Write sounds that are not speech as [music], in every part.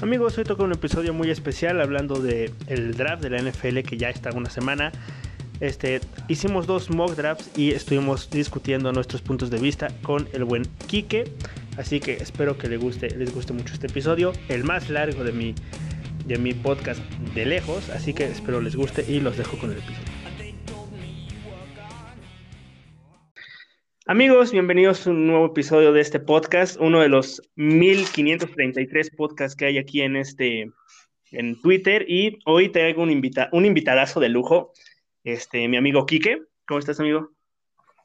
Amigos, hoy toca un episodio muy especial hablando del el draft de la NFL que ya está una semana. Este, hicimos dos mock drafts y estuvimos discutiendo nuestros puntos de vista con el buen Quique. Así que espero que les guste, les guste mucho este episodio, el más largo de mi, de mi podcast de lejos. Así que espero les guste y los dejo con el episodio. Amigos, bienvenidos a un nuevo episodio de este podcast, uno de los 1533 podcasts que hay aquí en este en Twitter y hoy traigo un invita un invitadazo de lujo, este mi amigo Quique. ¿Cómo estás, amigo?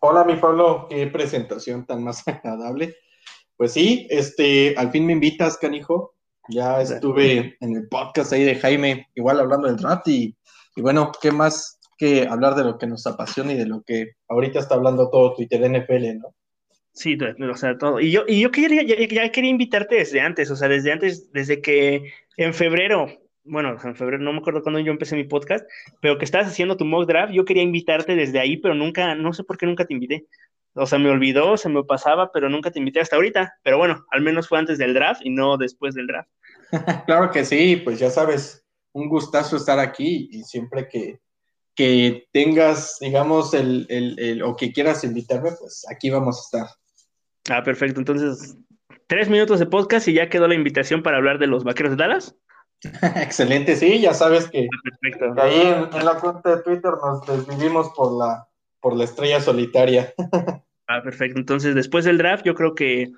Hola, mi Pablo, qué presentación tan más [laughs] agradable. Pues sí, este, al fin me invitas, canijo. Ya estuve en el podcast ahí de Jaime, igual hablando del draft y, y bueno, ¿qué más que hablar de lo que nos apasiona y de lo que ahorita está hablando todo Twitter de NFL, ¿no? Sí, o sea, todo. Y yo, y yo quería, ya, quería invitarte desde antes, o sea, desde antes, desde que en febrero, bueno, en febrero, no me acuerdo cuándo yo empecé mi podcast, pero que estabas haciendo tu mock draft, yo quería invitarte desde ahí, pero nunca, no sé por qué nunca te invité. O sea, me olvidó, se me pasaba, pero nunca te invité hasta ahorita. Pero bueno, al menos fue antes del draft y no después del draft. [laughs] claro que sí, pues ya sabes, un gustazo estar aquí y siempre que, que tengas, digamos, el, el, el, o que quieras invitarme, pues aquí vamos a estar. Ah, perfecto. Entonces, tres minutos de podcast y ya quedó la invitación para hablar de los vaqueros de Dallas. [laughs] Excelente, sí, ya sabes que, ah, ahí en, la cuenta de Twitter nos desvivimos por la, por la estrella solitaria. [laughs] ah, perfecto. Entonces, después del draft, yo creo que,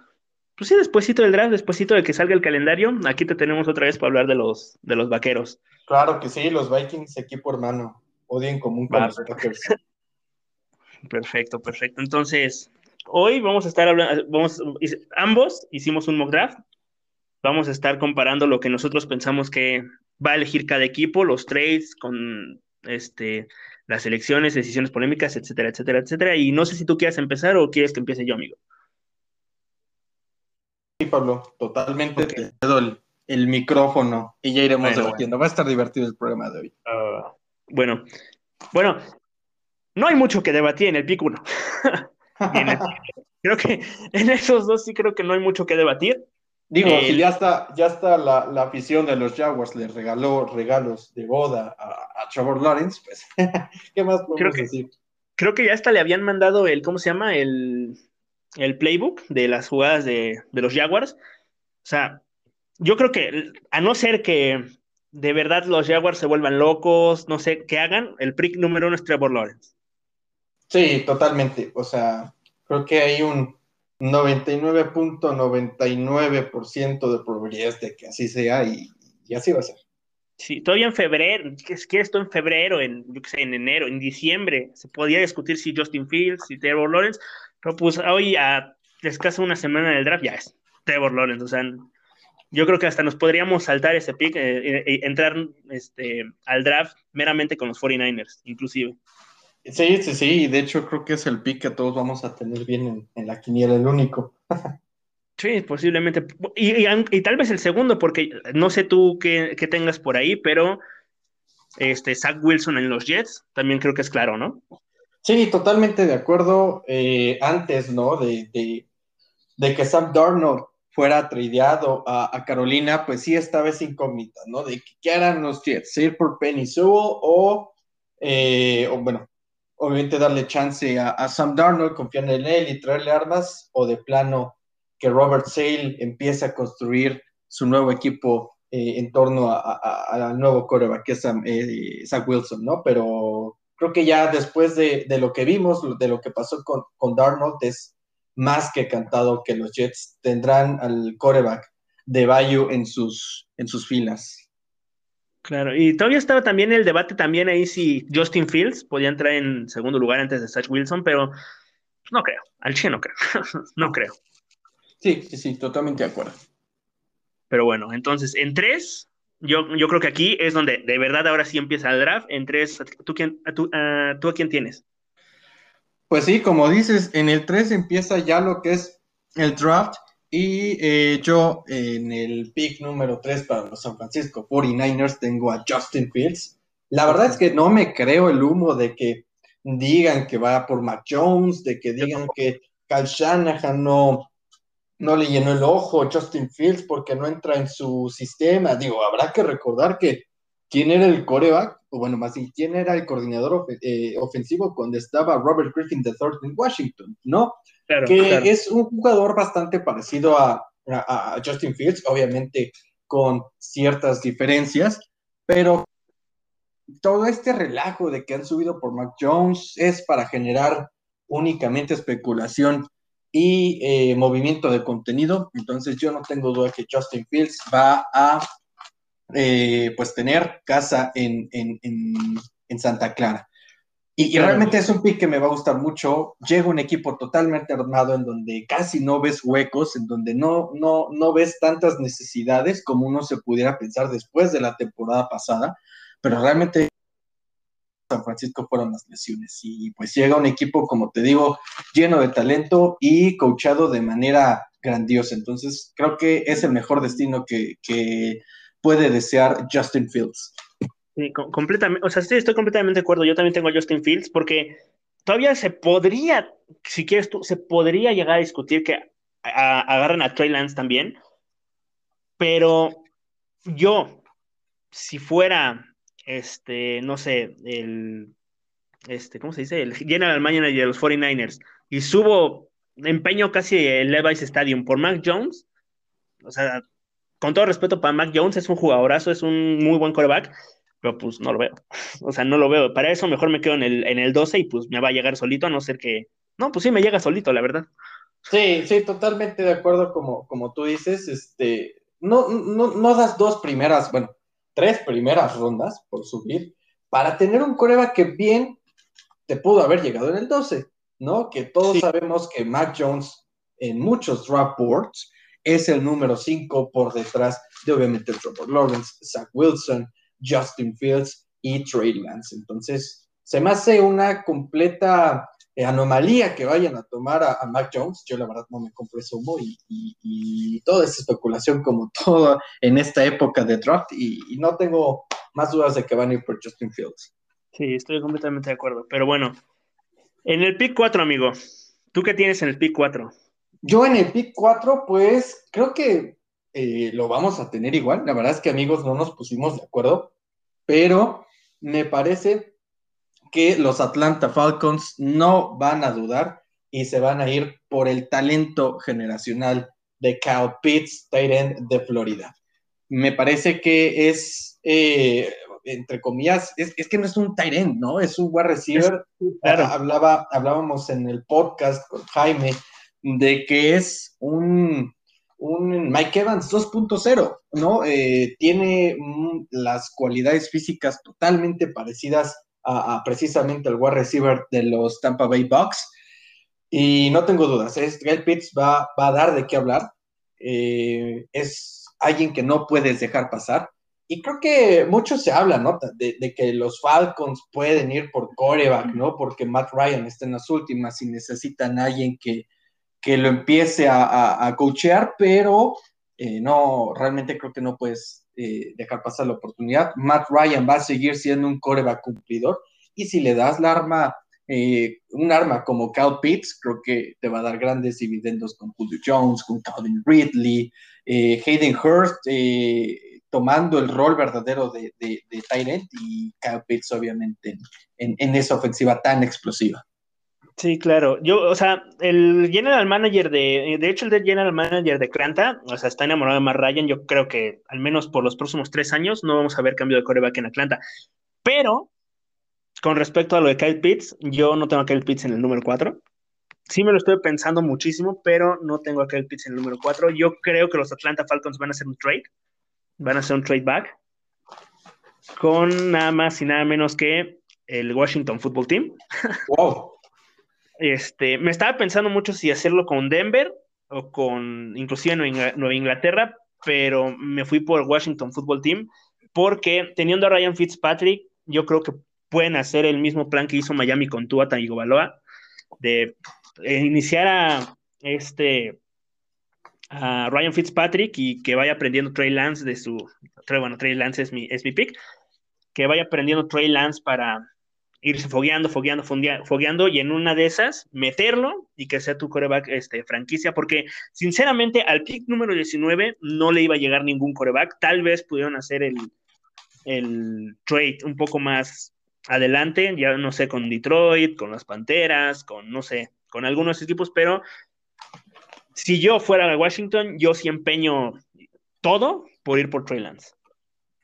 pues sí, despuésito del draft, despuésito de que salga el calendario, aquí te tenemos otra vez para hablar de los, de los vaqueros. Claro que sí, los Vikings, equipo hermano en común con los [laughs] Perfecto, perfecto. Entonces, hoy vamos a estar hablando, vamos, ambos hicimos un mock draft. Vamos a estar comparando lo que nosotros pensamos que va a elegir cada equipo, los trades con este, las elecciones, decisiones polémicas, etcétera, etcétera, etcétera. Y no sé si tú quieres empezar o quieres que empiece yo, amigo. Sí, Pablo, totalmente te doy el, micrófono y ya iremos debatiendo. Va a estar divertido el programa de hoy. Ah, bueno, bueno, no hay mucho que debatir en el pick 1. [laughs] creo que en esos dos sí creo que no hay mucho que debatir. Digo, si eh, ya está, ya está la, afición de los Jaguars, le regaló regalos de boda a, Trevor Lawrence, pues, [laughs] ¿qué más podemos creo que, decir? Creo que ya hasta le habían mandado el, ¿cómo se llama? El, el playbook de las jugadas de, de los Jaguars. O sea, yo creo que, a no ser que de verdad los Jaguars se vuelvan locos, no sé qué hagan, el prick número uno es Trevor Lawrence. Sí, totalmente. O sea, creo que hay un 99.99% de probabilidades de que así sea y, así va a ser. Sí, todavía en febrero, es que esto en febrero, en, yo qué sé, en enero, en diciembre, se podía discutir si Justin Fields, si Trevor Lawrence, pero pues hoy a escasa una semana del draft ya es Trevor Lawrence, o sea, yo creo que hasta nos podríamos saltar ese pick, eh, eh, entrar este, al draft meramente con los 49ers, inclusive. Sí, sí, sí, de hecho creo que es el pick que todos vamos a tener bien en, la quiniela, el único. sí, posiblemente. Y, tal vez el segundo, porque no sé tú qué, tengas por ahí, pero este, Zach Wilson en los Jets, también creo que es claro, ¿no? Sí, totalmente de acuerdo. Eh, antes, ¿no? De, de, de que Sam Darnold fuera tradeado a, Carolina, pues sí esta vez incógnita, ¿no? De qué harán los Jets, ir por Penny Sewell eh, o, bueno, obviamente darle chance a, Sam Darnold, confiar en él y traerle armas, o de plano que Robert Sale empiece a construir su nuevo equipo eh, en torno al nuevo coreback, que es Sam, eh, Wilson, ¿no? Pero creo que ya después de, lo que vimos, de lo que pasó con, con Darnold, es más que cantado que los Jets tendrán al coreback de Bayou en sus, en sus filas. Claro, y todavía estaba también el debate también ahí si Justin Fields podía entrar en segundo lugar antes de Zach Wilson, pero no creo, al Che no creo, [laughs] no creo. Sí, sí, sí, totalmente de acuerdo. Pero bueno, entonces, en tres, yo, yo creo que aquí es donde de verdad ahora sí empieza el draft. En tres, ¿tú, quién, tú, uh, ¿tú a quién tienes? Pues sí, como dices, en el 3 empieza ya lo que es el draft y eh, yo en el pick número 3 para los San Francisco 49ers tengo a Justin Fields. La verdad es que no me creo el humo de que digan que va por Mac Jones, de que digan que Cal Shanahan no, no le llenó el ojo Justin Fields porque no entra en su sistema. Digo, habrá que recordar que quién era el coreback, o bueno, más bien, quién era el coordinador eh, ofensivo cuando estaba Robert Griffin III en Washington, ¿no? que es un jugador bastante parecido a, a, Justin Fields, obviamente con ciertas diferencias, pero todo este relajo de que han subido por Mac Jones es para generar únicamente especulación y eh, movimiento de contenido. Entonces yo no tengo duda que Justin Fields va a eh, pues tener casa en, Santa Clara. Y, realmente es un pick que me va a gustar mucho. Llega un equipo totalmente armado en donde casi no ves huecos, en donde no, no, no ves tantas necesidades como uno se pudiera pensar después de la temporada pasada, pero realmente San Francisco fueron las lesiones. Y pues llega un equipo, como te digo, lleno de talento y coachado de manera grandiosa. Entonces, creo que es el mejor destino que, puede desear Justin Fields. Sí, completamente, o sea, sí, estoy completamente de acuerdo. Yo también tengo a Justin Fields porque todavía se podría, si quieres tú, se podría llegar a discutir que agarren a Trey Lance también, pero yo, si fuera este, no sé, el, este, ¿cómo se dice? El general manager de los 49ers y subo, empeño casi el Levi's Stadium por Mac Jones, o sea, con todo respeto para Mac Jones, es un jugadorazo, es un muy buen quarterback, pero pues no lo veo, [laughs] o sea, no lo veo, para eso mejor me quedo en el, en el 12 y pues me va a llegar solito, a no ser que, no, pues sí, me llega solito, la verdad. Sí, sí, totalmente de acuerdo como, como tú dices, este, no, no, no das dos primeras, bueno, tres primeras rondas por subir para tener un coreba que bien te pudo haber llegado en el 12, ¿no? Que todos sabemos que Mac Jones en muchos draft boards es el número 5 por detrás de obviamente Trevor Lawrence, Zach Wilson, Justin Fields y Trey Lance. Entonces, se me hace una completa eh, anomalía que vayan a tomar a, Mac Jones, yo la verdad no me compro ese humo y, toda esa especulación como [laughs] todo en esta época de draft y, no tengo más dudas de que van a ir por Justin Fields. Sí, estoy completamente de acuerdo, pero bueno, en el pick 4, amigo, ¿tú qué tienes en el pick 4? Yo en el pick 4, pues creo que eh, lo vamos a tener igual, la verdad es que amigos no nos pusimos de acuerdo, pero me parece que los Atlanta Falcons no van a dudar y se van a ir por el talento generacional de Cal Pitts, end de Florida. Me parece que es, eh, entre comillas, es, que no es un end, ¿no? Es un wide receiver. Claro. Hablaba, hablábamos en el podcast con Jaime de que es un, un Mike Evans 2.0, ¿no? Eh, tiene las cualidades físicas totalmente parecidas a, precisamente el wide receiver de los Tampa Bay Bucks. Y no tengo dudas, es, Pitts va, va, a dar de qué hablar. Eh, es alguien que no puedes dejar pasar. Y creo que mucho se habla, ¿no? De, que los Falcons pueden ir por coreback, ¿no? Porque Matt Ryan está en las últimas y necesitan alguien que, que lo empiece a, a, coachear, pero eh, no, realmente creo que no puedes eh, dejar pasar la oportunidad. Matt Ryan va a seguir siendo un coreback cumplidor y si le das la arma, eh, un arma como Cal Pitts, creo que te va a dar grandes dividendos con Julio Jones, con Calvin Ridley, Hayden Hurst, tomando el rol verdadero de, de, Tyrant y Cal Pitts obviamente en esa ofensiva tan explosiva. Sí, claro. Yo, o sea, el general manager de, de hecho, el general manager de Atlanta, o sea, está enamorado de Matt Ryan. Yo creo que al menos por los próximos tres años no vamos a ver cambio de coreback en Atlanta. Pero, con respecto a lo de Kyle Pitts, yo no tengo a Kyle Pitts en el número cuatro. Sí me lo estoy pensando muchísimo, pero no tengo a Kyle Pitts en el número cuatro. Yo creo que los Atlanta Falcons van a hacer un trade. Van a hacer un trade back. Con nada más y nada menos que el Washington Football Team. Wow. Este, me estaba pensando mucho si hacerlo con Denver o con inclusive Nueva Inglaterra, pero me fui por Washington Football Team porque teniendo a Ryan Fitzpatrick, yo creo que pueden hacer el mismo plan que hizo Miami con Tua Tagovailoa de eh, iniciar a este a Ryan Fitzpatrick y que vaya aprendiendo Trey Lance de su bueno, Trey Lance es mi, es mi pick, que vaya aprendiendo Trey Lance para irse fogueando, fogueando, fogueando y en una de esas meterlo y que sea tu coreback este, franquicia, porque sinceramente al pick número 19 no le iba a llegar ningún coreback, tal vez pudieron hacer el, el trade un poco más adelante, ya no sé, con Detroit, con las Panteras, con no sé, con algunos equipos, pero si yo fuera a Washington, yo sí empeño todo por ir por Trey Lance.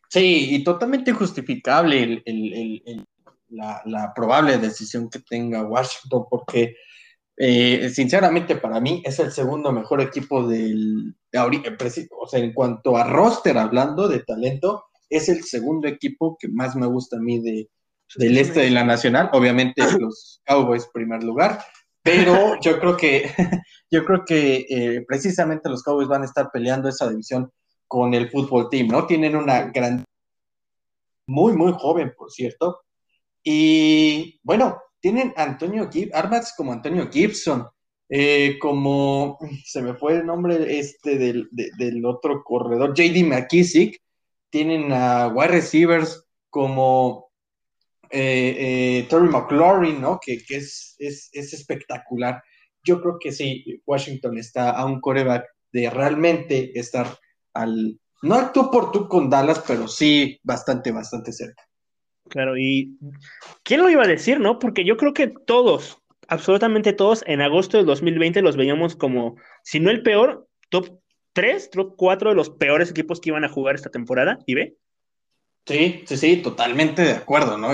Sí, y totalmente justificable la, probable decisión que tenga Washington, porque eh, sinceramente para mí es el segundo mejor equipo del, o sea, en cuanto a roster hablando de talento, es el segundo equipo que más me gusta a mí de, del este de la Nacional, obviamente [coughs] los Cowboys primer lugar, pero yo creo que [laughs] yo creo que eh, precisamente los Cowboys van a estar peleando esa división con el fútbol team, ¿no? Tienen una gran muy muy joven, por cierto. Y bueno, tienen Antonio Gibson, armas como Antonio Gibson, eh, como se me fue el nombre este del, del otro corredor, JD McKissick, tienen a wide receivers como eh, eh, Terry McLaurin, ¿no? Que, es, es, espectacular. Yo creo que sí, Washington está a un coreback de realmente estar al, no al tú por tú con Dallas, pero sí bastante, bastante cerca. Claro, y ¿quién lo iba a decir, no? Porque yo creo que todos, absolutamente todos, en agosto del 2020 los veíamos como, si no el peor, top 3, top 4 de los peores equipos que iban a jugar esta temporada, ¿y ve? Sí, sí, sí, totalmente de acuerdo, ¿no?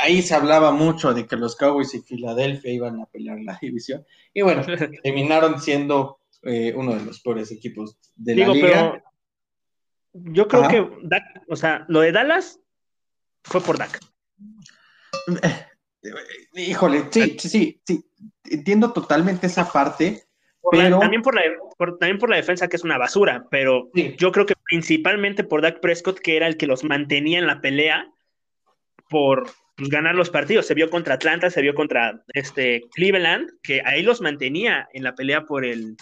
Ahí se hablaba mucho de que los Cowboys y Filadelfia iban a pelear la división. Y bueno, [laughs] terminaron siendo eh, uno de los peores equipos de la liga. Pero yo creo que o sea, lo de Dallas fue por Dak. Eh, híjole, sí, sí, sí, sí, entiendo totalmente esa parte, también, por la, también por la defensa, que es una basura, pero yo creo que principalmente por Dak Prescott, que era el que los mantenía en la pelea por pues, ganar los partidos. Se vio contra Atlanta, se vio contra este, Cleveland, que ahí los mantenía en la pelea por el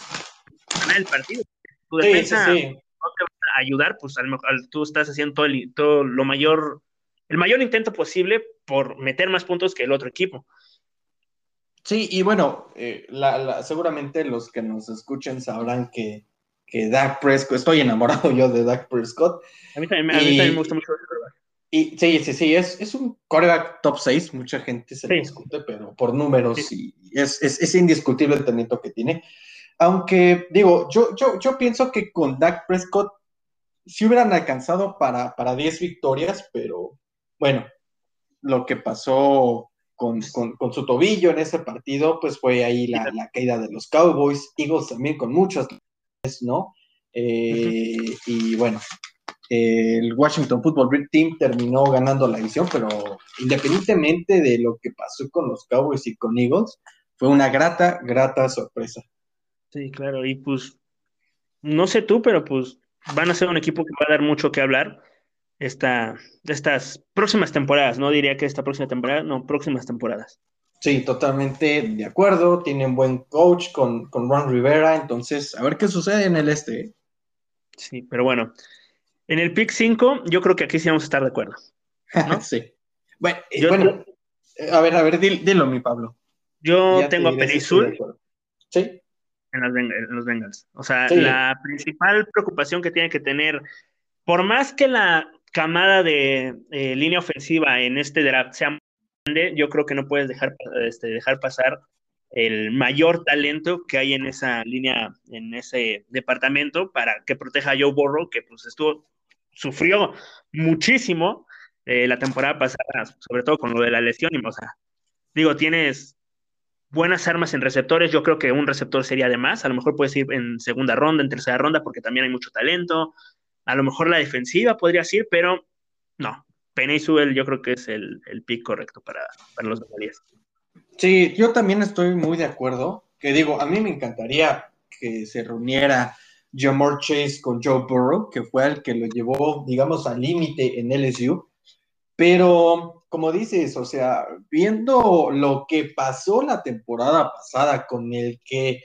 ganar el partido. Tu defensa no te va a ayudar, pues a lo mejor tú estás haciendo todo, todo lo mayor, el mayor intento posible por meter más puntos que el otro equipo. Sí, y bueno, eh, seguramente los que nos escuchen sabrán que, que Dak Prescott, estoy enamorado yo de Dak Prescott. A mí también, me gusta mucho y sí, sí, sí, es, es un coreback top 6, mucha gente se discute, pero por números y es, es, indiscutible el talento que tiene. Aunque, digo, yo, yo, yo pienso que con Dak Prescott sí hubieran alcanzado para, para 10 victorias, pero bueno, lo que pasó con, su tobillo en ese partido, pues fue ahí la, caída de los Cowboys, Eagles también con muchas, ¿no? Eh, y bueno, el Washington Football Team terminó ganando la edición, pero independientemente de lo que pasó con los Cowboys y con Eagles, fue una grata, grata sorpresa. Sí, claro, y pues, no sé tú, pero pues van a ser un equipo que va a dar mucho que hablar esta, estas próximas temporadas, no diría que esta próxima temporada, no, próximas temporadas. Sí, totalmente de acuerdo, tienen buen coach con, con Ron Rivera, entonces a ver qué sucede en el este. Sí, pero bueno, en el pick 5 yo creo que aquí sí vamos a estar de acuerdo. [laughs] sí. Bueno, a ver, a ver, dilo, mi Pablo. Yo tengo a Penizul. Sí. En, los Bengals. O sea, la principal preocupación que tiene que tener, por más que la camada de eh, línea ofensiva en este draft sea grande, yo creo que no puedes dejar, este, dejar pasar el mayor talento que hay en esa línea, en ese departamento, para que proteja a Joe Burrow, que pues estuvo, sufrió muchísimo eh, la temporada pasada, sobre todo con lo de la lesión, y, o sea, digo, tienes buenas armas en receptores, yo creo que un receptor sería de más, a lo mejor puedes ir en segunda ronda, en tercera ronda, porque también hay mucho talento, a lo mejor la defensiva podría ser, pero no. Penny yo creo que es el, el pick correcto para, para los bengalíes. Sí, yo también estoy muy de acuerdo. Que digo, a mí me encantaría que se reuniera Jamar Chase con Joe Burrow, que fue el que lo llevó, digamos, al límite en LSU. Pero, como dices, o sea, viendo lo que pasó la temporada pasada con el que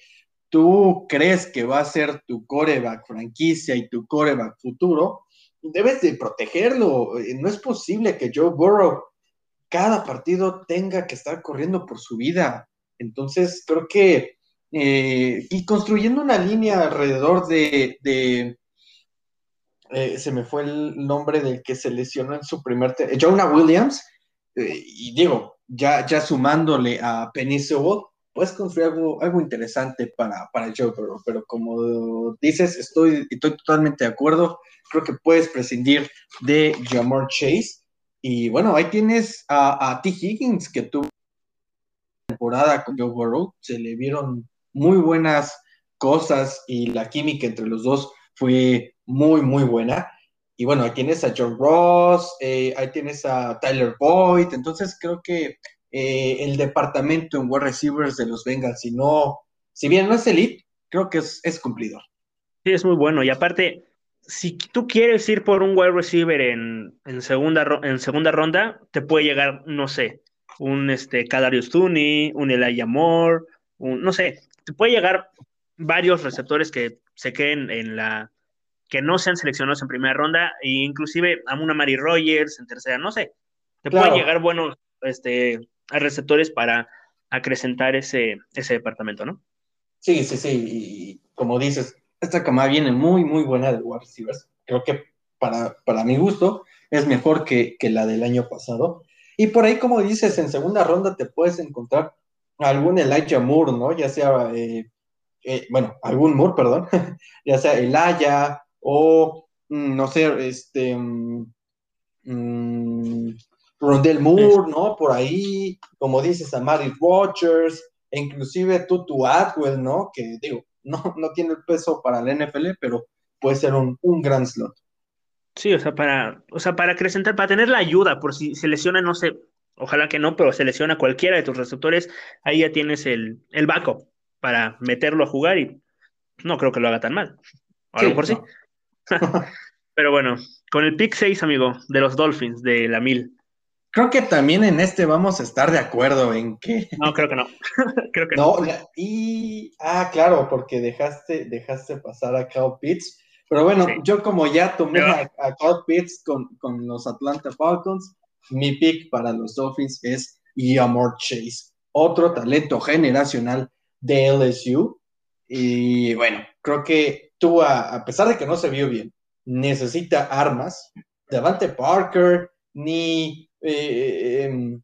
tú crees que va a ser tu coreback franquicia y tu coreback futuro, debes de protegerlo. Eh, no es posible que Joe Burrow cada partido tenga que estar corriendo por su vida. Entonces, creo que, eh, y construyendo una línea alrededor de, eh, se me fue el nombre del que se lesionó en su primer, Jonah Williams, y digo, ya, ya sumándole a Penny Sewell, puedes construir algo, algo interesante para, para Joe pero como dices, estoy, estoy totalmente de acuerdo, creo que puedes prescindir de Jamar Chase, y bueno, ahí tienes a, T. Higgins, que tuvo temporada con Joe Burrow, se le vieron muy buenas cosas y la química entre los dos fue muy, muy buena. Y bueno, ahí tienes a John Ross, eh, ahí tienes a Tyler Boyd, entonces creo que eh, el departamento en wide receivers de los Bengals, si no, si bien no es elite, creo que es, es cumplidor. Sí, es muy bueno. Y aparte, si tú quieres ir por un wide receiver en, segunda, en segunda ronda, te puede llegar, no sé, un este, Kadarius Tooney, un Elijah Moore, un, no sé, te puede llegar varios receptores que se queden en la, que no sean seleccionados en primera ronda, e inclusive a una Mary Rogers en tercera, no sé, te pueden llegar buenos este, receptores para acrecentar ese, ese departamento, ¿no? Sí, sí, sí, y como dices, esta cama viene muy, muy buena de wide. Creo que para, para mi gusto es mejor que, la del año pasado. Y por ahí, como dices, en segunda ronda te puedes encontrar algún Elijah Moore, ¿no? Ya sea, eh, eh, bueno, algún Moore, perdón, [laughs] ya sea Elijah o, mm, no sé, este, mm, Rondell Moore, ¿no? Por ahí, como dices, a Mary Rogers, e inclusive Tutu Atwell, ¿no? Que digo, no, no tiene el peso para la NFL, pero puede ser un, gran slot. Sí, o sea, para, o sea, para acrecentar, para tener la ayuda, por si se lesiona, no sé, ojalá que no, pero se lesiona cualquiera de tus receptores, ahí ya tienes el, el backup para meterlo a jugar y no creo que lo haga tan mal. A lo mejor sí. [laughs] pero bueno, con el pick 6, amigo, de los Dolphins, de la mil. Creo que también en este vamos a estar de acuerdo en que. No, creo que no. [laughs] creo que no. y. Ah, claro, porque dejaste, dejaste pasar a Cal Pitts. Pero bueno, yo como ya tomé a, Cal Pitts con, los Atlanta Falcons, mi pick para los Dolphins es Yamor Chase, otro talento generacional de LSU. Y bueno, creo que tú, a, pesar de que no se vio bien, necesita armas. Devante Parker, ni eh, em,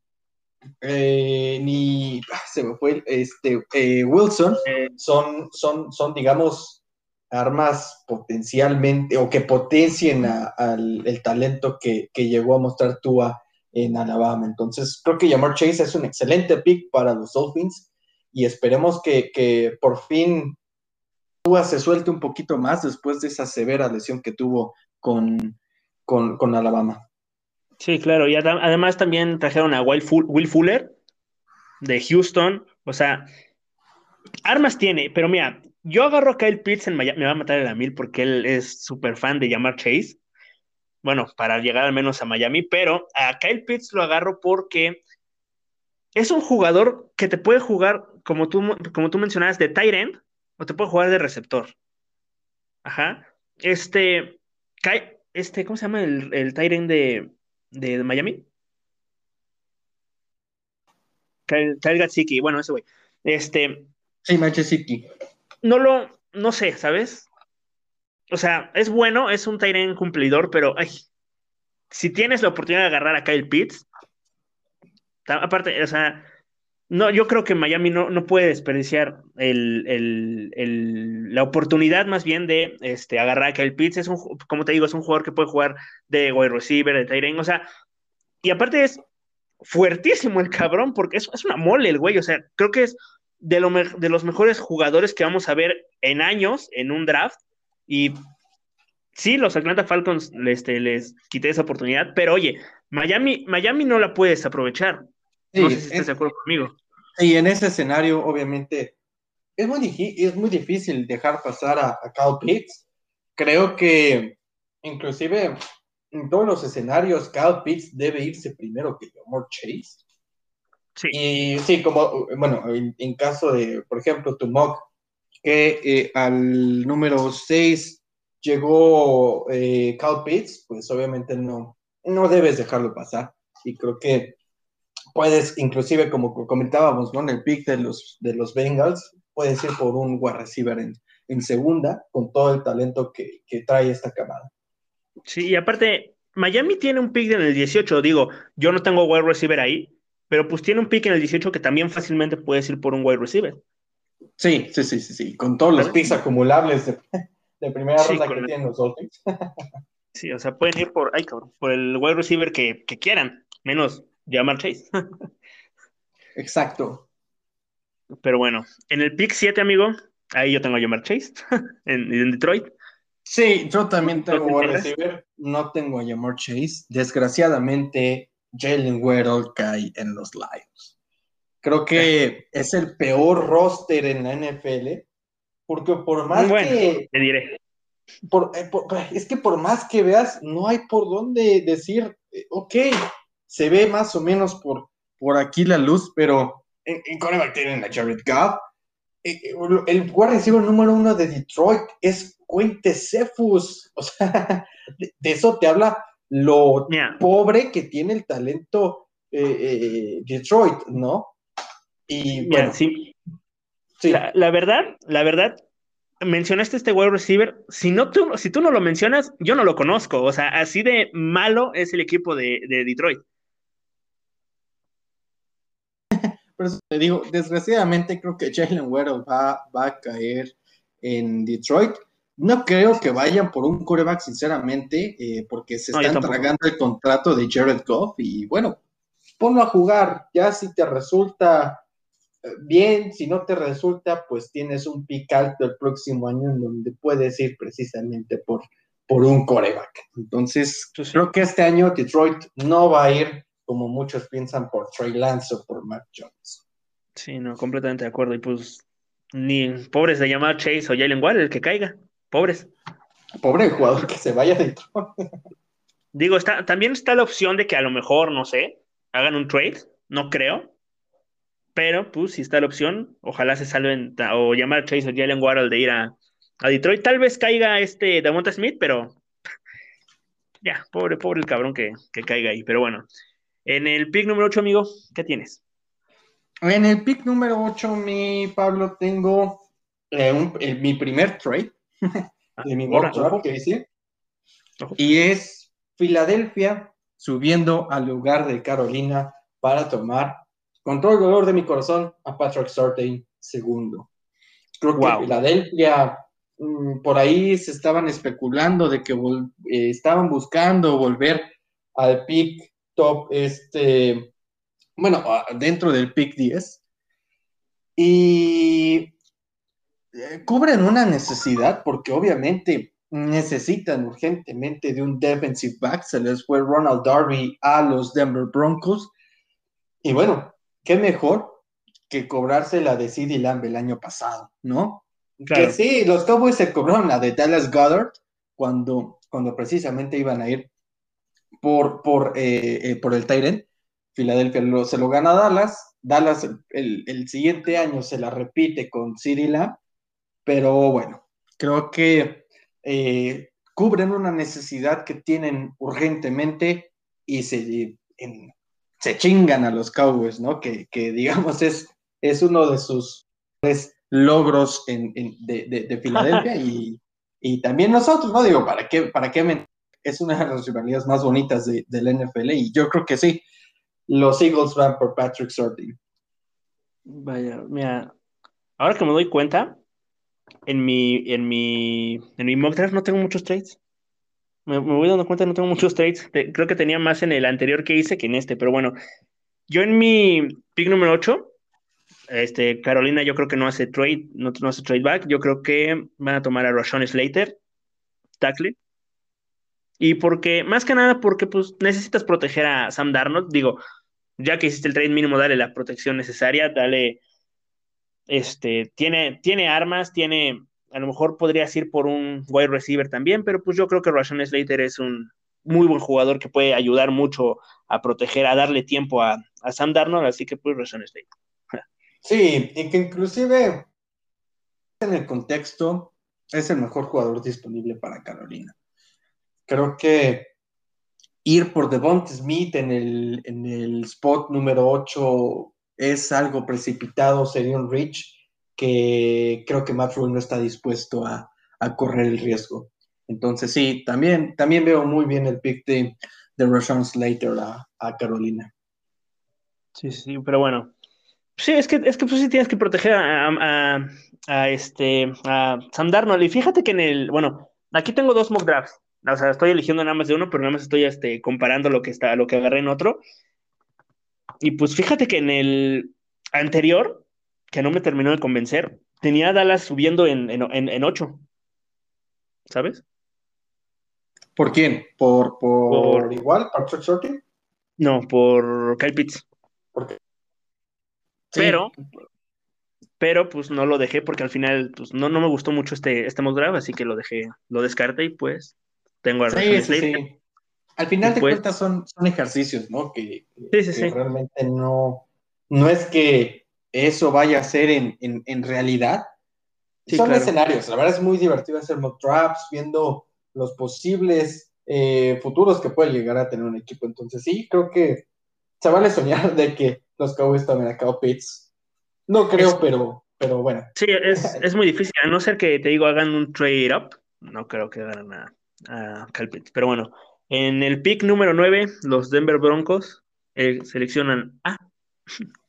eh, ni ah, se me fue este eh, Wilson son, son, son, digamos, armas potencialmente o que potencien al el talento que, llegó a mostrar Tua en Alabama. Entonces, creo que Jamar Chase es un excelente pick para los Dolphins y esperemos que, por fin Tua se suelte un poquito más después de esa severa lesión que tuvo con, con Alabama. Sí, claro, y además también trajeron a Will, Fuller de Houston, o sea, armas tiene, pero mira, yo agarro a Kyle Pitts en Miami, me va a matar el la mil porque él es súper fan de llamar Chase, bueno, para llegar al menos a Miami, pero a Kyle Pitts lo agarro porque es un jugador que te puede jugar, como tú, como tú mencionabas, de tight end, o te puede jugar de receptor. Ajá. Este, este, ¿cómo se llama el, el tight end de, de, Miami. Kyle, Gatsiki, bueno, ese güey. Este. Sí, Gatsiki. No lo, no sé, ¿sabes? O sea, es bueno, es un Tyrion cumplidor, pero ay, si tienes la oportunidad de agarrar a Kyle Pitts, aparte, o sea, no, yo creo que Miami no, no puede desperdiciar el, el, la oportunidad más bien de este, agarrar a Kyle Pitts. Es un, como te digo, es un jugador que puede jugar de wide receiver, de tight o sea, y aparte es fuertísimo el cabrón, porque es, es una mole el güey, o sea, creo que es de, lo de los mejores jugadores que vamos a ver en años en un draft. Y sí, los Atlanta Falcons este, les quité esa oportunidad, pero oye, Miami, Miami no la puedes aprovechar no sé si estás de acuerdo conmigo. Y en ese escenario, obviamente, es muy, es muy difícil dejar pasar a, a Cal Pitts. Creo que, inclusive, en todos los escenarios, Cal Pitts debe irse primero que Jamar Chase. Sí. Y sí, como, bueno, en, caso de, por ejemplo, Tumok, que eh, al número 6 llegó eh, Cal Pitts, pues obviamente no, no debes dejarlo pasar. Y creo que puedes, inclusive como comentábamos, ¿no? En el pick de los, de los Bengals, puedes ir por un wide receiver en, en segunda, con todo el talento que, que trae esta camada. Sí, y aparte, Miami tiene un pick en el 18, digo, yo no tengo wide receiver ahí, pero pues tiene un pick en el 18 que también fácilmente puedes ir por un wide receiver. Sí, sí, sí, sí, sí, con todos los picks acumulables de, de primera ronda que tienen los Dolphins. [laughs] sí, o sea, pueden ir por, ay cabrón, por el wide receiver que, que quieran, menos llamar Chase. [laughs] Exacto. Pero bueno, en el pick 7, amigo, ahí yo tengo a Jamar Chase, [laughs] en, en Detroit. Sí, yo también tengo wide receiver, no tengo a Jamar Chase. Desgraciadamente, Jalen Waddle cae en los Lions. Creo que es el peor roster en la NFL, porque por más que... Te diré. Eh, es que por más que veas, no hay por dónde decir, eh, ok, se ve más o menos por, por aquí la luz, pero en, en coreback tienen a Jared Goff. Eh, el wide receiver número uno de Detroit es Quinte Cephus. O sea, [laughs] de, eso te habla lo pobre que tiene el talento Detroit, ¿no? Y bueno, sí. La, verdad, la verdad, mencionaste este wide receiver. Si, no tú, si tú no lo mencionas, yo no lo conozco. O sea, así de malo es el equipo de, Detroit. Pero te digo, desgraciadamente creo que Jalen Waddle va, va a caer en Detroit. No creo que vayan por un coreback, sinceramente, eh, porque se están tragando el contrato de Jared Goff y bueno, ponlo a jugar. Ya si te resulta bien, si no te resulta, pues tienes un pick alto el próximo año en donde puedes ir precisamente por, por un coreback. Entonces, creo que este año Detroit no va a ir como muchos piensan por Trey Lance o por Matt Jones. Sí, no, completamente de acuerdo. Y pues, ni pobres de llamar Chase o Jalen Ward, el que caiga. Pobres. Pobre jugador que se vaya de Detroit. Digo, está, también está la opción de que a lo mejor, no sé, hagan un trade. No creo, pero, pues, si está la opción, ojalá se salven o llamar a Chase o Jalen Waddle de ir a, Detroit. Tal vez caiga este Devonta Smith, pero ya, pobre, pobre el cabrón que, caiga ahí. Pero bueno, en el pick número 8, amigo, ¿qué tienes? En el pick número 8, mi Pablo, tengo eh, mi primer trade de mi que. Y es Filadelfia subiendo al lugar de Carolina para tomar con todo el dolor de mi corazón, a Patrick Surtain segundo. Creo que Filadelfia, mm, por ahí se estaban especulando de que eh, estaban buscando volver al pick top, este, bueno, dentro del pick 10. Y eh, cubren una necesidad porque obviamente necesitan urgentemente de un defensive back. Se les fue Ronald Darby a los Denver Broncos. Y bueno, qué mejor que cobrarse la de CD Lamb el año pasado, ¿no? Que sí, los Cowboys se cobraron la de Dallas Goddard cuando, cuando precisamente iban a ir por, por, eh, eh, por el Tyrant. Filadelfia se lo gana a Dallas. Dallas el, siguiente año se la repite con Lamb, pero bueno, creo que eh, cubren una necesidad que tienen urgentemente y se, en, se chingan a los Cowboys, ¿no? Que, digamos es, es uno de sus logros en, de, Filadelfia [laughs] y, también nosotros, ¿no? Digo, ¿para qué, para qué Es una de las rivalidades más bonitas de, del NFL y yo creo que sí, los Eagles van por Patrick Sorting. Vaya, mira, ahora que me doy cuenta, en mi, en mi, en mi mock draft no tengo muchos trades. Me, voy dando cuenta, no tengo muchos trades. creo que tenía más en el anterior que hice que en este, pero bueno. Yo en mi pick número 8, este, Carolina, yo creo que no hace trade, no, hace trade back. Yo creo que van a tomar a Rashawn Slater, tackle. Y porque, más que nada, porque pues necesitas proteger a Sam Darnold. Digo, ya que hiciste el trade mínimo, dale la protección necesaria, dale. Este, tiene, tiene armas, tiene a lo mejor podrías ir por un wide receiver también, pero pues yo creo que Rashawn Slater es un muy buen jugador que puede ayudar mucho a proteger, a darle tiempo a, Sam Darnold, así que pues Rashawn Slater. Sí, y que inclusive en el contexto es el mejor jugador disponible para Carolina. Creo que ir por Devonta Smith en el, en el spot número 8 es algo precipitado, sería un reach que creo que Matt no está dispuesto a, correr el riesgo. Entonces sí, también, también veo muy bien el pick de, de Rashawn Slater a, Carolina. Sí, sí, pero bueno. Sí, es que, es que pues sí tienes que proteger a, a, este a Sam Darnold. Y fíjate que en el, bueno, aquí tengo dos mock drafts. O sea, estoy eligiendo nada más de uno, pero nada más estoy este, comparando lo que está, lo que agarré en otro. Y pues fíjate que en el anterior, que no me terminó de convencer, tenía a Dallas subiendo en, en, 8. ¿Sabes? ¿Por quién? ¿Por, por, igual? ¿Por Chuck No, por Kyle Pitts. ¿Por qué? Pero, pero pues no lo dejé porque al final pues, no, no me gustó mucho este, este mock así que lo dejé, lo descarté y pues tengo a sí, sí, Al final de cuentas son, son ejercicios, ¿no? Que, realmente no, no es que eso vaya a ser en, realidad. son escenarios, la verdad es muy divertido hacer mock traps, viendo los posibles eh, futuros que puede llegar a tener un equipo. Entonces sí, creo que se vale soñar de que los Cowboys tomen a Cow Pitts. No creo, pero, pero bueno. Sí, es, es, muy difícil, a no ser que te digo hagan un trade up, no creo que hagan nada a Pero bueno, en el pick número 9, los Denver Broncos eh, seleccionan a. [laughs]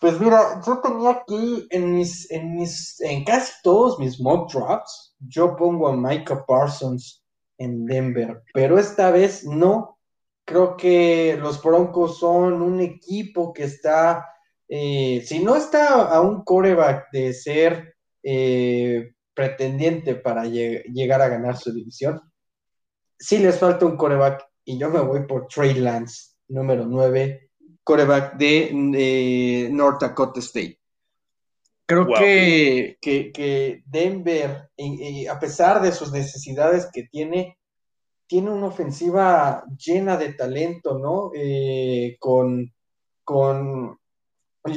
Pues mira, yo tenía aquí en mis, en mis, en casi todos mis mock drafts, yo pongo a Micah Parsons en Denver, pero esta vez no. Creo que los Broncos son un equipo que está, eh, si no está a un coreback de ser eh, pretendiente para llegar a ganar su división, sí les falta un coreback y yo me voy por Trey Lance, número 9, coreback de, North Dakota State. Creo que, que, Denver, a pesar de sus necesidades que tiene, tiene una ofensiva llena de talento, ¿no? Eh, con, con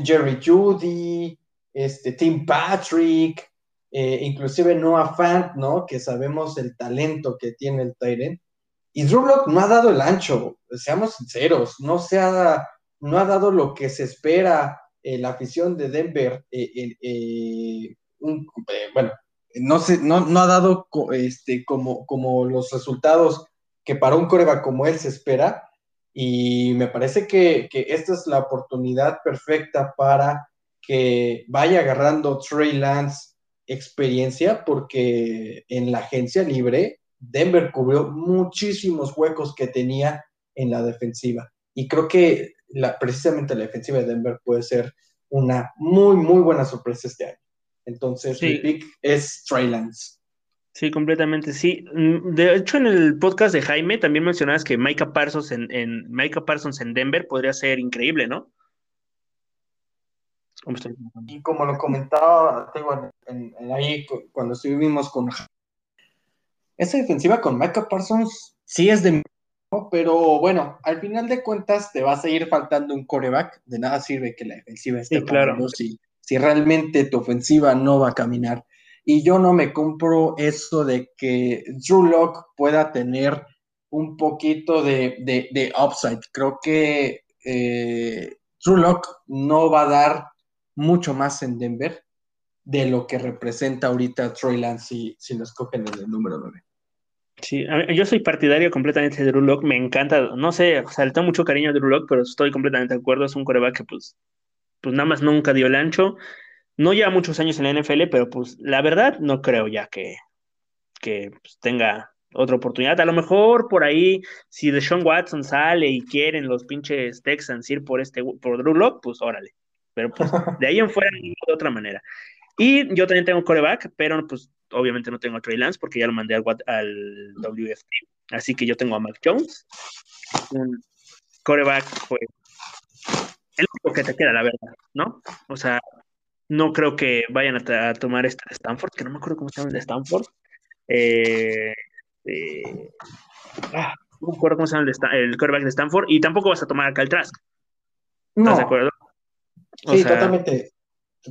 Jerry Judy, este, Tim Patrick, eh, inclusive Noah Fant, ¿no? Que sabemos el talento que tiene el Tyrant. Y Drew no ha dado el ancho, seamos sinceros, no, se ha, no ha dado lo que se espera eh, la afición de Denver. Eh, bueno, no, se, no, no, ha dado este, como, como los resultados que para un coreback como él se espera. Y me parece que, que esta es la oportunidad perfecta para que vaya agarrando Trey Lance experiencia porque en la agencia libre Denver cubrió muchísimos huecos que tenía en la defensiva. Y creo que la, precisamente la defensiva de Denver puede ser una muy, muy buena sorpresa este año. Entonces, mi pick es Trey Lance. Sí, completamente, sí. De hecho, en el podcast de Jaime también mencionabas que Micah Parsons en, en Micah Parsons en Denver podría ser increíble, ¿no? Y como lo comentaba en, ahí cuando estuvimos con esa defensiva con Micah Parsons sí es de pero bueno, al final de cuentas te va a seguir faltando un coreback, de nada sirve que la defensiva esté claro. si, si realmente tu ofensiva no va a caminar. Y yo no me compro eso de que Drew Lock pueda tener un poquito de, de, upside. Creo que eh, Drew Lock no va a dar mucho más en Denver de lo que representa ahorita Troy Lance si, si lo escogen en el número 9. Sí, yo soy partidario completamente de Drew Lock, me encanta, no sé, o sea, le tengo mucho cariño a Drew Lock, pero estoy completamente de acuerdo, es un coreback que pues, pues nada más nunca dio el ancho, no lleva muchos años en la NFL, pero pues la verdad no creo ya que, que pues, tenga otra oportunidad, a lo mejor por ahí, si Deshaun Watson sale y quieren los pinches Texans ir por este, por Drew Lock, pues órale, pero pues [laughs] de ahí en fuera de otra manera. Y yo también tengo coreback, pero pues obviamente no tengo a Trey Lance porque ya lo mandé al, al WFT. Así que yo tengo a Mac Jones. Un coreback, pues, el único que te queda, la verdad, ¿no? O sea, no creo que vayan a, tomar este de Stanford, que no me acuerdo cómo se llama el de Stanford. Eh, eh, ah, no me acuerdo cómo se llama el, el coreback de Stanford. Y tampoco vas a tomar a Cal Trask. ¿Estás de acuerdo? Sí, totalmente,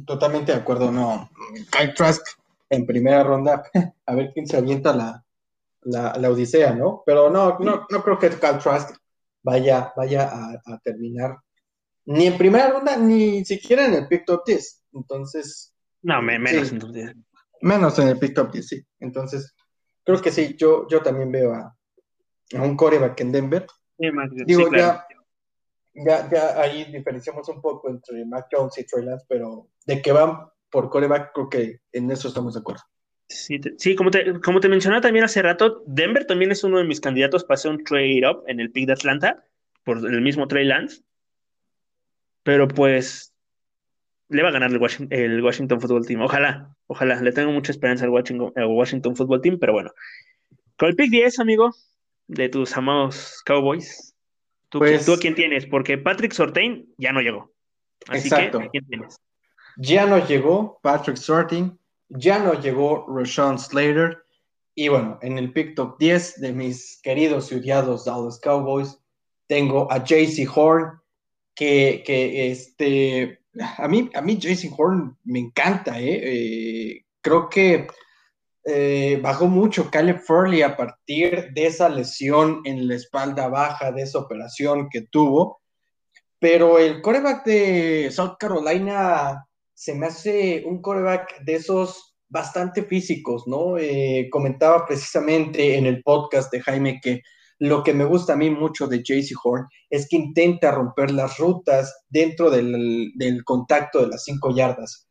totalmente de acuerdo. No, Kyle Trask en primera ronda, [laughs] a ver quién se avienta la, la, odisea, ¿no? Pero no, no, no creo que Cal Trask vaya, vaya a, terminar ni en primera ronda, ni siquiera en el pick top 10. Entonces. No, menos en top 10. Menos en el pick top 10, sí. Entonces, creo que sí, yo, yo también veo a, un coreback en Denver. Digo, ya, ya, ya ahí diferenciamos un poco entre Mac Jones y Trey Lance, pero de que van por coreback, creo que en eso estamos de acuerdo. Sí, sí como, te, como te mencionaba también hace rato, Denver también es uno de mis candidatos para hacer un trade-up en el pick de Atlanta por el mismo Trey Lance. Pero pues le va a ganar el Washington, el Washington Football Team. Ojalá, ojalá. Le tengo mucha esperanza al Washington, Washington Football Team, pero bueno. Con el pick 10, amigo, de tus amados Cowboys, ¿tú, pues, ¿tú a quién tienes? Porque Patrick Sortain ya no llegó. Así exacto. que, quién tienes? Ya no llegó Patrick Sortain ya no llegó Rashawn Slater. Y bueno, en el pick top 10 de mis queridos y odiados Dallas Cowboys, tengo a JC Horn, que, que este, a mí, a mí JC Horn me encanta, ¿eh? eh creo que eh, bajó mucho Caleb Furley a partir de esa lesión en la espalda baja, de esa operación que tuvo. Pero el coreback de South Carolina se me hace un coreback de esos bastante físicos, ¿no? Eh, comentaba precisamente en el podcast de Jaime que lo que me gusta a mí mucho de JC Horn es que intenta romper las rutas dentro del, contacto de las cinco yardas.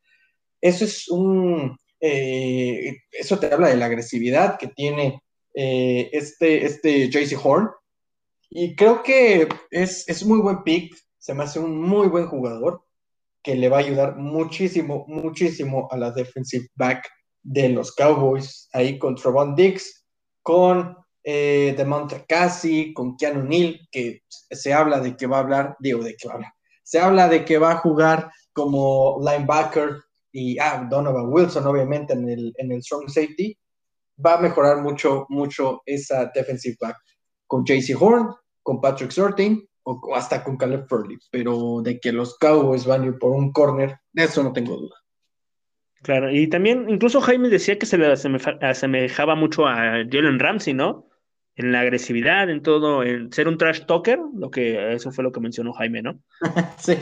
Eso es un, eh, eso te habla de la agresividad que tiene eh, este, este JC Horn. Y creo que es, es muy buen pick, se me hace un muy buen jugador que le va a ayudar muchísimo, muchísimo a la defensive back de los Cowboys, ahí con Trovon Dix, con eh, DeMonte Cassie, con Keanu Neal, que se habla de que va a hablar, digo, de que va a hablar, se habla de que va a jugar como linebacker y ah, Donovan Wilson, obviamente, en el, en el strong safety, va a mejorar mucho, mucho esa defensive back. Con JC Horn, con Patrick Sorting, o, hasta con Caleb Furley, pero de que los Cowboys van a ir por un corner, de eso no tengo duda. Claro, y también incluso Jaime decía que se le asemejaba mucho a Jalen Ramsey, ¿no? En la agresividad, en todo, en ser un trash talker, lo que eso fue lo que mencionó Jaime, ¿no? [laughs] sí.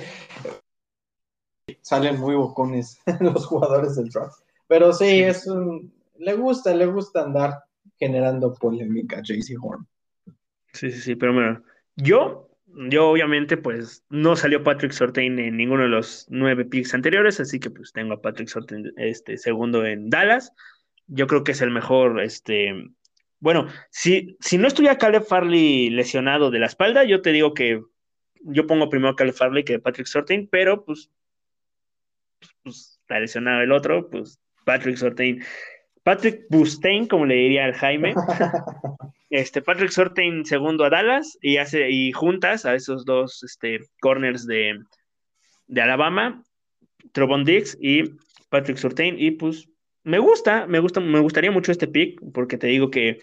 Salen muy bocones [laughs] los jugadores del draft. Pero sí, es un, le gusta, le gusta andar generando polémica a JC Horn. Sí, sí, sí, pero bueno, yo yo obviamente pues no salió Patrick Sortain en ninguno de los nueve picks anteriores, así que pues tengo a Patrick Sortain este, segundo en Dallas. Yo creo que es el mejor, este, bueno, si, si no estuviera Caleb Farley lesionado de la espalda, yo te digo que yo pongo primero a Caleb Farley que Patrick Sortain, pero pues, pues, está lesionado el otro, pues Patrick Sortain. Patrick Bustain, como le diría al Jaime. [laughs] este, Patrick Sortain segundo a Dallas y hace y juntas a esos dos este, corners de, de Alabama, Trobon Dix y Patrick Sortain y pues me gusta, me gusta, me gustaría mucho este pick porque te digo que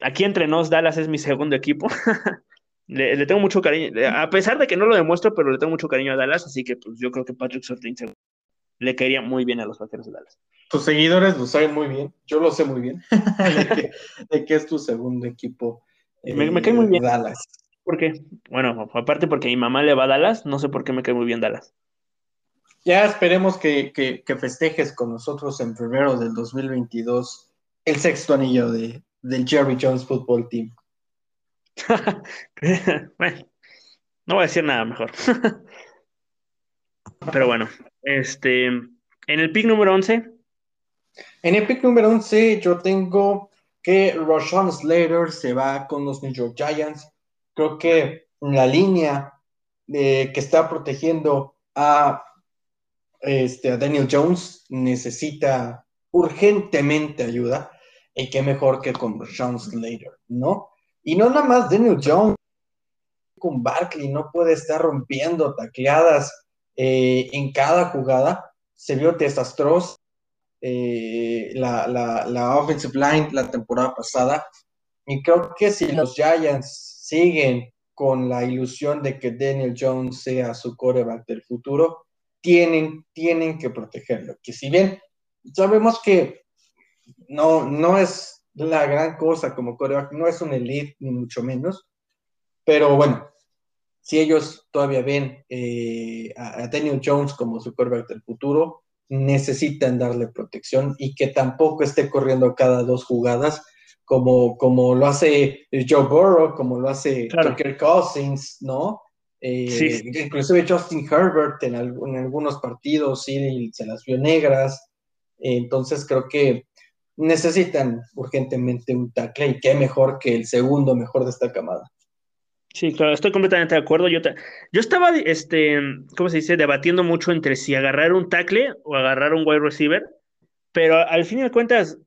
aquí entre nos Dallas es mi segundo equipo. [laughs] le, tengo mucho cariño, a pesar de que no lo demuestro, pero le tengo mucho cariño a Dallas, así que pues yo creo que Patrick Sortain le caería muy bien a los Vaqueros de Dallas tus seguidores lo saben muy bien, yo lo sé muy bien, [laughs] de, que, es tu segundo equipo. me, cae muy bien. Dallas. ¿Por qué? Bueno, aparte porque mi mamá le va a Dallas, no sé por qué me cae muy bien Dallas. Ya esperemos que, festejes con nosotros en febrero del 2022 el sexto anillo de, del Jerry Jones Football Team. [laughs] bueno, no voy a decir nada mejor. [laughs] Pero bueno, este, en el pick número 11 en el pick número 11 yo tengo que Roshan Slater se va con los New York Giants. Creo que la línea que está protegiendo a, este, a Daniel Jones necesita urgentemente ayuda. Y qué mejor que con Roshan Slater, ¿no? Y no nada más Daniel Jones, con Barkley no puede estar rompiendo tacleadas eh, en cada jugada. Se vio desastroso eh, la, la, offensive line la temporada pasada. Y creo que si los Giants siguen con la ilusión de que Daniel Jones sea su coreback del futuro, tienen, tienen que protegerlo. Que si bien sabemos que no, no es la gran cosa como coreback, no es un elite ni mucho menos, pero bueno, si ellos todavía ven eh, a, Daniel Jones como su coreback del futuro, necesitan darle protección y que tampoco esté corriendo cada dos jugadas como, como lo hace Joe Burrow, como lo hace Tucker Cousins, ¿no? Eh, inclusive Justin Herbert en, en, algunos partidos sí se las vio negras. entonces creo que necesitan urgentemente un tackle y qué mejor que el segundo mejor de esta camada. Sí, claro, estoy completamente de acuerdo. Yo, yo estaba, este, ¿cómo se dice? Debatiendo mucho entre si agarrar un tackle o agarrar un wide receiver, pero al fin de cuentas,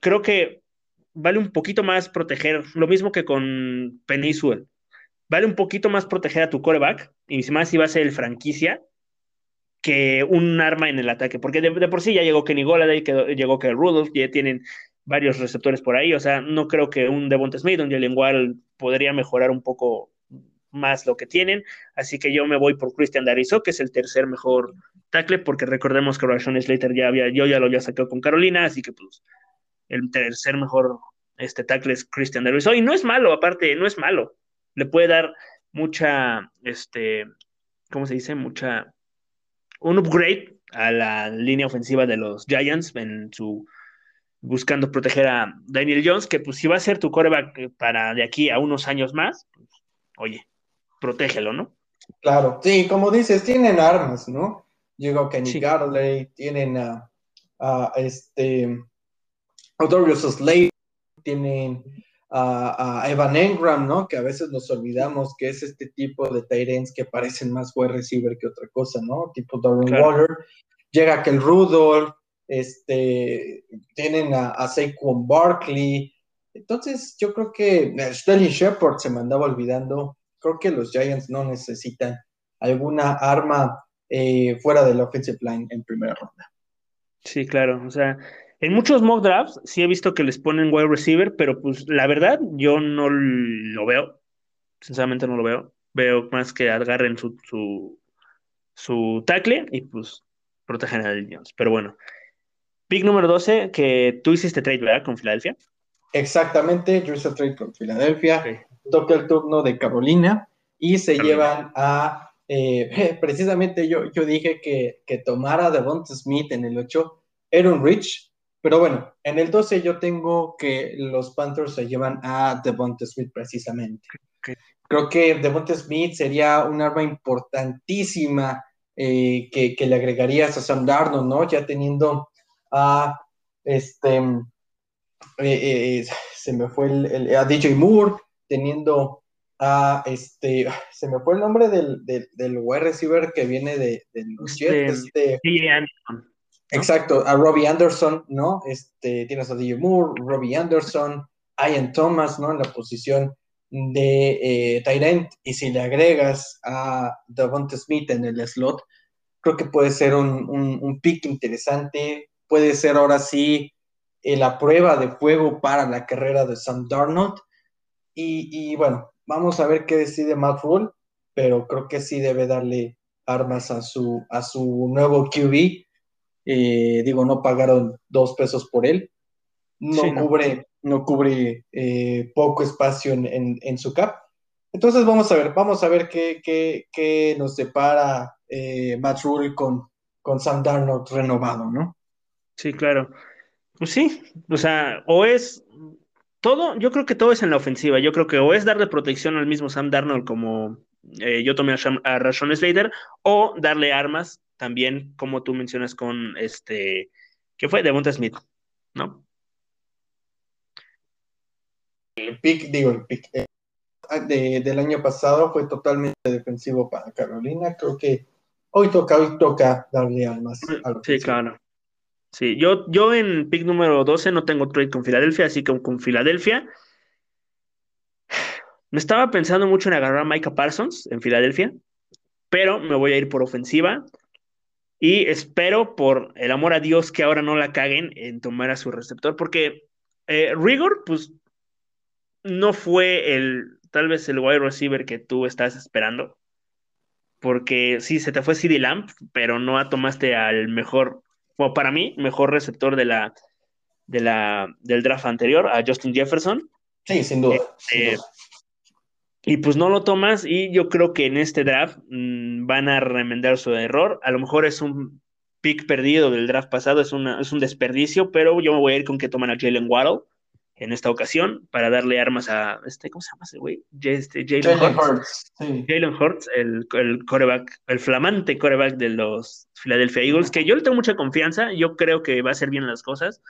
creo que vale un poquito más proteger, lo mismo que con Peninsuel, vale un poquito más proteger a tu coreback, y más si va a ser el franquicia, que un arma en el ataque, porque de, por sí ya llegó Kenny Golladay, que llegó que Rudolph, ya tienen varios receptores por ahí, o sea, no creo que un Devonta Smith, un Jalen podría mejorar un poco más lo que tienen, así que yo me voy por Christian Dariso, que es el tercer mejor tackle, porque recordemos que Rashon Slater ya había, yo ya lo había sacado con Carolina, así que pues el tercer mejor este tackle es Christian Dariso, y no es malo, aparte, no es malo, le puede dar mucha, este, ¿cómo se dice? Mucha, un upgrade a la línea ofensiva de los Giants en su buscando proteger a Daniel Jones, que pues si va a ser tu coreback para de aquí a unos años más, pues, oye, protégelo, ¿no? Claro, sí, como dices, tienen armas, ¿no? Llegó Kenny sí. tienen a, a este Odorius Slade, tienen a, Evan Engram, ¿no? Que a veces nos olvidamos que es este tipo de Tyrants que parecen más wide receiver que otra cosa, ¿no? Tipo Darren Waller. Llega el Rudolph, este, tienen a, a Saquon Barkley. Entonces, yo creo que Sterling Shepard se me andaba olvidando. Creo que los Giants no necesitan alguna arma eh, fuera de la offensive line en primera ronda. Sí, claro. O sea, en muchos mock drafts sí he visto que les ponen wide receiver, pero pues la verdad yo no lo veo. Sinceramente no lo veo. Veo más que agarren su, su, su tackle y pues protegen a Jones. Pero bueno, Pick número 12, que tú hiciste trade, ¿verdad? Con Filadelfia. Exactamente, yo hice trade con Filadelfia. Toca el turno de Carolina y se llevan a. Eh, [laughs] precisamente yo, yo dije que, que tomara a Devonta Smith en el 8 era un Rich, pero bueno, en el 12 yo tengo que los Panthers se llevan a Devonta Smith precisamente. Creo que Devonta Smith sería un arma importantísima eh, que, que, le agregarías a Sam Darnold, ¿no? Ya teniendo a este, eh, eh, se me fue el, a DJ Moore, teniendo a este, [sighs] se me fue el nombre del, del, wide receiver que viene de, los Jets, este, Exacto, a Robbie Anderson, ¿no? Este, tienes a DJ Moore, Robbie Anderson, Ian Thomas, ¿no? En la posición de eh, Tyrant, y si le agregas a Davante Smith en el slot, creo que puede ser un, un, pick interesante, puede ser ahora sí eh, la prueba de fuego para la carrera de Sam Darnold. Y, bueno, vamos a ver qué decide Matt Rule, pero creo que sí debe darle armas a su, a su nuevo QB. Eh, digo, no pagaron dos pesos por él. No cubre, no, cubre eh, poco espacio en, su cap. Entonces vamos a ver, vamos a ver qué, qué, nos separa Matt Rule con, con Sam Darnold renovado, ¿no? Sí, claro. Pues sí, o sea, o es todo, yo creo que todo es en la ofensiva. Yo creo que o es darle protección al mismo Sam Darnold como eh, yo tomé a, a Rashon Slater, o darle armas también, como tú mencionas con este, ¿qué fue? Devonta Smith, ¿no? El pick, digo, el pick eh, del año pasado fue totalmente defensivo para Carolina. Creo que hoy toca, hoy toca darle armas. sí, claro. Sí, yo, yo en pick número 12 no tengo trade con Filadelfia, así que con Filadelfia. [sighs] Me estaba pensando mucho en agarrar a Micah Parsons en Filadelfia, pero me voy a ir por ofensiva. Y espero, por el amor a Dios, que ahora no la caguen en tomar a su receptor, porque eh, Rigor, pues, no fue el, tal vez el wide receiver que tú estás esperando. Porque sí, se te fue CD Lamp, pero no tomaste al mejor para mí, mejor receptor de la, de la, del draft anterior, a Justin Jefferson. Sí, sin duda. Eh, y pues no lo tomas y yo creo que en este draft mm, van a remendar su error. A lo mejor es un pick perdido del draft pasado, es, una, es un desperdicio, pero yo me voy a ir con que toman a Jalen Waddle en esta ocasión para darle armas a este, ¿cómo se llama ese güey? Este, Jalen Hurts. Jalen Hurts, el, el coreback, el flamante coreback de los Philadelphia Eagles, que yo le tengo mucha confianza, yo creo que va a hacer bien las cosas.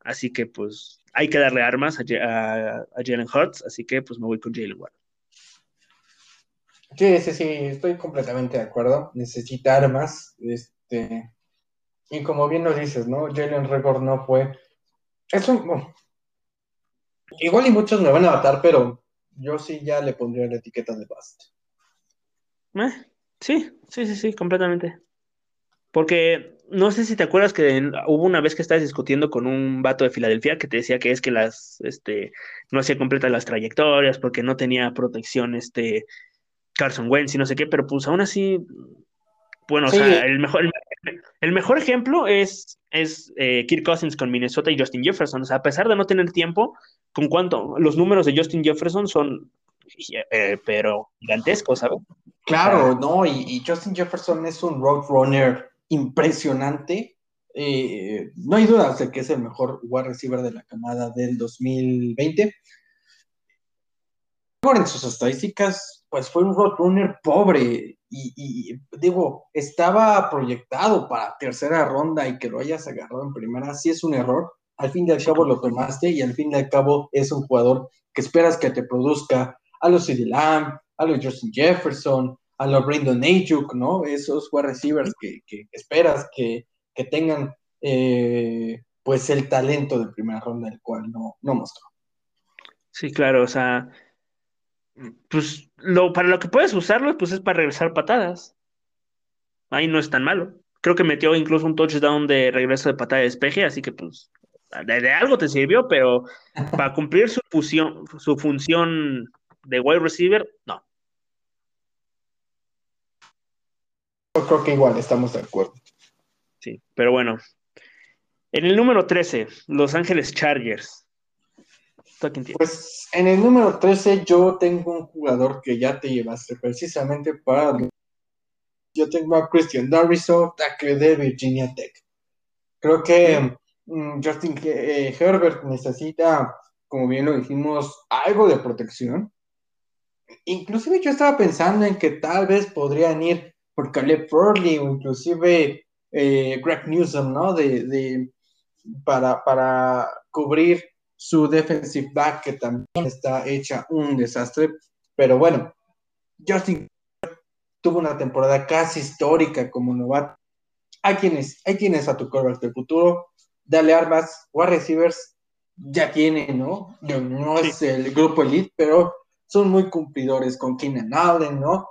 Así que pues hay que darle armas a, Jalen Hurts, así que pues me voy con Jalen Waddle. Sí, sí, sí, estoy completamente de acuerdo. Necesita armas. Este, y como bien lo dices, ¿no? Jalen Record no fue. Es un, Igual y muchos me van a matar, pero yo sí ya le pondría la etiqueta de Bast. Eh, sí, sí, sí, sí, completamente. Porque no sé si te acuerdas que hubo una vez que estabas discutiendo con un vato de Filadelfia que te decía que es que las, este, no hacía completas las trayectorias porque no tenía protección, este, Carson Wentz y no sé qué, pero pues aún así, bueno, o sea, el mejor, el, mejor ejemplo es, es eh, Kirk Cousins con Minnesota y Justin Jefferson. O sea, a pesar de no tener tiempo, con cuánto, los números de Justin Jefferson son, eh, pero gigantescos, ¿sabes? Claro, no, y, Justin Jefferson es un roadrunner impresionante. Eh, no hay dudas de que es el mejor wide receiver de la camada del 2020. En sus estadísticas, pues fue un roadrunner pobre y, y, digo, estaba proyectado para tercera ronda y que lo hayas agarrado en primera, sí es un error, al fin y al cabo lo tomaste y al fin y al cabo es un jugador que esperas que te produzca a los CD Lamb, a los Justin Jefferson, a los Brandon Ayuk, ¿no? Esos wide receivers que, esperas que, tengan eh, pues el talento de primera ronda, el cual no, no mostró. Sí, claro, o sea, pues lo, para lo que puedes usarlo, pues es para regresar patadas. Ahí no es tan malo. Creo que metió incluso un touchdown de regreso de patada de despeje, así que pues de, algo te sirvió, pero [laughs] para cumplir su función, su función de wide receiver, no. Yo creo que igual estamos de acuerdo. Sí, pero bueno. En el número 13, Los Ángeles Chargers. Pues en el número 13 yo tengo un jugador que ya te llevaste precisamente para... Yo tengo a Christian Darviso, tackle de Virginia Tech. Creo que Mm, Justin eh, Herbert necesita, como bien lo dijimos, algo de protección. Inclusive yo estaba pensando en que tal vez podrían ir por Caleb Furley o inclusive eh, Greg Newsom, ¿no? De, para, para cubrir su defensive back, que también está hecha un desastre. Pero bueno, Justin tuvo una temporada casi histórica como novato. Hay quienes, hay quienes a tu quarterback del futuro dale armas, wide receivers ya tiene, ¿no? No es el grupo elite, pero son muy cumplidores con Keenan Allen, ¿no?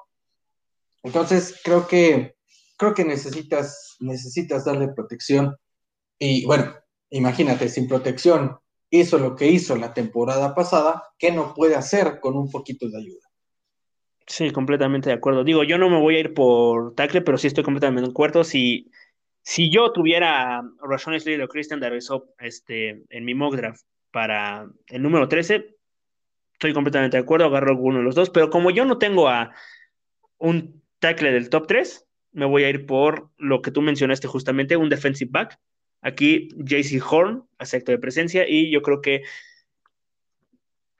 Entonces creo que creo que necesitas necesitas darle protección y bueno, imagínate sin protección hizo lo que hizo la temporada pasada, ¿qué no puede hacer con un poquito de ayuda? Sí, completamente de acuerdo. Digo, yo no me voy a ir por tackle, pero sí estoy completamente de acuerdo. Si si yo tuviera Rashon Slater o Christian Darvisop este, en mi mock draft para el número 13, estoy completamente de acuerdo, agarro alguno de los dos, pero como yo no tengo a un tackle del top 3, me voy a ir por lo que tú mencionaste justamente, un defensive back. Aquí JC Horn, acepto de presencia, y yo creo que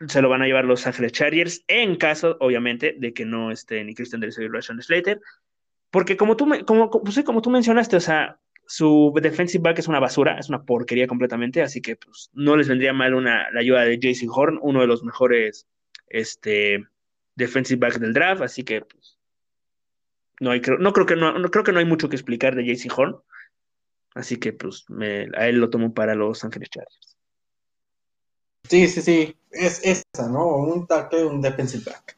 se lo van a llevar los Ángeles Chargers, en caso, obviamente, de que no esté ni Christian Darvisop ni Rashon Slater. Porque como tú, como, pues como tú mencionaste, o sea, su defensive back es una basura, es una porquería completamente, así que pues, no les vendría mal una, la ayuda de Jason Horn, uno de los mejores este, defensive back del draft, así que pues, no, hay, no, creo que no, creo que no hay mucho que explicar de Jason Horn, así que pues me, a él lo tomo para los Ángeles Chargers. Sí, sí, sí, es esa, ¿no? Un tackle, un defensive back.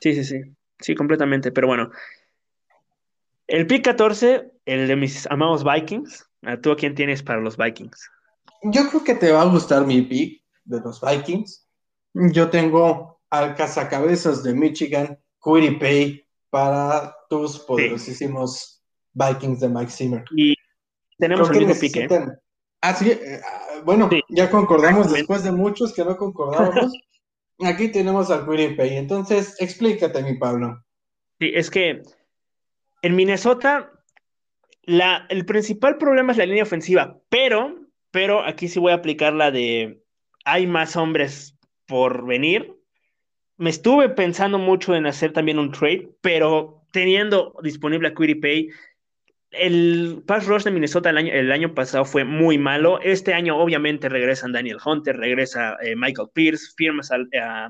Sí, sí, sí, sí, completamente, pero bueno, el pick 14, el de mis amados Vikings. ¿Tú a quién tienes para los Vikings? Yo creo que te va a gustar mi pick de los Vikings. Yo tengo al cazacabezas de Michigan, Pay, para tus poderosísimos Vikings de Mike Zimmer. Y tenemos el mismo pick, ¿eh? Ah, sí, eh, bueno, ya concordamos después de muchos que no concordábamos. [laughs] Aquí tenemos al Pay. Entonces, explícate, mi Pablo. Sí, es que en Minnesota la, el principal problema es la línea ofensiva, pero, pero aquí sí voy a aplicar la de hay más hombres por venir. Me estuve pensando mucho en hacer también un trade, pero teniendo disponible a Pay, el pass rush de Minnesota el año, pasado fue muy malo. Este año, obviamente, regresan Daniel Hunter, regresa eh, Michael Pierce, firmas a,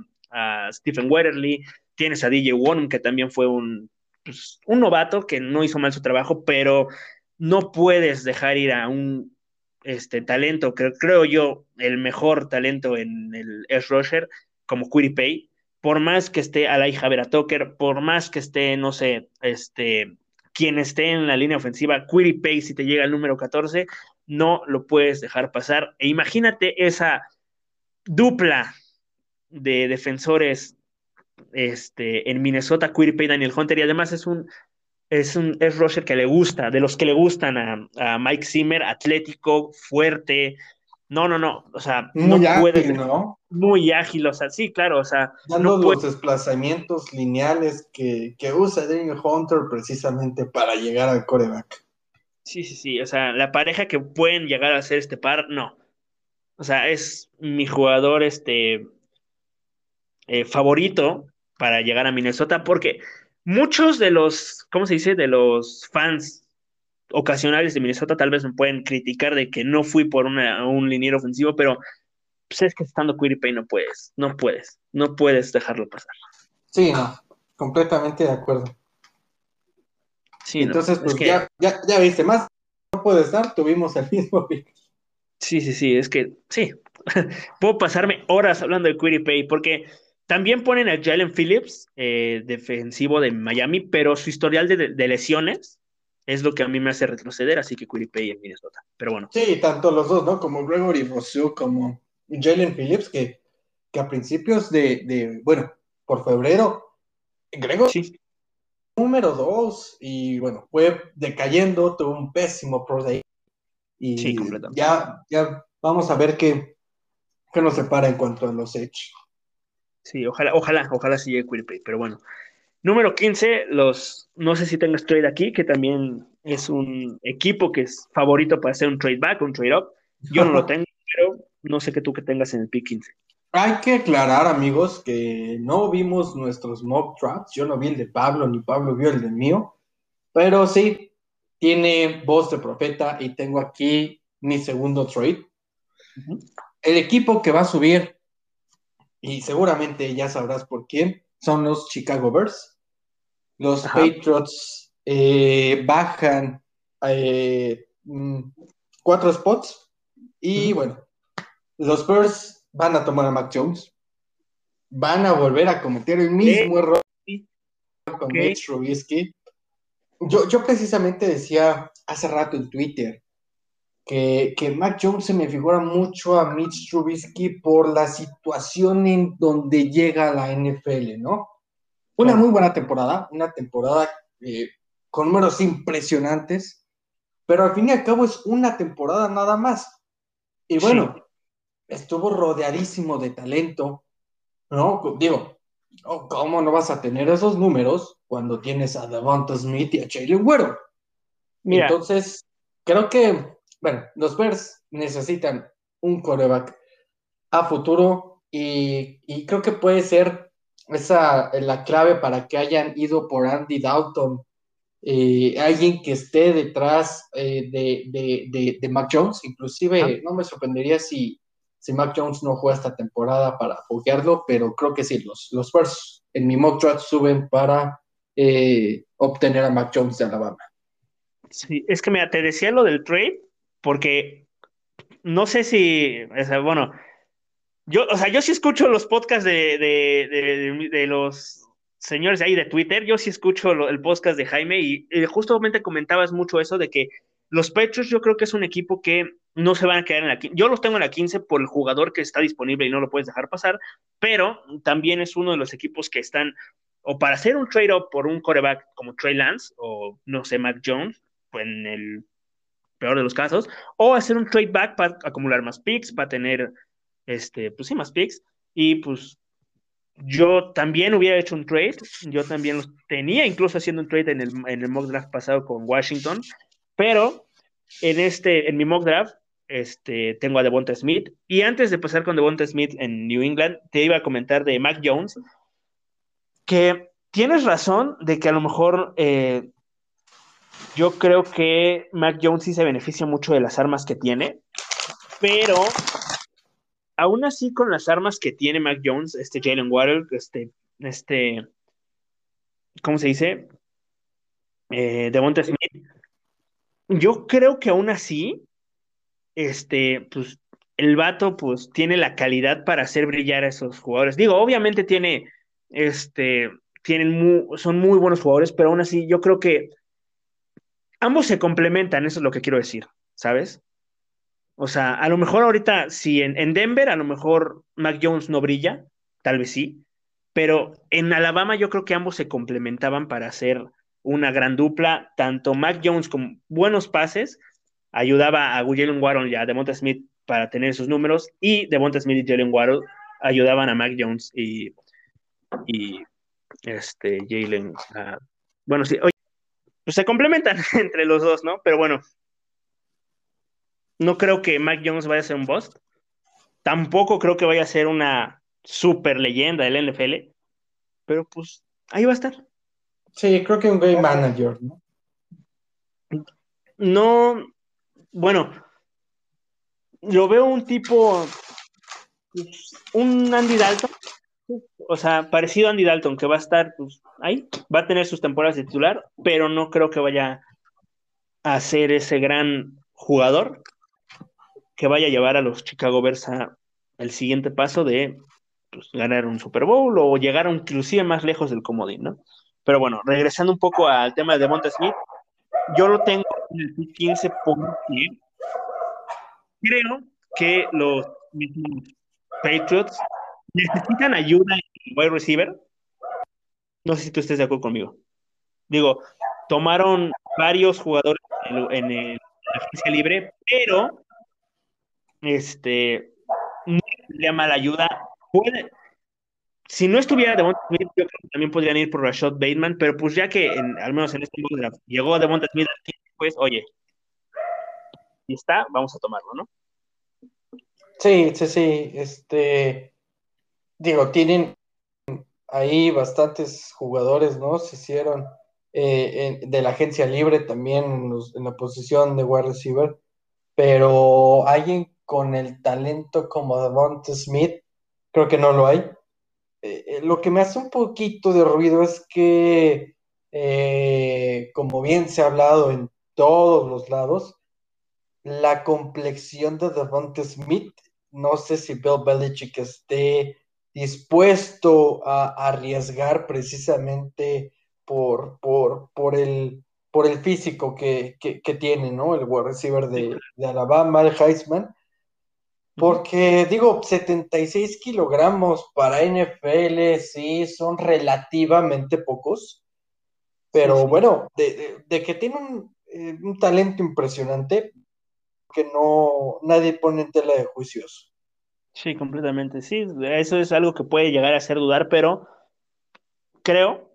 Stephen Wetterly, tienes a DJ Wonum, que también fue un, pues, un novato que no hizo mal su trabajo, pero no puedes dejar ir a un este, talento, que creo yo, el mejor talento en el S. Rusher, como Pay, por más que esté Alay Javera Tucker, por más que esté, no sé, este quien esté en la línea ofensiva, Query Pay, si te llega el número 14, no lo puedes dejar pasar. E imagínate esa dupla de defensores este, en Minnesota, Query Pay, Daniel Hunter, y además es un es un es Roger que le gusta, de los que le gustan a, Mike Zimmer, atlético, fuerte. No, no, no, o sea, muy no ágil, ¿no? Muy ágil, o sea, sí, claro, o sea, dando los desplazamientos lineales que, que usa Daniel Hunter precisamente para llegar al coreback. Sí, sí, sí, o sea, la pareja que pueden llegar a hacer este par, no. O sea, es mi jugador este eh, favorito para llegar a Minnesota porque muchos de los, ¿cómo se dice? De los fans ocasionales de Minnesota tal vez me pueden criticar de que no fui por un liniero ofensivo, pero pues es que estando Pay no puedes, no puedes, no puedes dejarlo pasar. Sí, no, completamente de acuerdo. Sí, Entonces, pues ya, ya, ya viste, más no puede estar, tuvimos el mismo [laughs] pick. Sí, sí, sí, es que sí, [laughs] puedo pasarme horas hablando de Pay porque también ponen a Jalen Phillips, eh, defensivo de Miami, pero su historial de, lesiones es lo que a mí me hace retroceder, así que Pay en Minnesota. Pero bueno. Sí, tanto los dos, ¿no? Como Gregory Rousseau, como Jalen Phillips, que, que a principios de, bueno, por febrero, Gregory número dos, y bueno, fue decayendo, tuvo un pésimo Pro Day. Y sí, ya, ya vamos a ver qué, qué nos separa en cuanto a los hechos. Sí, ojalá, ojalá, ojalá sí llegue Quiripay, pero bueno. Número 15, los, no sé si tengas trade aquí, que también es un equipo que es favorito para hacer un trade back, un trade up. Yo no lo [laughs] tengo, pero no sé qué tú que tengas en el pick 15. Hay que aclarar, amigos, que no vimos nuestros mock drafts. Yo no vi el de Pablo, ni Pablo vio el de mío. Pero sí, tiene voz de profeta y tengo aquí mi segundo trade. El equipo que va a subir y seguramente ya sabrás por quién, son los Chicago Bears. Los Patriots eh, bajan eh, mm, cuatro spots y bueno, los Bears van a tomar a Mac Jones, van a volver a cometer el mismo error con Mitch Trubisky. Yo, yo precisamente decía hace rato en Twitter, que, que Mac Jones se me figura mucho a Mitch Trubisky por la situación en donde llega la NFL, ¿no? Una muy buena temporada, una temporada eh, con números impresionantes, pero al fin y al cabo es una temporada nada más. Y bueno, estuvo rodeadísimo de talento, ¿no? Digo, ¿cómo no vas a tener esos números cuando tienes a Devonta Smith y a Jalen Güero? Entonces, creo que bueno, los Bears necesitan un coreback a futuro y, creo que puede ser esa la clave para que hayan ido por Andy Dalton, eh, alguien que esté detrás eh, de, de, Mac Jones, inclusive no me sorprendería si, si Mac Jones no juega esta temporada para foguearlo, pero creo que sí, los, los Bears en mi mock draft suben para eh, obtener a Mac Jones de Alabama. Sí, es que me te decía lo del trade, porque no sé si, bueno, yo, o sea, yo sí escucho los podcasts de, de, los señores ahí de Twitter, yo sí escucho el podcast de Jaime y, justamente comentabas mucho eso de que los Pechos yo creo que es un equipo que no se van a quedar en la 15. Yo los tengo en la 15 por el jugador que está disponible y no lo puedes dejar pasar, pero también es uno de los equipos que están o para hacer un trade-up por un coreback como Trey Lance o no sé, Mac Jones, pues en el peor de los casos, o hacer un trade back para acumular más picks, para tener, este, pues sí, más picks, y pues yo también hubiera hecho un trade, yo también los tenía incluso haciendo un trade en el, en el mock draft pasado con Washington, pero en este, en mi mock draft, este, tengo a Devonta Smith, y antes de pasar con Devonta Smith en New England, te iba a comentar de Mac Jones, que tienes razón de que a lo mejor eh, yo creo que Mac Jones sí se beneficia mucho de las armas que tiene, pero aún así con las armas que tiene Mac Jones, este Jalen Waddle, este, este, ¿cómo se dice? Eh, Devonta Smith, yo creo que aún así, este, pues el vato pues tiene la calidad para hacer brillar a esos jugadores. Digo, obviamente tiene, este, tienen son muy buenos jugadores, pero aún así yo creo que ambos se complementan, eso es lo que quiero decir, ¿sabes? O sea, a lo mejor ahorita, si en, Denver, a lo mejor Mac Jones no brilla, tal vez sí, pero en Alabama yo creo que ambos se complementaban para hacer una gran dupla, tanto Mac Jones con buenos pases, ayudaba a Jalen Waddle y a Devonta Smith para tener sus números, y Devonta Smith y Jalen Waddle ayudaban a Mac Jones y, y este, Jalen. bueno, sí, oye, pues se complementan [laughs] entre los dos, ¿no? Pero bueno, no creo que Mac Jones vaya a ser un bust. Tampoco creo que vaya a ser una super leyenda del NFL. Pero pues ahí va a estar. Sí, creo que un game manager, ¿no? No, bueno, lo veo un tipo, un Andy Dalton, o sea, parecido a Andy Dalton, que va a estar pues, ahí, va a tener sus temporadas de titular, pero no creo que vaya a ser ese gran jugador que vaya a llevar a los Chicago Bears a el siguiente paso de pues, ganar un Super Bowl o llegar inclusive más lejos del comodín, ¿no? Pero bueno, regresando un poco al tema de Devonta Smith, yo lo tengo en el 15 porque creo que los Patriots necesitan ayuda en wide receiver. No sé si tú estés de acuerdo conmigo. Digo, tomaron varios jugadores en, la agencia libre, pero este no mala ayuda. si no estuviera Devonta Smith, yo creo que también podrían ir por Rashad Bateman, pero pues ya que al menos en este draft llegó Devonta Smith, pues oye, y está, vamos a tomarlo, ¿no? Sí, sí, sí. Este, digo, tienen ahí bastantes jugadores, ¿no? Se hicieron eh, de la agencia libre también en, la posición de wide receiver, pero alguien con el talento como Devonta Smith, creo que no lo hay. Eh, eh, lo que me hace un poquito de ruido es que, como bien se ha hablado en todos los lados, la complexión de Devonta Smith, no sé si Bill Belichick esté dispuesto a arriesgar precisamente por, por, por, el, por el físico que, tiene, ¿no? El wide receiver de, Alabama, el Heisman. Porque digo, 76 kilogramos para NFL, sí, son relativamente pocos. Pero bueno, de, que tiene un, eh, un, talento impresionante, que no nadie pone en tela de juicios. Sí, completamente. Sí, eso es algo que puede llegar a hacer dudar, pero creo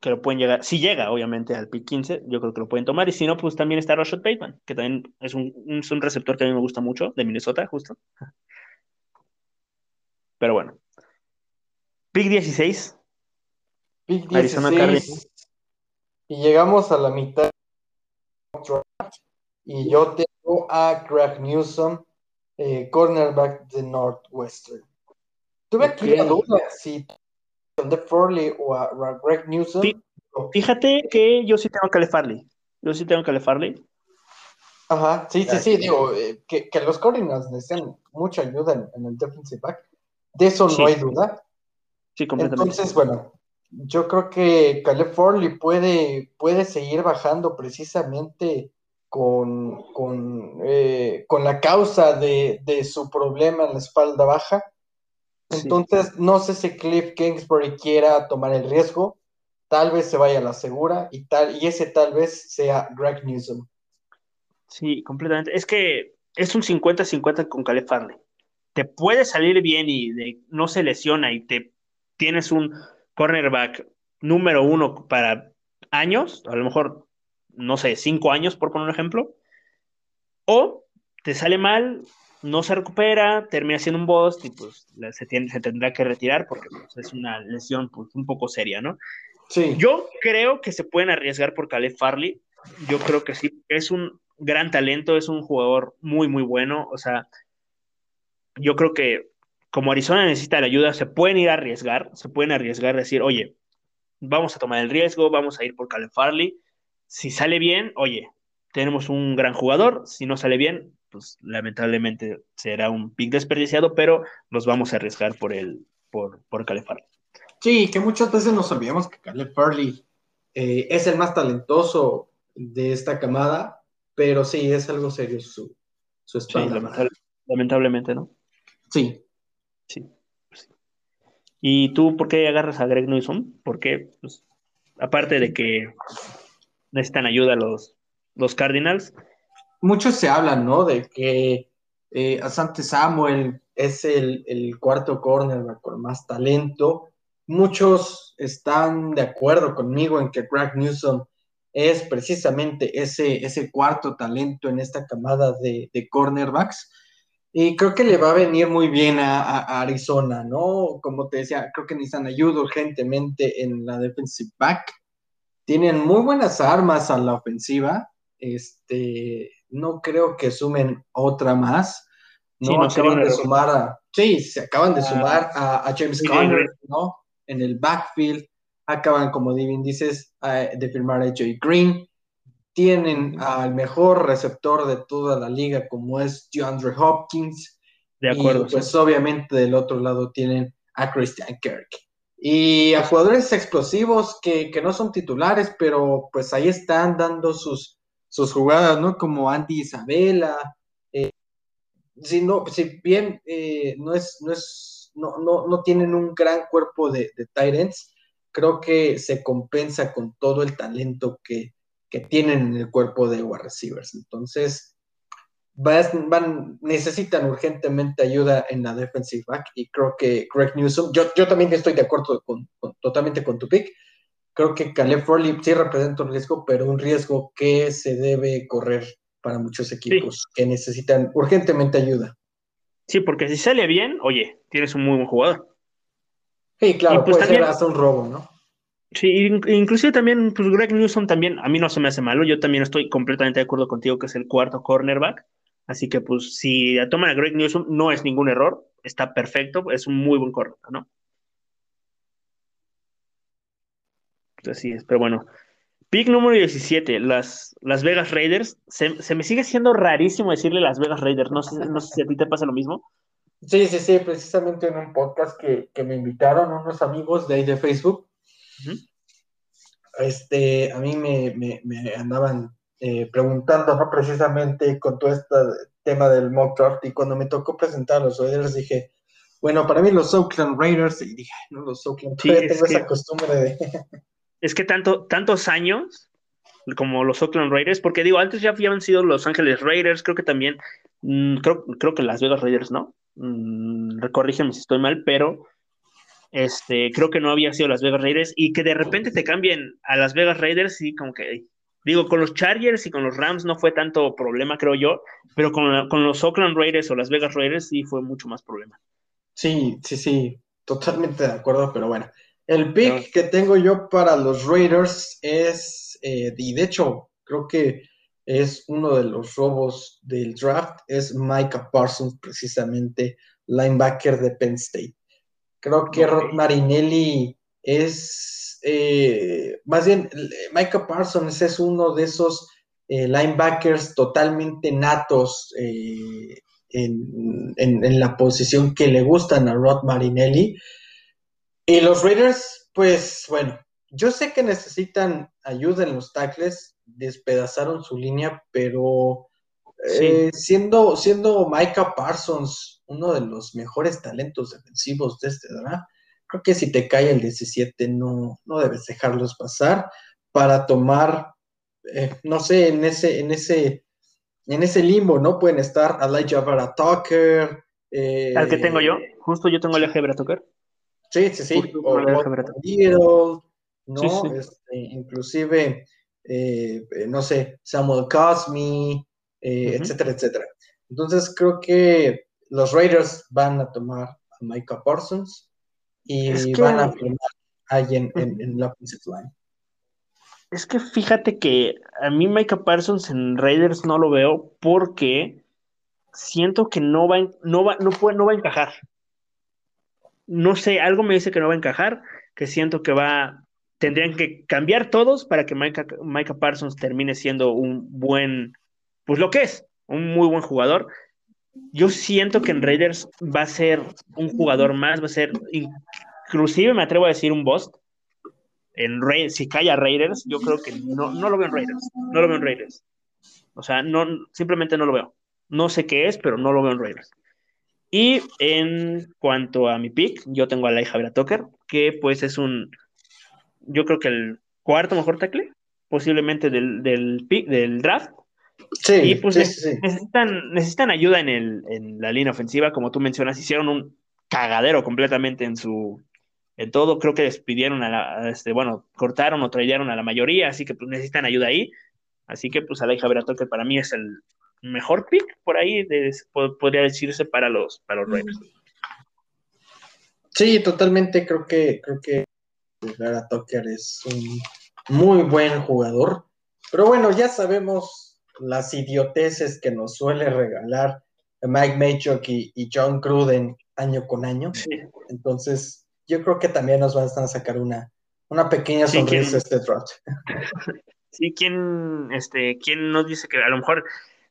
que lo pueden llegar, si llega obviamente al pick 15, yo creo que lo pueden tomar, y si no, pues también está Rashad Bateman, que también es un, es un receptor que a mí me gusta mucho, de Minnesota, justo. Pero bueno. Pick 16. Pick 16. Y llegamos a la mitad. Y yo tengo a Greg Newsom eh, cornerback de Northwestern. Tuve aquí la duda si de Farley o a, Greg Newsom. Fíjate que yo sí tengo que le Farley. Yo sí tengo que le Farley. Ajá, sí, sí, sí, digo, eh, que, que, los Cardinals necesitan mucha ayuda en, el defensive back. De eso no hay duda. Sí, completamente. Entonces, bueno, yo creo que Caleb Farley puede, puede seguir bajando precisamente con, con, eh, con la causa de, su problema en la espalda baja. Entonces, no sé si Cliff Kingsbury quiera tomar el riesgo, tal vez se vaya a la segura y, tal, y ese tal vez sea Greg Newsom. Sí, completamente. Es que es un 50-50 con Caleb Farley. Te puede salir bien y no se lesiona y te tienes un cornerback número uno para años, a lo mejor, no sé, cinco años, por poner un ejemplo, o te sale mal, no se recupera, termina siendo un bust y pues se, se tendrá que retirar porque pues, es una lesión pues, un poco seria, ¿no? Sí. Yo creo que se pueden arriesgar por Caleb Farley. Yo creo que sí. Es un gran talento, es un jugador muy, muy bueno. O sea, yo creo que como Arizona necesita la ayuda, se pueden ir a arriesgar, se pueden arriesgar a decir, oye, vamos a tomar el riesgo, vamos a ir por Caleb Farley. Si sale bien, oye, tenemos un gran jugador. Si no sale bien, pues lamentablemente será un pick desperdiciado, pero nos vamos a arriesgar por el, por, por Caleb Farley. Sí, que muchas veces nos olvidamos que Caleb Farley eh, es el más talentoso de esta camada, pero sí, es algo serio su, su lamentablemente, ¿no? Sí. Sí. ¿Y tú por qué agarras a Greg Newsom? Porque, pues, aparte de que necesitan ayuda los, los Cardinals. Muchos se hablan, ¿no? De que eh, Asante Samuel es el, cuarto corner con más talento. Muchos están de acuerdo conmigo en que Greg Newsom es precisamente ese, ese cuarto talento en esta camada de, de cornerbacks. Y creo que le va a venir muy bien a, Arizona, ¿no? Como te decía, creo que necesitan ayuda urgentemente en la defensive back. Tienen muy buenas armas a la ofensiva. Este, no creo que sumen otra más. No, acaban de sumar a. Sí, se acaban de ah, sumar a, James Conner, ¿no? En el backfield. Acaban, como Divin dices, de firmar a Jay Green tienen al mejor receptor de toda la liga como es DeAndre Hopkins. De acuerdo. Y pues obviamente del otro lado tienen a Christian Kirk. Y a jugadores explosivos que, no son titulares, pero pues ahí están dando sus, sus jugadas, ¿no? Como Andy Isabela. Eh, si, no, si bien eh, no es, no es, no, no, tienen un gran cuerpo de, de Tyrants, creo que se compensa con todo el talento que, que tienen en el cuerpo de wide receivers. Entonces, van, necesitan urgentemente ayuda en la defensive back y creo que Greg Newsom, yo, yo también estoy de acuerdo con, totalmente con tu pick. Creo que Caleb Farley sí representa un riesgo, pero un riesgo que se debe correr para muchos equipos que necesitan urgentemente ayuda. Sí, porque si sale bien, oye, tienes un muy buen jugador. Sí, claro, pues puede ser hasta un robo, ¿no? Sí, inclusive también, pues Greg Newsom también, a mí no se me hace malo, yo también estoy completamente de acuerdo contigo que es el cuarto cornerback, así que pues si toman a Greg Newsom no es ningún error, está perfecto, es un muy buen cornerback, ¿no? Así es, pero bueno. Pick número 17, las, las Vegas Raiders. Se, me sigue siendo rarísimo decirle las Vegas Raiders, no sé, no sé si a ti te pasa lo mismo. Sí, sí, sí, precisamente en un podcast que, que me invitaron unos amigos de ahí de Facebook este, a mí me, andaban eh, preguntando, ¿no? Precisamente con todo este tema del mock draft y cuando me tocó presentar a los Raiders dije, bueno, para mí los Oakland Raiders, y dije, no, los Oakland, sí, tengo esa costumbre de... es que tanto, tantos años como los Oakland Raiders, porque digo, antes ya habían sido los Ángeles Raiders, creo que también, mm, creo, creo que las Vegas Raiders, ¿no? Mm, corrígeme si estoy mal, pero este, creo que no había sido Las Vegas Raiders y que de repente te cambien a Las Vegas Raiders y como que, digo, con los Chargers y con los Rams no fue tanto problema, creo yo, pero con, con los Oakland Raiders o Las Vegas Raiders sí fue mucho más problema. Sí, sí, sí, totalmente de acuerdo, pero bueno. El pick que tengo yo para los Raiders es, eh, y de hecho, creo que es uno de los robos del draft, es Micah Parsons, precisamente linebacker de Penn State. Creo que Rod Marinelli es, eh, más bien, Michael Parsons es uno de esos eh, linebackers totalmente natos eh, en, la posición que le gustan a Rod Marinelli. Y los Raiders, pues bueno, yo sé que necesitan ayuda en los tackles, despedazaron su línea, pero siendo, siendo Micah Parsons uno de los mejores talentos defensivos de este draft. Creo que si te cae el 17 no, no debes dejarlos pasar para tomar, eh, no sé, en ese, en ese en ese limbo, ¿no? Pueden estar Elijah Vera Tucker. Eh, Al que tengo yo, justo yo tengo Elijah Vera Tucker. Sí, sí, sí. O, o ¿no? Este, inclusive, eh, no sé, Samuel Cosme, eh, etcétera, etcétera. Entonces creo que los Raiders van a tomar a Micah Parsons y van a firmar ahí en, en, la offensive line. Es que fíjate que a mí Micah Parsons en Raiders no lo veo porque siento que no va, no va, no puede, no va a encajar. No sé, algo me dice que no va a encajar, que siento que va, tendrían que cambiar todos para que Micah, Parsons termine siendo un buen, pues lo que es, un muy buen jugador. Yo siento que en Raiders va a ser un jugador más, va a ser, inclusive me atrevo a decir un boss. En si cae a Raiders, yo creo que no, no lo veo en Raiders. No lo veo en Raiders. O sea, no, simplemente no lo veo. No sé qué es, pero no lo veo en Raiders. Y en cuanto a mi pick, yo tengo a Lai Javier Tucker, que pues es un, yo creo que el cuarto mejor tackle, posiblemente del, del, pick, del draft. Sí, y pues Necesitan, necesitan ayuda en, el, en la línea ofensiva, como tú mencionas, hicieron un cagadero completamente en su en todo, creo que despidieron a la, este, bueno, cortaron o trajeron a la mayoría, así que pues necesitan ayuda ahí, así que pues Alay Javier que para mí es el mejor pick por ahí, de, podría decirse para los, para los Raiders. Sí, totalmente, creo que, creo que Vera Tucker es un muy buen jugador, pero bueno, ya sabemos las idioteces que nos suele regalar Mike Maychuk y, John Cruden año con año. Entonces, yo creo que también nos van a sacar una, una pequeña sonrisa este draft. [laughs] Sí, ¿quién, este, ¿quién nos dice que a lo mejor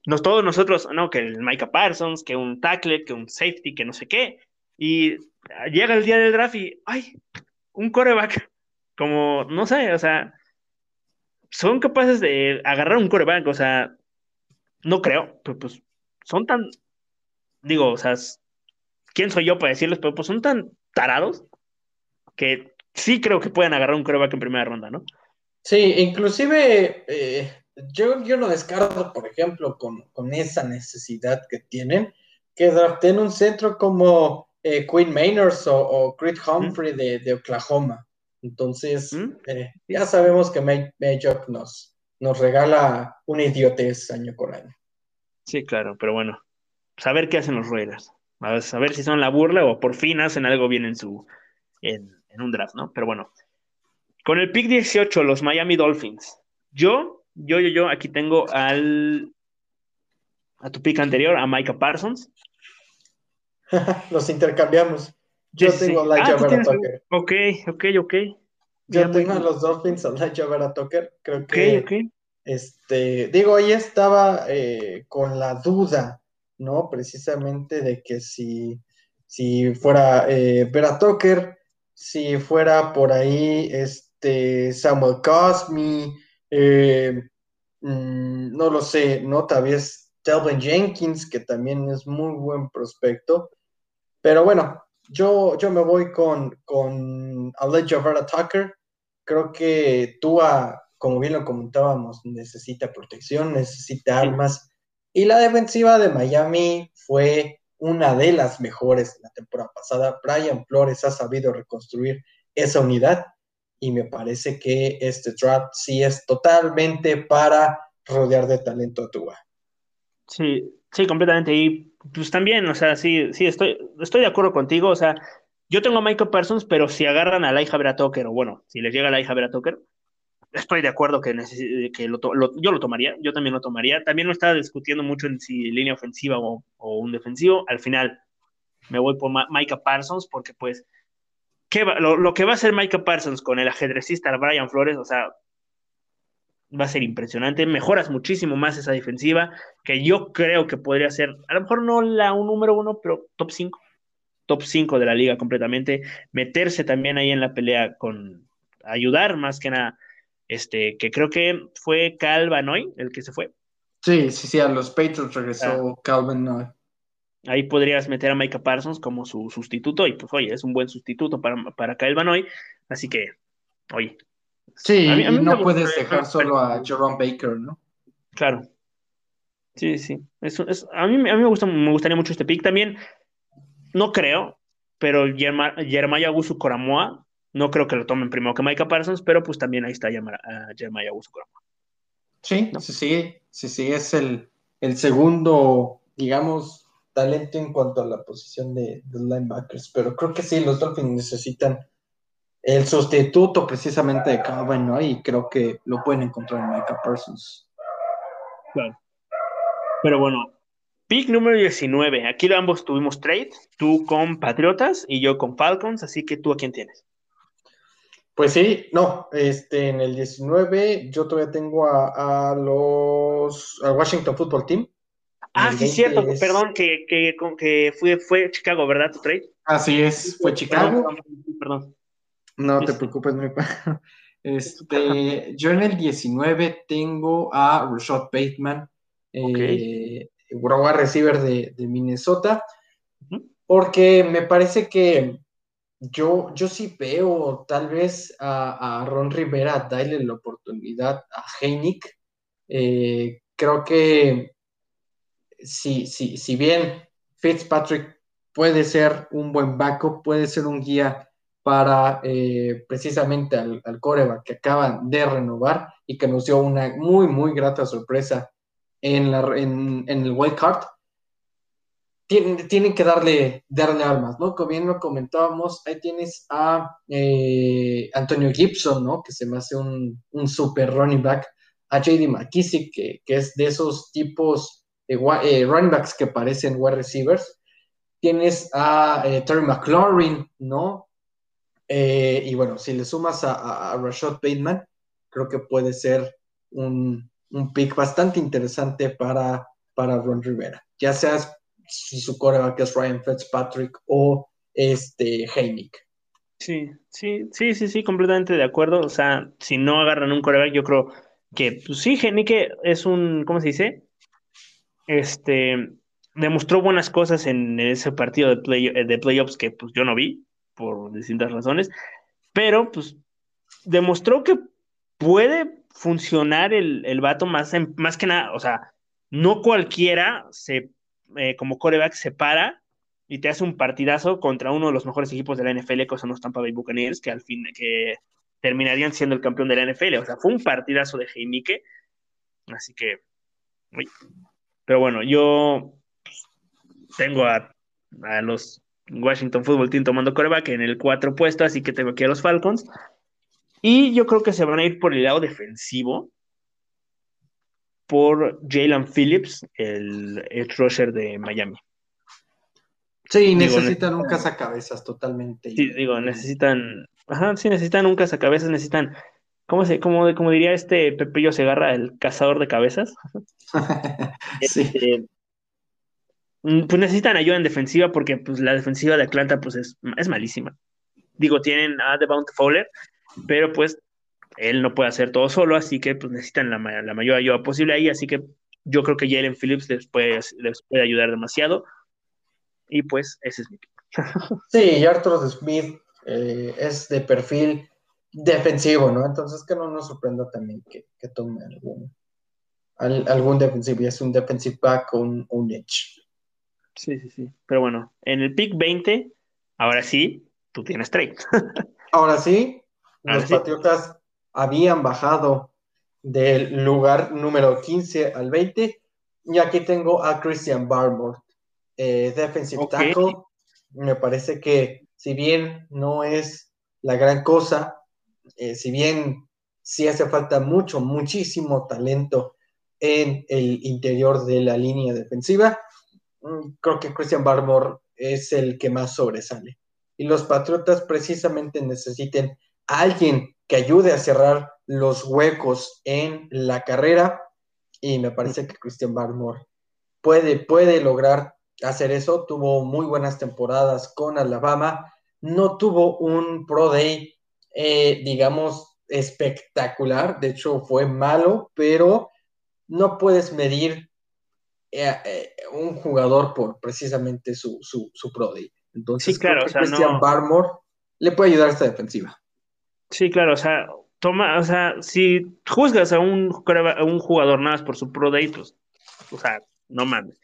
nos, todos nosotros, no, que el Micah Parsons, que un tackle, que un safety, que no sé qué, y llega el día del draft y, ay, un coreback, como, no sé, o sea, son capaces de agarrar un coreback, o sea, no creo, pero pues son tan, digo, o sea, ¿quién soy yo para decirles? Pero pues son tan tarados que sí creo que pueden agarrar un coreback en primera ronda, ¿no? Sí, inclusive eh, yo, yo no descarto, por ejemplo, con, esa necesidad que tienen, que draften un centro como eh, Quinn Maynors o, Creed Humphrey de, Oklahoma. Entonces, ¿Mm? eh, ya sabemos que May, nos, nos regala una idiotez año con año. Sí, claro, pero bueno, saber pues, qué hacen los Raiders. A saber si son la burla o por fin hacen algo bien en su en, un draft, ¿no? Pero bueno, con el pick 18, los Miami Dolphins. Yo, yo, yo, yo, aquí tengo al a tu pick anterior, a Micah Parsons. [laughs] los intercambiamos. Yo tengo a Elijah ah, Tucker. Ok, ok, ok. Yo tengo a los Dolphins a Elijah Vera Tucker. Creo que. Este, digo, ahí estaba eh, con la duda, ¿no? Precisamente de que si, si fuera eh, Vera Tucker, si fuera por ahí este Samuel Cosme, eh, mm, no lo sé, ¿no? Tal vez Telvin Jenkins, que también es muy buen prospecto. Pero bueno, yo, yo me voy con, con Elijah Vera Tucker creo que Tua, como bien lo comentábamos, necesita protección, necesita armas. Y la defensiva de Miami fue una de las mejores la temporada pasada. Brian Flores ha sabido reconstruir esa unidad y me parece que este draft sí es totalmente para rodear de talento a Tua. Sí, sí, completamente. Y pues también, o sea, sí, sí, estoy, estoy de acuerdo contigo. O sea, yo tengo a Michael Parsons, pero si agarran a Laija Tucker, o bueno, si les llega Laija Tucker, estoy de acuerdo que, que yo lo tomaría, yo también lo tomaría. También no estaba discutiendo mucho en si línea ofensiva o, un defensivo. Al final me voy por Micah Parsons porque pues ¿qué lo, que va a hacer Micah Parsons con el ajedrecista Brian Flores, o sea, va a ser impresionante. Mejoras muchísimo más esa defensiva que yo creo que podría ser, a lo mejor no la un número uno, pero top 5 top 5 de la liga completamente, meterse también ahí en la pelea con ayudar más que nada, este, que creo que fue Calvin hoy el que se fue. Sí, sí, sí, a los Patriots regresó ah. Calvin Noy. Ahí podrías meter a Micah Parsons como su sustituto y pues oye, es un buen sustituto para, para Calvin hoy, así que, oye. Sí, y no puedes dejar solo a Jerome Baker, ¿no? Claro. Sí, sí. a, mí, a mí me, gusta, me gustaría mucho este pick. También, no creo, pero Jeremiah Agusu Coramoa, no creo que lo tomen primero que Micah Parsons, pero pues también ahí está Jeremiah Agusu Coramoa. Sí, sí, sí, sí, sí, es el, el segundo, digamos, talento en cuanto a la posición de, de linebackers, pero creo que sí, los Dolphins necesitan el sustituto precisamente de Calvin, ¿no? Y creo que lo pueden encontrar en Micah Parsons. Claro. Pero bueno, pick número 19. Aquí ambos tuvimos trade, tú con Patriotas y yo con Falcons, así que tú a quién tienes. Pues sí, no, este, en el 19 yo todavía tengo a, los a Washington Football Team. Ah, sí, cierto, perdón, que, que, que fue, fue Chicago, ¿verdad, tu trade? Así es, fue Chicago. Perdón. No te preocupes, mi [laughs] Este, [laughs] yo en el 19 tengo a Rashad Bateman, eh, receiver de, Minnesota, porque me parece que yo, yo sí veo tal vez a, Ron Rivera darle la oportunidad a Heinik. Eh, creo que si, bien Fitzpatrick puede ser un buen backup, puede ser un guía para eh, precisamente al, al coreback que acaban de renovar y que nos dio una muy, muy grata sorpresa en, la, en, en el wild card tienen, que darle, darle armas, ¿no? Como bien lo comentábamos, ahí tienes a eh, Antonio Gibson, ¿no? Que se me hace un, un super running back, a JD McKissick, que, que es de esos tipos eh, running backs que parecen wide receivers. Tienes a eh, Terry McLaurin, ¿no? y bueno, si le sumas a, a, Rashad Bateman, creo que puede ser un, un pick bastante interesante para, para Ron Rivera. Ya seas si su coreback es Ryan Fitzpatrick o este Heinik. Sí, sí, sí, sí, sí, completamente de acuerdo. O sea, si no agarran un coreback, yo creo que pues, sí, Heinik es un, ¿cómo se dice? Este demostró buenas cosas en ese partido de, play, de playoffs que pues yo no vi por distintas razones, pero pues demostró que puede funcionar el, el vato más, más que nada, o sea, no cualquiera se eh, como coreback se para y te hace un partidazo contra uno de los mejores equipos de la NFL, que son los Tampa Bay Buccaneers, que al fin que terminarían siendo el campeón de la NFL. O sea, fue un partidazo de Heimike. Así que, pero bueno, yo tengo a, a los Washington Football Team tomando coreback en el cuatro puesto, así que tengo aquí a los Falcons. Y yo creo que se van a ir por el lado defensivo por Jalen Phillips, el edge rusher de Miami. Sí, necesitan un cazacabezas totalmente. Sí, digo, necesitan, ajá, sí, necesitan un cazacabezas, necesitan, ¿cómo se, cómo, como diría este Pepillo Segarra, el cazador de cabezas? [laughs] sí. Este, mm, pues necesitan ayuda en defensiva porque pues la defensiva de Atlanta pues es, es malísima. Digo, tienen a Devonta Fowler, pero pues él no puede hacer todo solo, así que pues, necesitan la, mayor ayuda posible ahí, así que yo creo que Jalen Phillips les puede, les puede ayudar demasiado. Y pues ese es mi pick. [laughs] Sí, Arthur Smith eh, es de perfil defensivo, ¿no? Entonces que no nos sorprenda también que, tome algún, algún defensivo, ya es un defensive back o un, un edge. Sí, sí, sí. Pero bueno, en el pick 20, ahora sí, tú tienes trade. [laughs] ahora sí, los Patriotas habían bajado del lugar número 15 al 20. Y aquí tengo a Christian Barmore, eh, defensive tackle. Me parece que si bien no es la gran cosa, eh, si bien sí hace falta mucho, muchísimo talento en el interior de la línea defensiva, mm, creo que Christian Barmore es el que más sobresale. Y los Patriotas precisamente necesiten a alguien que ayude a cerrar los huecos en la carrera y me parece que Christian Barmore puede, puede lograr hacer eso. Tuvo muy buenas temporadas con Alabama. No tuvo un Pro Day, eh, digamos, espectacular. De hecho, fue malo, pero no puedes medir eh, eh, un jugador por precisamente su, Pro Day. Entonces, claro, Christian Barmore le puede ayudar a esta defensiva. Sí, claro, o sea, toma, o sea, si juzgas a un, un jugador nada más por su Pro Day, pues O sea, no mames.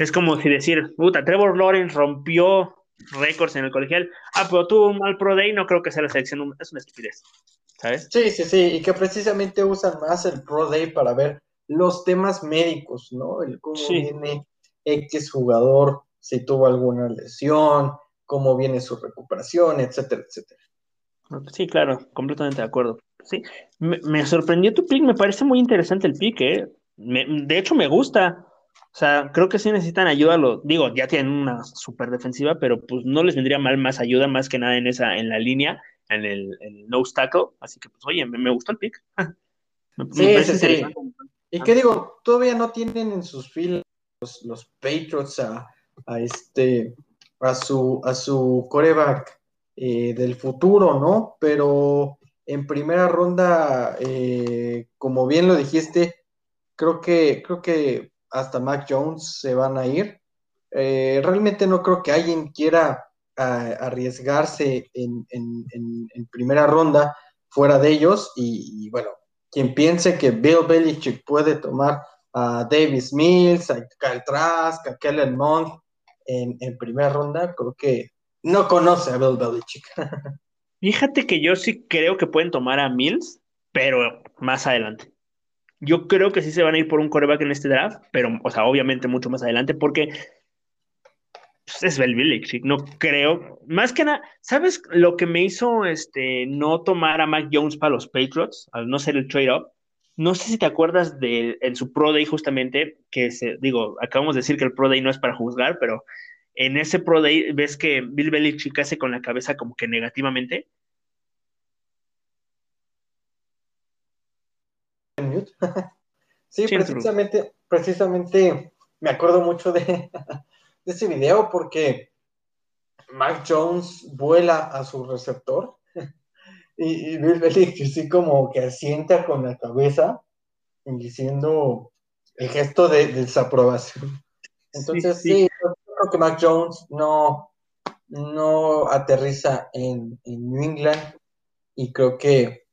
Es como si decir, puta, Trevor Lawrence rompió récords en el colegial. Ah, pero tuvo un mal Pro Day, no creo que sea la selección. Es una estupidez. ¿Sabes? Sí, sí, sí. Y que precisamente usan más el Pro Day para ver los temas médicos, ¿no? El cómo viene X jugador, si tuvo alguna lesión, cómo viene su recuperación, etcétera, etcétera. Sí, claro, completamente de acuerdo. Sí, me, sorprendió tu pick, me parece muy interesante el pick, ¿eh? de hecho, me gusta. O sea, creo que sí necesitan ayuda. Lo, digo, ya tienen una super defensiva, pero pues no les vendría mal más ayuda, más que nada en esa, en la línea, en el, en no tackle. Así que, pues, oye, me, gustó el pick. [laughs] sí, sí, sí. Y qué digo, todavía no tienen en sus filas los, Patriots a, este a su a su coreback eh, del futuro, ¿no? Pero en primera ronda, eh, como bien lo dijiste, creo que, creo que hasta Mac Jones se van a ir. Eh, realmente no creo que alguien quiera arriesgarse en, primera ronda fuera de ellos. Y, bueno, quien piense que Bill Belichick puede tomar a Davis Mills, a Kyle Trask, a Kellen Mond en, en primera ronda, creo que no conoce a Bill Belichick. [laughs] Fíjate que yo sí creo que pueden tomar a Mills, pero más adelante. Yo creo que sí se van a ir por un coreback en este draft, pero, o sea, obviamente mucho más adelante, porque pues, es Bill Belichick, no creo. Más que nada, ¿sabes lo que me hizo este, no tomar a Mac Jones para los Patriots, al no ser el trade-up? No sé si te acuerdas de en su Pro Day justamente, que se, digo, acabamos de decir que el Pro Day no es para juzgar, pero en ese Pro Day ves que Bill Belichick hace con la cabeza como que negativamente. [laughs] sí, precisamente, precisamente me acuerdo mucho de, [laughs] ese video porque Mike Jones vuela a su receptor [laughs] y, Bill Belichick así como que asienta con la cabeza diciendo el gesto de, desaprobación. Entonces sí, que Mac Jones no, no aterriza en, New England y creo que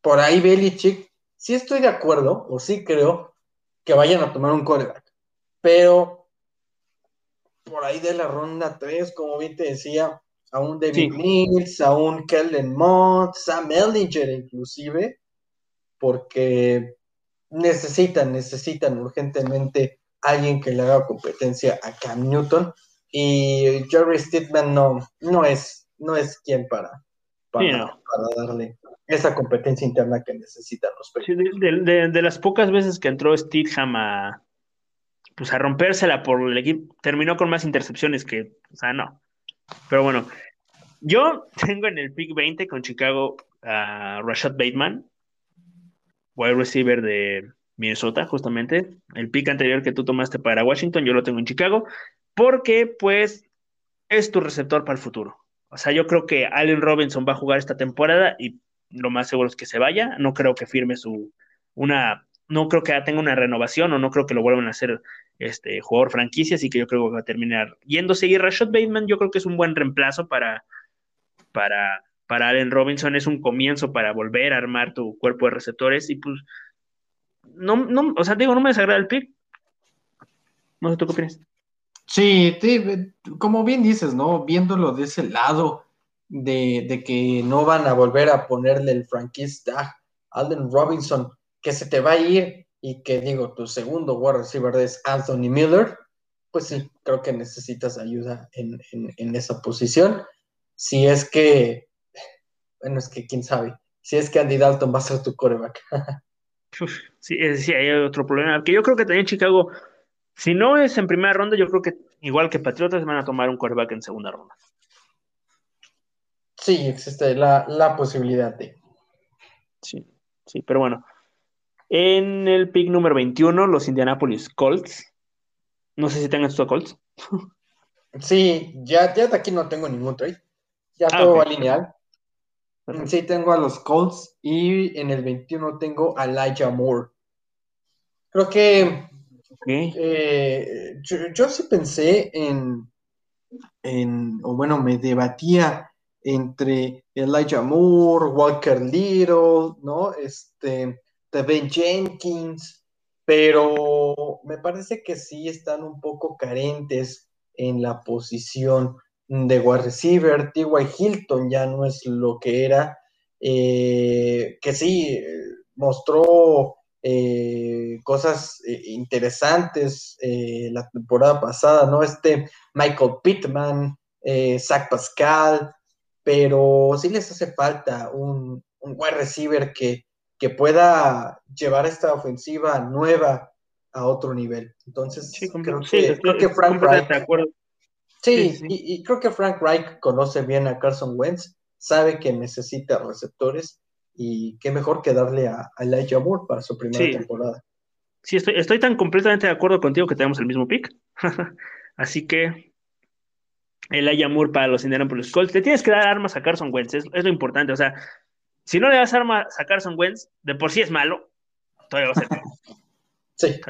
por ahí Belichick, sí estoy de acuerdo o sí creo que vayan a tomar un coreback, pero por ahí de la ronda 3, como bien te decía, a un David Mills, a un Kellen Mott, Sam Ellinger inclusive, porque necesitan, necesitan urgentemente alguien que le haga competencia a Cam Newton y Jerry Stidman no, no es, no es quien para, para, darle esa competencia interna que necesitan los sí, de, las pocas veces que entró Stidham a pues a rompérsela por el equipo, terminó con más intercepciones que, o sea, no. Pero bueno, yo [laughs] tengo en el pick 20 con Chicago a Rashad Bateman, wide receiver de, Minnesota, justamente. El pick anterior que tú tomaste para Washington, yo lo tengo en Chicago, porque pues es tu receptor para el futuro. O sea, yo creo que Allen Robinson va a jugar esta temporada y lo más seguro es que se vaya. No creo que firme su una, no creo que tenga una renovación o no creo que lo vuelvan a hacer este jugador franquicia, así que yo creo que va a terminar yéndose. Y Rashad Bateman, yo creo que es un buen reemplazo para, para, para Allen Robinson, es un comienzo para volver a armar tu cuerpo de receptores y pues no, no, o sea, digo, no me desagrada el pick. No sé tú qué opinas. Sí, como bien dices, ¿no? Viéndolo de ese lado, de, que no van a volver a ponerle el franquista Alden Robinson, que se te va a ir y que digo, tu segundo wide receiver es Anthony Miller, pues sí, creo que necesitas ayuda en, en esa posición. Si es que, bueno, es que quién sabe, si es que Andy Dalton va a ser tu coreback. [laughs] sí, sí, hay otro problema. Que yo creo que también Chicago, si no es en primera ronda, yo creo que igual que Patriotas van a tomar un quarterback en segunda ronda. Sí, existe la, posibilidad de. Sí, sí, pero bueno. En el pick número 21, los Indianapolis Colts. No sé si tengan estos Colts. Sí, ya, ya de aquí no tengo ningún trade. Ya ah, todo va lineal. Sí, tengo a los Colts y en el 21 tengo a Elijah Moore. Creo que eh, yo, sí pensé en, en, o bueno, me debatía entre Elijah Moore, Walker Little, ¿no? Este, Devin Jenkins, pero me parece que sí están un poco carentes en la posición de wide receiver. T.Y. Hilton ya no es lo que era, eh, que sí mostró eh, cosas eh, interesantes la temporada pasada, ¿no? Este Michael Pittman, Zach Pascal, pero sí les hace falta un, un wide receiver que, que pueda llevar esta ofensiva nueva a otro nivel. Entonces, creo, que, Frank Reich. Sí, Y, creo que Frank Reich conoce bien a Carson Wentz, sabe que necesita receptores y qué mejor que darle a, Elijah Moore para su primera temporada. Sí, estoy, estoy tan completamente de acuerdo contigo que tenemos el mismo pick. [laughs] Así que Elijah Moore para los Indianapolis Colts. Le tienes que dar armas a Carson Wentz, es, es lo importante. O sea, si no le das armas a Carson Wentz, de por sí es malo, todavía va a ser. [laughs] sí.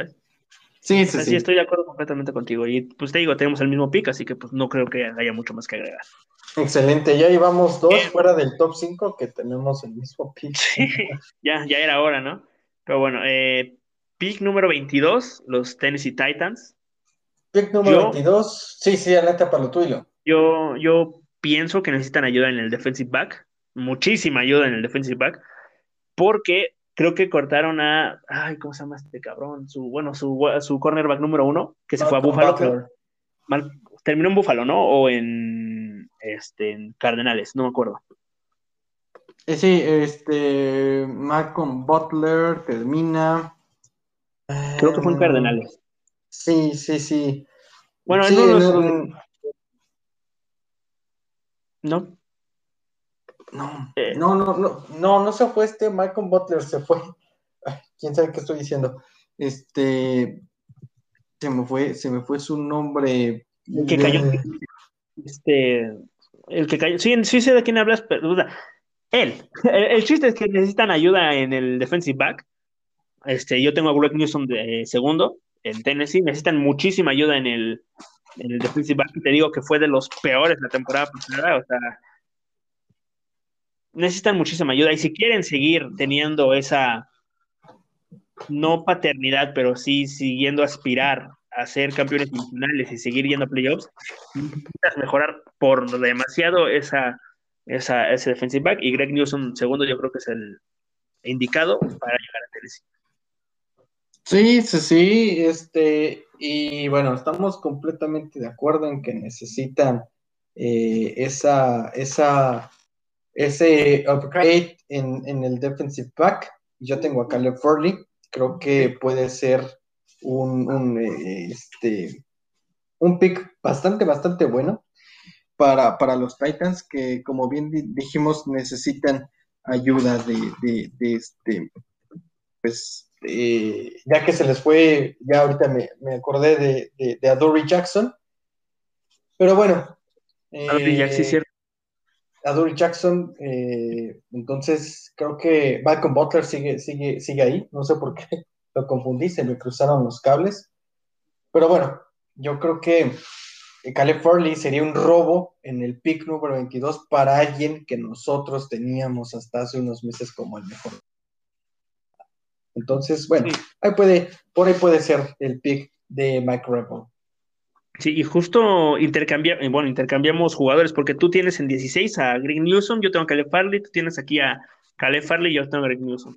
Sí, sí, sí. estoy de acuerdo completamente contigo. Y pues te digo, tenemos el mismo pick, así que pues no creo que haya mucho más que agregar. Excelente, ya íbamos dos fuera del top 5 que tenemos el mismo pick. Sí, [laughs] ya, ya era hora, ¿no? Pero bueno, eh, pick número 22, los Tennessee Titans. Pick número 22, sí, sí, neta para lo tuyo. Yo, yo pienso que necesitan ayuda en el defensive back, muchísima ayuda en el defensive back, porque creo que cortaron a, ay, ¿cómo se llama este cabrón? Su, bueno, su, su cornerback número uno, que se fue a Buffalo. terminó en Buffalo, ¿no? O en, este, en Cardenales, no me acuerdo. Eh, sí, este, Malcolm Butler termina. Creo que fue en Cardenales. Sí, sí, sí. Bueno, no, no. Eh, no, no, no, no, no, se fue este Malcolm Butler, se fue. Quién sabe qué estoy diciendo. Este se me fue, se me fue su nombre. El que cayó. Este, el que cayó. Sí, sí sé de quién hablas, pero duda. Él. El, chiste es que necesitan ayuda en el defensive back. Este, yo tengo a Greg Newsom de segundo en Tennessee. Necesitan muchísima ayuda en el, en el defensive back. Te digo que fue de los peores la temporada pasada. O sea, necesitan muchísima ayuda y si quieren seguir teniendo esa, no paternidad, pero sí siguiendo aspirar a ser campeones nacionales y seguir yendo a playoffs, necesitas mejorar por demasiado esa, esa, ese defensive back y Greg Newsom, segundo, yo creo que es el indicado para llegar a Tennessee. Sí, sí, sí, este, y bueno, estamos completamente de acuerdo en que necesitan eh, esa, esa ese upgrade en, el defensive back. Yo tengo a Caleb Furley, creo que puede ser un, un, eh, este, un pick bastante, bastante bueno para, para, los Titans, que como bien dijimos, necesitan ayuda de, este, pues, ya que se les fue, ya ahorita me, acordé de, de, de Jackson, pero bueno. Jackson, cierto a Dory Jackson, eh, entonces creo que Malcolm Butler sigue, sigue, sigue ahí, no sé por qué [laughs] lo confundí, se me cruzaron los cables, pero bueno, yo creo que Caleb Farley sería un robo en el pick número 22 para alguien que nosotros teníamos hasta hace unos meses como el mejor. Entonces, bueno, ahí puede, por ahí puede ser el pick de Mike Rebel. Sí, y justo intercambia, eh, bueno, intercambiamos jugadores porque tú tienes en 16 a Greg Newsom, yo tengo a Caleb Farley, tú tienes aquí a Caleb Farley y yo tengo a Greg Newsom.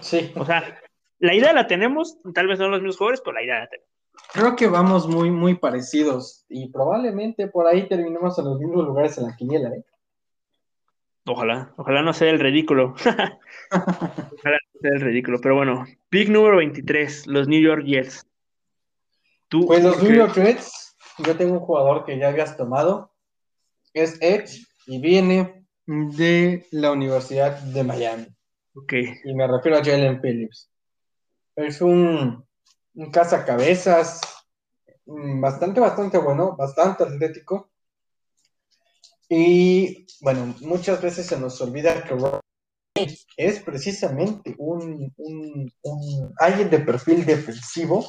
Sí. O sea, la idea la tenemos, tal vez no los mismos jugadores, pero la idea la tenemos. Creo que vamos muy, muy parecidos y probablemente por ahí terminemos en los mismos lugares en la quiniela, ¿eh? Ojalá, ojalá no sea el ridículo. [laughs] ojalá no sea el ridículo, pero bueno. Pick número 23, los New York Jets. ¿Tú, pues los New York Jets yo tengo un jugador que ya habías tomado, es Edge y viene de la Universidad de Miami. Ok. Y me refiero a Jalen Phillips. Es un, un cazacabezas mm, bastante, bastante bueno, bastante atlético. Y bueno, muchas veces se nos olvida que es precisamente un, un, un, alguien de perfil defensivo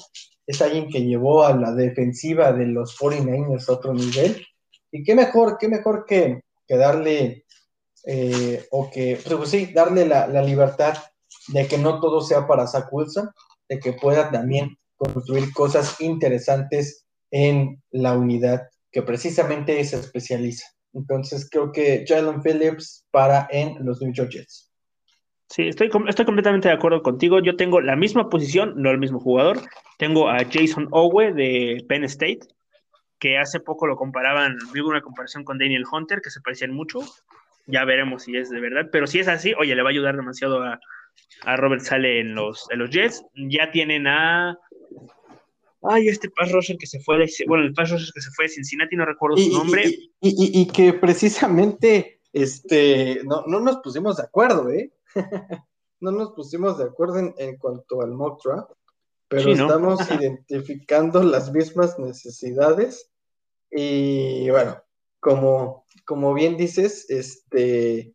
es alguien que llevó a la defensiva de los 49ers a otro nivel. Y qué mejor, qué mejor que, que darle, eh, o que, pues, pues sí, darle la, libertad de que no todo sea para Zach de que pueda también construir cosas interesantes en la unidad que precisamente se especializa. Entonces creo que Jalen Phillips para en los New York Jets. Sí, estoy, estoy completamente de acuerdo contigo. Yo tengo la misma posición, no el mismo jugador. Tengo a Jason Owe de Penn State, que hace poco lo comparaban, vi una comparación con Daniel Hunter, que se parecían mucho. Ya veremos si es de verdad, pero si es así, oye, le va a ayudar demasiado a, Robert Sale en los, en los Jets. Ya tienen a Ay, este pass rusher que se fue de, bueno, el pass rusher que se fue de Cincinnati, no recuerdo su nombre. Y, que precisamente este, no, no, nos pusimos de acuerdo, ¿eh? [laughs] no nos pusimos de acuerdo en, cuanto al mock draft, pero estamos [laughs] identificando las mismas necesidades. Y bueno, como, como bien dices, este,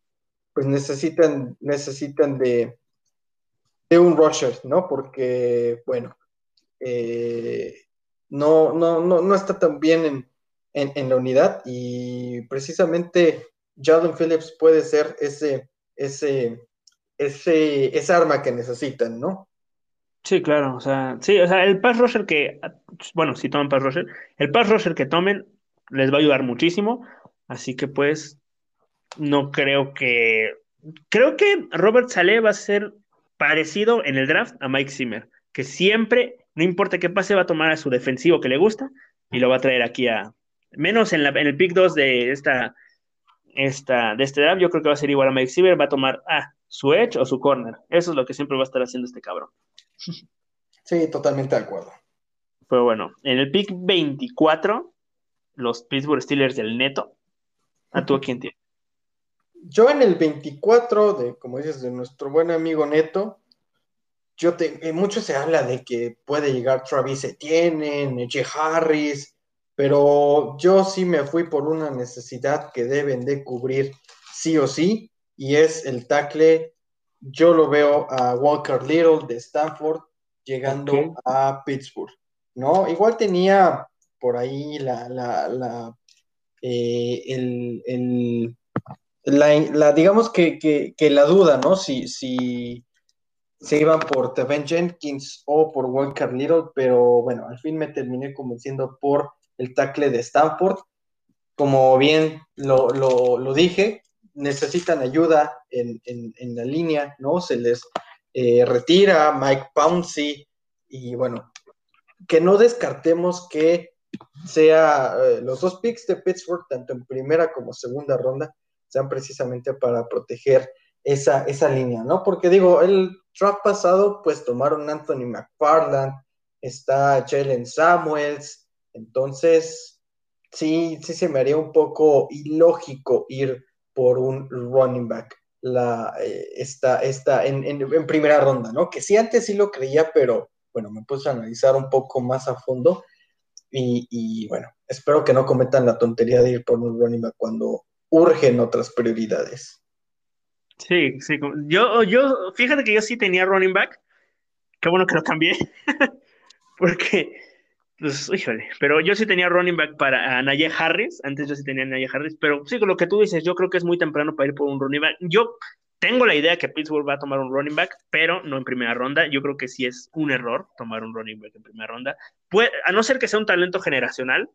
pues necesitan, necesitan de, de un rusher, ¿no? Porque, bueno, eh, no, no, no, no está tan bien en, la unidad y precisamente Jordan Phillips puede ser ese, ese, ese, esa arma que necesitan, ¿no? Sí, claro, o sea, sí, o sea, el pass rusher que, bueno, si toman pass rusher, el pass rusher que tomen les va a ayudar muchísimo, así que pues no creo que, creo que Robert Saleh va a ser parecido en el draft a Mike Zimmer, que siempre no importa qué pase, va a tomar a su defensivo que le gusta y lo va a traer aquí a. Menos en, la, en el pick 2 de esta, esta, de este draft, yo creo que va a ser igual a Mike Siever, va a tomar ah, su edge o su corner. Eso es lo que siempre va a estar haciendo este cabrón. [laughs] Sí, totalmente de acuerdo. Pero bueno, en el pick 24, los Pittsburgh Steelers del neto. ¿A tú a quién tienes? Yo en el 24, de, como dices, de nuestro buen amigo Neto, yo te, eh, mucho se habla de que puede llegar Travis Etienne, Neche Harris, pero yo sí me fui por una necesidad que deben de cubrir sí o sí, y es el tackle. Yo lo veo a Walker Little de Stanford llegando a Pittsburgh, ¿no? Igual tenía por ahí la, la, la, eh, el, la, digamos que, que, que, la duda, ¿no? Si, si se iban por Tevin Jenkins o por Walker Little, pero bueno, al fin me terminé convenciendo por el tackle de Stanford. Como bien lo, dije, necesitan ayuda en, la línea, ¿no? Se les eh, retira Mike Pouncey y bueno, que no descartemos que sea eh, los dos picks de Pittsburgh, tanto en primera como segunda ronda, sean precisamente para proteger esa, esa línea, ¿no? Porque digo, el draft pasado, pues tomaron Anthony McFarland, está Jalen Samuels, entonces sí, sí se me haría un poco ilógico ir por un running back la, eh, esta, en, en, primera ronda, ¿no? Que sí, antes sí lo creía, pero bueno, me puse a analizar un poco más a fondo y, y bueno, espero que no cometan la tontería de ir por un running back cuando urgen otras prioridades. Sí, sí. Yo, yo, fíjate que yo sí tenía running back. Qué bueno que lo cambié. [laughs] Porque, pues, híjole, pero yo sí tenía running back para a Harris. Antes yo sí tenía a Harris. Pero sí, con lo que tú dices, yo creo que es muy temprano para ir por un running back. Yo tengo la idea que Pittsburgh va a tomar un running back, pero no en primera ronda. Yo creo que sí es un error tomar un running back en primera ronda. A no ser que sea un talento generacional,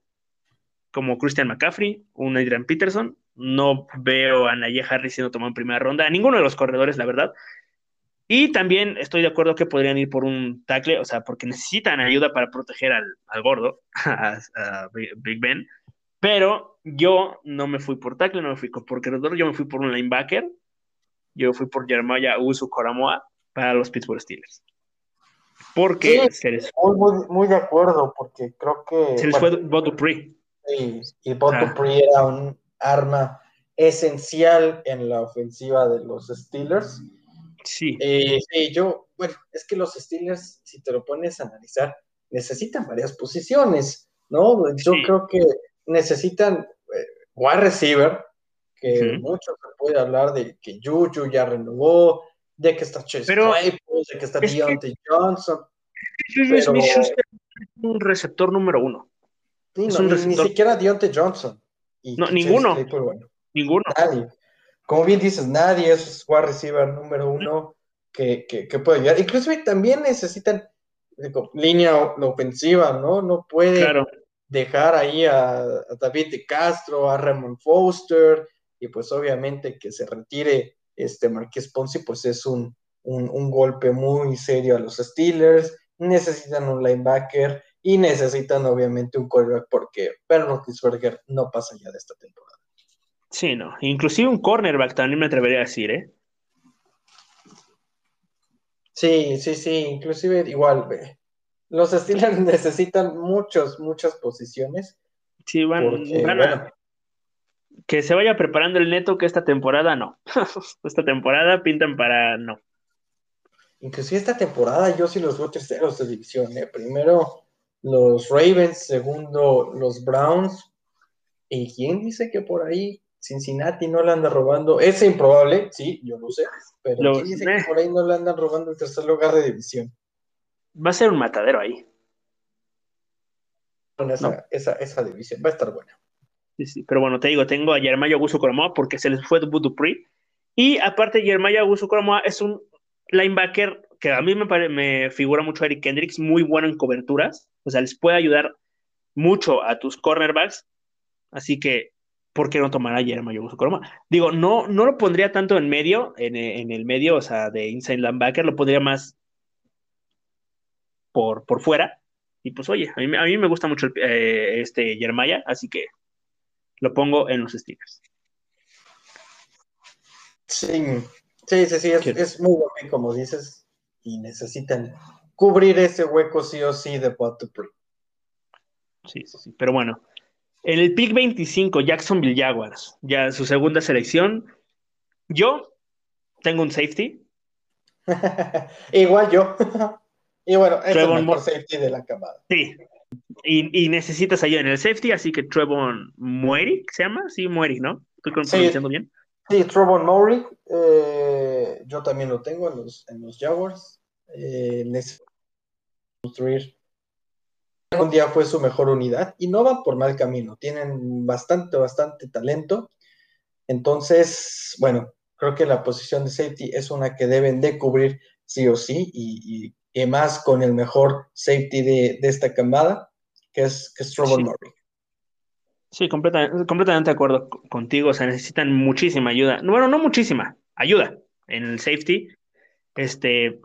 como Christian McCaffrey, un Adrian Peterson, no veo a Naye Harris siendo tomado en primera ronda, a ninguno de los corredores, la verdad. Y también estoy de acuerdo que podrían ir por un tackle, o sea, porque necesitan ayuda para proteger al, gordo, [laughs] a, Big Ben. Pero yo no me fui por tackle, no me fui por corredor, yo me fui por un linebacker. Yo fui por Jeremiah Usu Coramoa para los Pittsburgh Steelers. Porque se les muy, muy, de acuerdo, porque creo que. Se les fue Bob Dupree. Sí, y Bob ah. Dupree era un arma esencial en la ofensiva de los Steelers. Sí. Eh, yo, bueno, es que los Steelers, si te lo pones a analizar, necesitan varias posiciones, ¿no? Yo creo que necesitan eh, wide receiver, que mucho se puede hablar de que Juju ya renovó, de que está Chase pero, de que está Deontay Johnson. Juju es un receptor número uno. ni, ni, siquiera Deontay Johnson no, ninguno. Ninguno. Nadie. Como bien dices, nadie es wide receiver número uno que, puede ayudar. Incluso también necesitan línea ofensiva, ¿no? No puede dejar ahí a, David de Castro, a Ramon Foster, y pues obviamente que se retire este Marqués Ponce, pues es un, un, golpe muy serio a los Steelers. Necesitan un linebacker y necesitan obviamente un quarterback porque Ben Roethlisberger no pasa ya de esta temporada. Sí, no. Inclusive un cornerback también me atrevería a decir, ¿eh? Sí, sí, sí. Inclusive igual, los Steelers [laughs] necesitan muchos, muchas posiciones. Sí, van, a, que se vaya preparando el neto que esta temporada no. [laughs] esta temporada pintan para no. Inclusive esta temporada yo sí los veo terceros de división. ¿eh? Primero los Ravens, segundo los Browns. ¿Y quién dice que por ahí Cincinnati no le anda robando? Es improbable, sí, yo lo sé. Pero ¿quién dice que por ahí no le andan robando el tercer lugar de división? Va a ser un matadero ahí. esa, esa, esa división va a estar buena. Sí, sí, pero bueno, te digo, tengo a Jeremiah Augusto Coromoa porque se les fue Dupree. Y aparte, Jeremiah Augusto Coromoa es un linebacker que a mí me, me figura mucho Eric Kendricks, muy bueno en coberturas. O sea, les puede ayudar mucho a tus cornerbacks. Así que, ¿por qué no tomar a Jeremiah Coromoa? Digo, no, no lo pondría tanto en medio, en, en el medio, o sea, de inside linebacker, lo pondría más por, por fuera. Y pues, oye, a mí, a mí me gusta mucho eh, este Jeremiah, así que lo pongo en los Steelers. Sí, sí, sí, sí es, muy bueno, como dices, y necesitan cubrir ese hueco sí o sí de Potupri. Sí, sí, sí, pero bueno. En el pick 25, Jacksonville Jaguars, ya su segunda selección. Yo tengo un safety. [laughs] Igual yo. [laughs] y bueno, es el mejor safety de la camada. Sí, y, necesitas ayuda en el safety, así que Trevon Moerick se llama, sí, Moerick, ¿no? Estoy pronunciando bien. Sí, Trevon Moerick, eh, yo también lo tengo en los, en los Jaguars. Eh, construir. Un día fue su mejor unidad y no van por mal camino, tienen bastante, bastante talento. Entonces, bueno, creo que la posición de safety es una que deben de cubrir sí o sí y más con el mejor safety de, esta camada, que es, que es sí. Murray. Sí, completamente, de acuerdo contigo. O sea, necesitan muchísima ayuda. Bueno, no muchísima, ayuda en el safety. Este,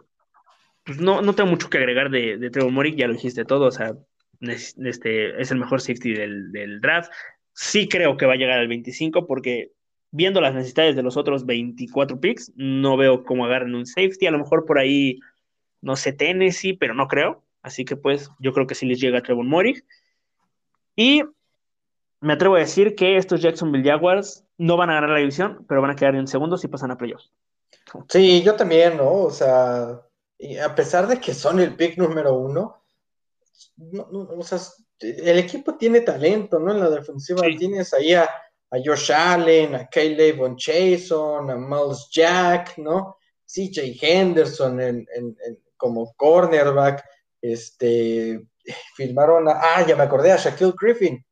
pues no, no tengo mucho que agregar de, Trevor Murray, ya lo dijiste todo. O sea, este, es el mejor safety del, draft. Sí creo que va a llegar al 25 porque viendo las necesidades de los otros 24 picks, no veo cómo agarren un safety. A lo mejor por ahí no sé Tennessee, pero no creo. Así que pues yo creo que sí les llega a Trevor Mori. Y me atrevo a decir que estos Jacksonville Jaguars no van a ganar la división, pero van a quedar en segundos y pasan a playoffs. Sí, yo también, ¿no? O sea, a pesar de que son el pick número uno, o sea, el equipo tiene talento, ¿no? En la defensiva tienes ahí a, Josh Allen, a Caleb Von Chason, a Miles Jack, ¿no? CJ Henderson en, como cornerback, este, firmaron a, ah, ya me acordé, a Shaquille Griffin.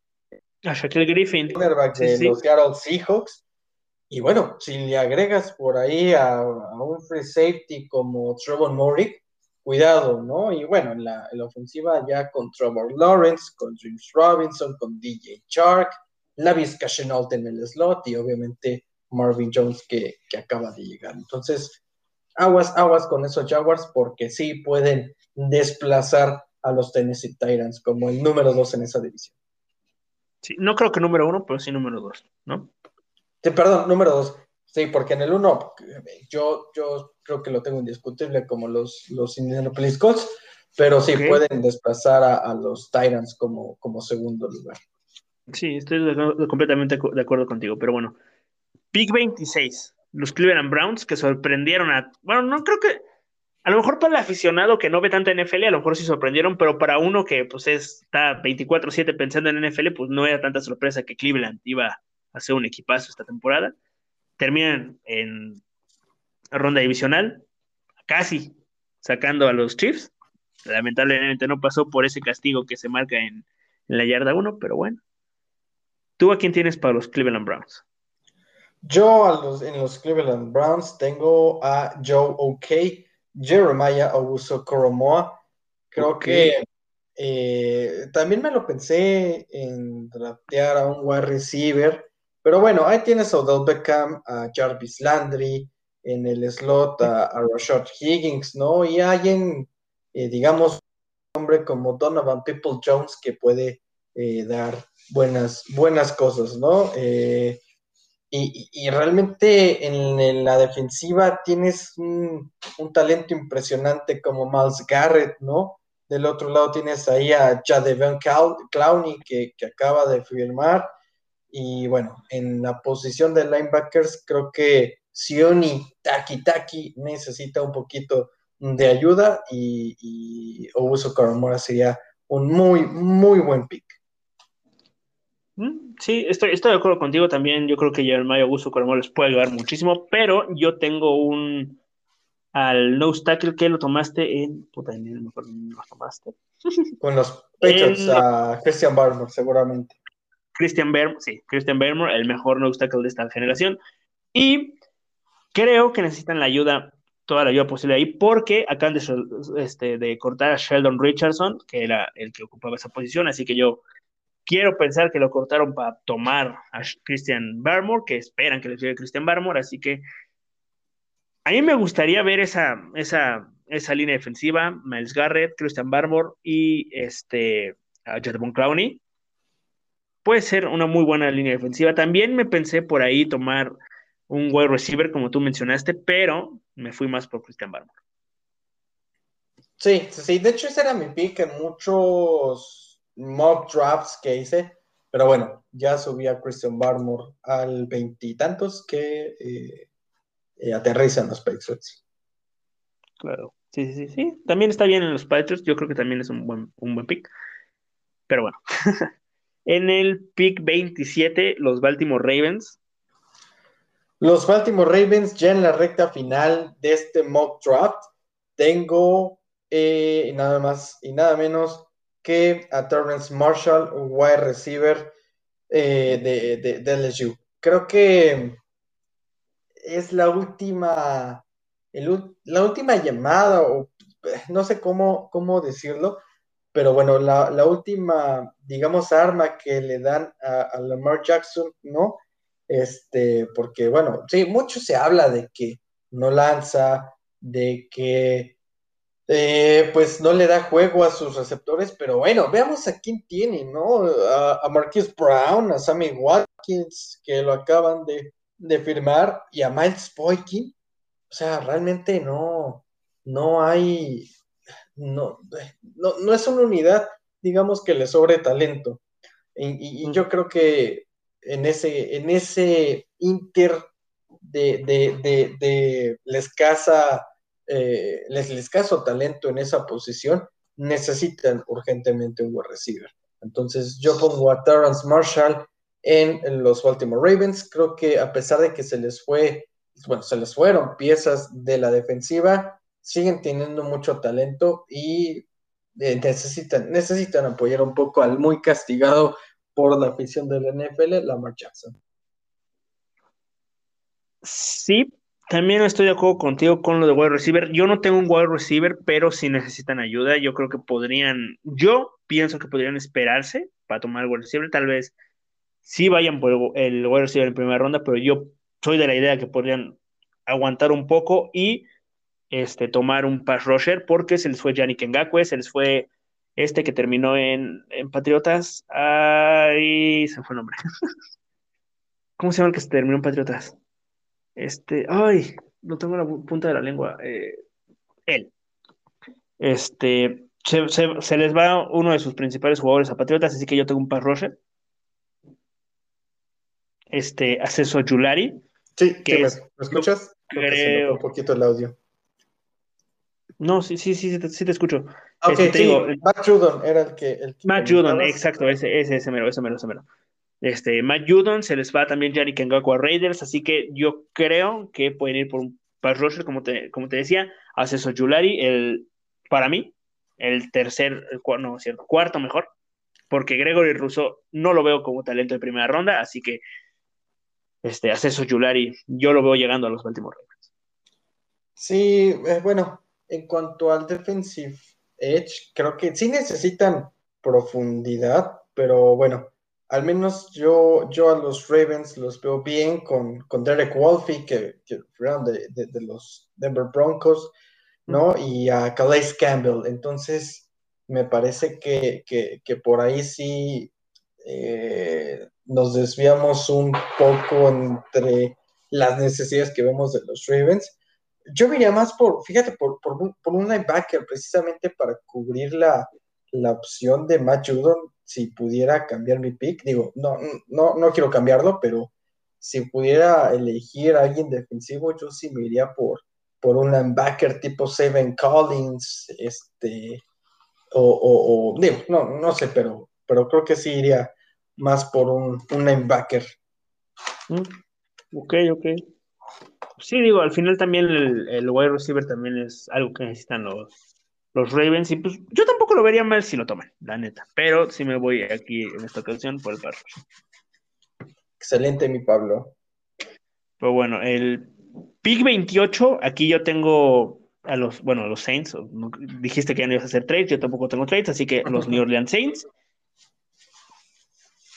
A Shaquille Griffin. De los Seattle Seahawks. Y bueno, si le agregas por ahí a, un free safety como Trevor Murray, cuidado, ¿no? Y bueno, en la, ofensiva ya con Trevor Lawrence, con James Robinson, con DJ Chark, Lavis Chenault en el slot y obviamente Marvin Jones que, que acaba de llegar. Entonces, aguas, aguas con esos Jaguars porque sí pueden desplazar a los Tennessee Titans como el número dos en esa división. Sí, no creo que número uno, pero sí número dos, ¿no? Sí, perdón, número dos. Sí, porque en el uno yo, yo creo que lo tengo indiscutible como los, los Indianapolis Colts, pero sí pueden desplazar a, los Titans como, como segundo lugar. Sí, estoy completamente de acuerdo contigo, pero bueno. Pick 26 los Cleveland Browns, que sorprendieron a. Bueno, no creo que. A lo mejor para el aficionado que no ve tanta NFL, a lo mejor sí sorprendieron, pero para uno que pues está 24-7 pensando en NFL, pues no era tanta sorpresa que Cleveland iba a hacer un equipazo esta temporada. Terminan en ronda divisional, casi sacando a los Chiefs. Lamentablemente no pasó por ese castigo que se marca en, la yarda 1, pero bueno. ¿Tú a quién tienes para los Cleveland Browns? Yo en los Cleveland Browns tengo a Joe OK, Jeremiah Augusto Coromoa, Creo que eh, también me lo pensé en draftear a un wide receiver, pero bueno, ahí tienes a Odell Beckham, a Jarvis Landry, en el slot a, a Rashad Higgins, ¿no? Y hay en, eh, digamos, un hombre como Donovan People Jones que puede eh, dar buenas, buenas cosas, ¿no? Eh, y, realmente en, la defensiva tienes un, talento impresionante como Miles Garrett, ¿no? Del otro lado tienes ahí a Jadeveon Clowney que, que acaba de firmar. Y bueno, en la posición de linebackers creo que Sioni Taki Taki necesita un poquito de ayuda y, y Obuso Karamora sería un muy, muy buen pick. Mm, sí, estoy, estoy de acuerdo contigo también. Yo creo que Jeremiah Augusto Karamora les puede ayudar muchísimo, pero yo tengo un al nose tackle que lo tomaste en. Puta, no me acuerdo lo tomaste. [laughs] Con los Patriots a Christian Barmore, seguramente. Christian Barmore, sí, Christian Barmore, el mejor nose tackle de esta generación. Y Creo que necesitan la ayuda, toda la ayuda posible ahí, porque acaban de, este, de cortar a Sheldon Richardson, que era el que ocupaba esa posición, así que yo quiero pensar que lo cortaron para tomar a Christian Barmore, que esperan que le llegue Christian Barmore, así que a mí me gustaría ver esa, esa, esa línea defensiva, Miles Garrett, Christian Barmore y este, a Clowney. Puede ser una muy buena línea defensiva. También me pensé por ahí tomar un wide receiver, como tú mencionaste, pero me fui más por Christian Barmore. Sí, sí, de hecho ese era mi pick en muchos mock drafts que hice, pero bueno, ya subí a Christian Barmore al veintitantos que eh, eh, aterrizan los Patriots. Claro, sí, sí, sí, también está bien en los Patriots, yo creo que también es un buen, un buen pick, pero bueno. [laughs] en el pick 27, los Baltimore Ravens los Baltimore Ravens ya en la recta final de este mock draft. Tengo eh, nada más y nada menos que a Terrence Marshall, wide receiver eh, de, de, LSU. Creo que es la última, la última llamada, o no sé cómo, cómo decirlo, pero bueno, la, última, digamos, arma que le dan a, a Lamar Jackson, ¿no? este, porque bueno, sí, mucho se habla de que no lanza, de que eh, pues no le da juego a sus receptores, pero bueno, veamos a quién tiene, ¿no? A, Marquis Brown, a Sammy Watkins, que lo acaban de, firmar, y a Miles Boykin. O sea, realmente no, no hay, no, no, es una unidad, digamos, que le sobre talento. y yo creo que en ese, en ese inter de, de, de, la escasa, eh, les, escaso talento en esa posición, necesitan urgentemente un wide receiver. Entonces yo pongo a Terrence Marshall en los Baltimore Ravens. Creo que a pesar de que se les fue, bueno, se les fueron piezas de la defensiva, siguen teniendo mucho talento y eh, necesitan, necesitan apoyar un poco al muy castigado por la afición del NFL, Lamar Jackson. Sí, también estoy de acuerdo contigo con lo de wide receiver. Yo no tengo un wide receiver, pero si necesitan ayuda, yo creo que podrían, yo pienso que podrían esperarse para tomar el wide receiver. Tal vez sí vayan por el wide receiver en primera ronda, pero yo soy de la idea que podrían aguantar un poco y este, tomar un pass rusher porque se les fue Yannick Ngakwe, se les fue este que terminó en, Patriotas. Ay, se fue el nombre. [laughs] ¿Cómo se llama el que se terminó en Patriotas? Este, ay, no tengo la punta de la lengua. Eh, él. Este, se, les va uno de sus principales jugadores a Patriotas, así que yo tengo un par roche. Este, Acceso Yulari. Sí, que ¿me, escuchas? Creo... un poquito el audio. No, sí, sí, sí, sí te, escucho. Ok, sí, Matt Judon era el que... El Matt Judon, exacto, ese, ese, ese mero, ese mero, ese mero. Este, Matt Judon, se les va también Yannick Ngaku a Raiders, así que yo creo que pueden ir por un pass rusher, como te, como te decía, Acceso Julari, el, para mí, el tercer, el, no, cierto, cuarto mejor, porque Gregory Russo no lo veo como talento de primera ronda, así que este, Acceso Julari, yo lo veo llegando a los Baltimore Ravens. Sí, eh, bueno, en cuanto al defensive Edge, creo que sí necesitan profundidad, pero bueno, al menos yo, yo a los Ravens los veo bien con, con Derek Wolfe, que, que fueron de, de, los Denver Broncos, ¿no? Y a Calais Campbell. Entonces, me parece que, que, que por ahí sí eh, nos desviamos un poco entre las necesidades que vemos de los Ravens. Yo diría más por, fíjate, por, por, un, por un linebacker, precisamente para cubrir la, la opción de Matt Judon, si pudiera cambiar mi pick, digo, no, no, no quiero cambiarlo, pero si pudiera elegir a alguien defensivo, yo sí me iría por, por un linebacker tipo Seven Collins, este, o, o, digo, no, no sé, pero, pero creo que sí iría más por un, un linebacker. Mm, ok, ok. Sí, digo, al final también el, el wide receiver también es algo que necesitan los, los Ravens. Y pues yo tampoco lo vería mal si lo toman, la neta. Pero sí me voy aquí en esta ocasión por el Pablo. Excelente, mi Pablo. Pues bueno, el pick 28, aquí yo tengo a los, bueno, a los Saints. Dijiste que ya no ibas a hacer trades, yo tampoco tengo trades, así que los [laughs] New Orleans Saints.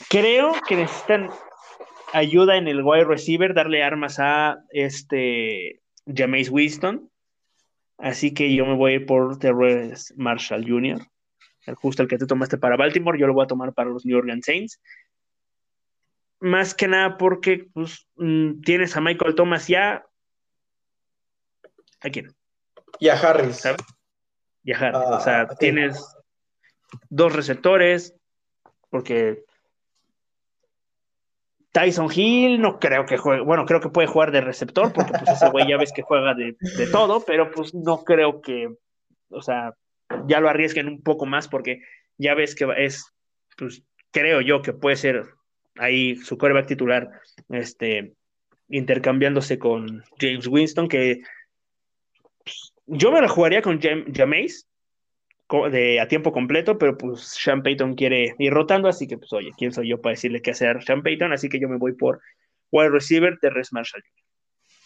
Creo que necesitan ayuda en el wide receiver, darle armas a este Jameis Winston. Así que yo me voy por Terrence Marshall Jr., justo el que tú tomaste para Baltimore, yo lo voy a tomar para los New Orleans Saints. Más que nada porque pues, mm, tienes a Michael Thomas ya. ¿A quién? Y a Harris. Y a Harris. o sea, ah, tienes dos receptores, porque Tyson Hill, no creo que juegue, bueno, creo que puede jugar de receptor, porque pues ese güey ya ves que juega de, todo, pero pues no creo que, o sea, ya lo arriesguen un poco más, porque ya ves que es, pues creo yo que puede ser ahí su coreback titular, este, intercambiándose con James Winston, que pues, yo me la jugaría con Jameis, de, a tiempo completo, pero pues Sean Payton quiere ir rotando, así que pues oye, ¿quién soy yo para decirle qué hacer Sean Payton? Así que yo me voy por wide receiver de Res Marshall.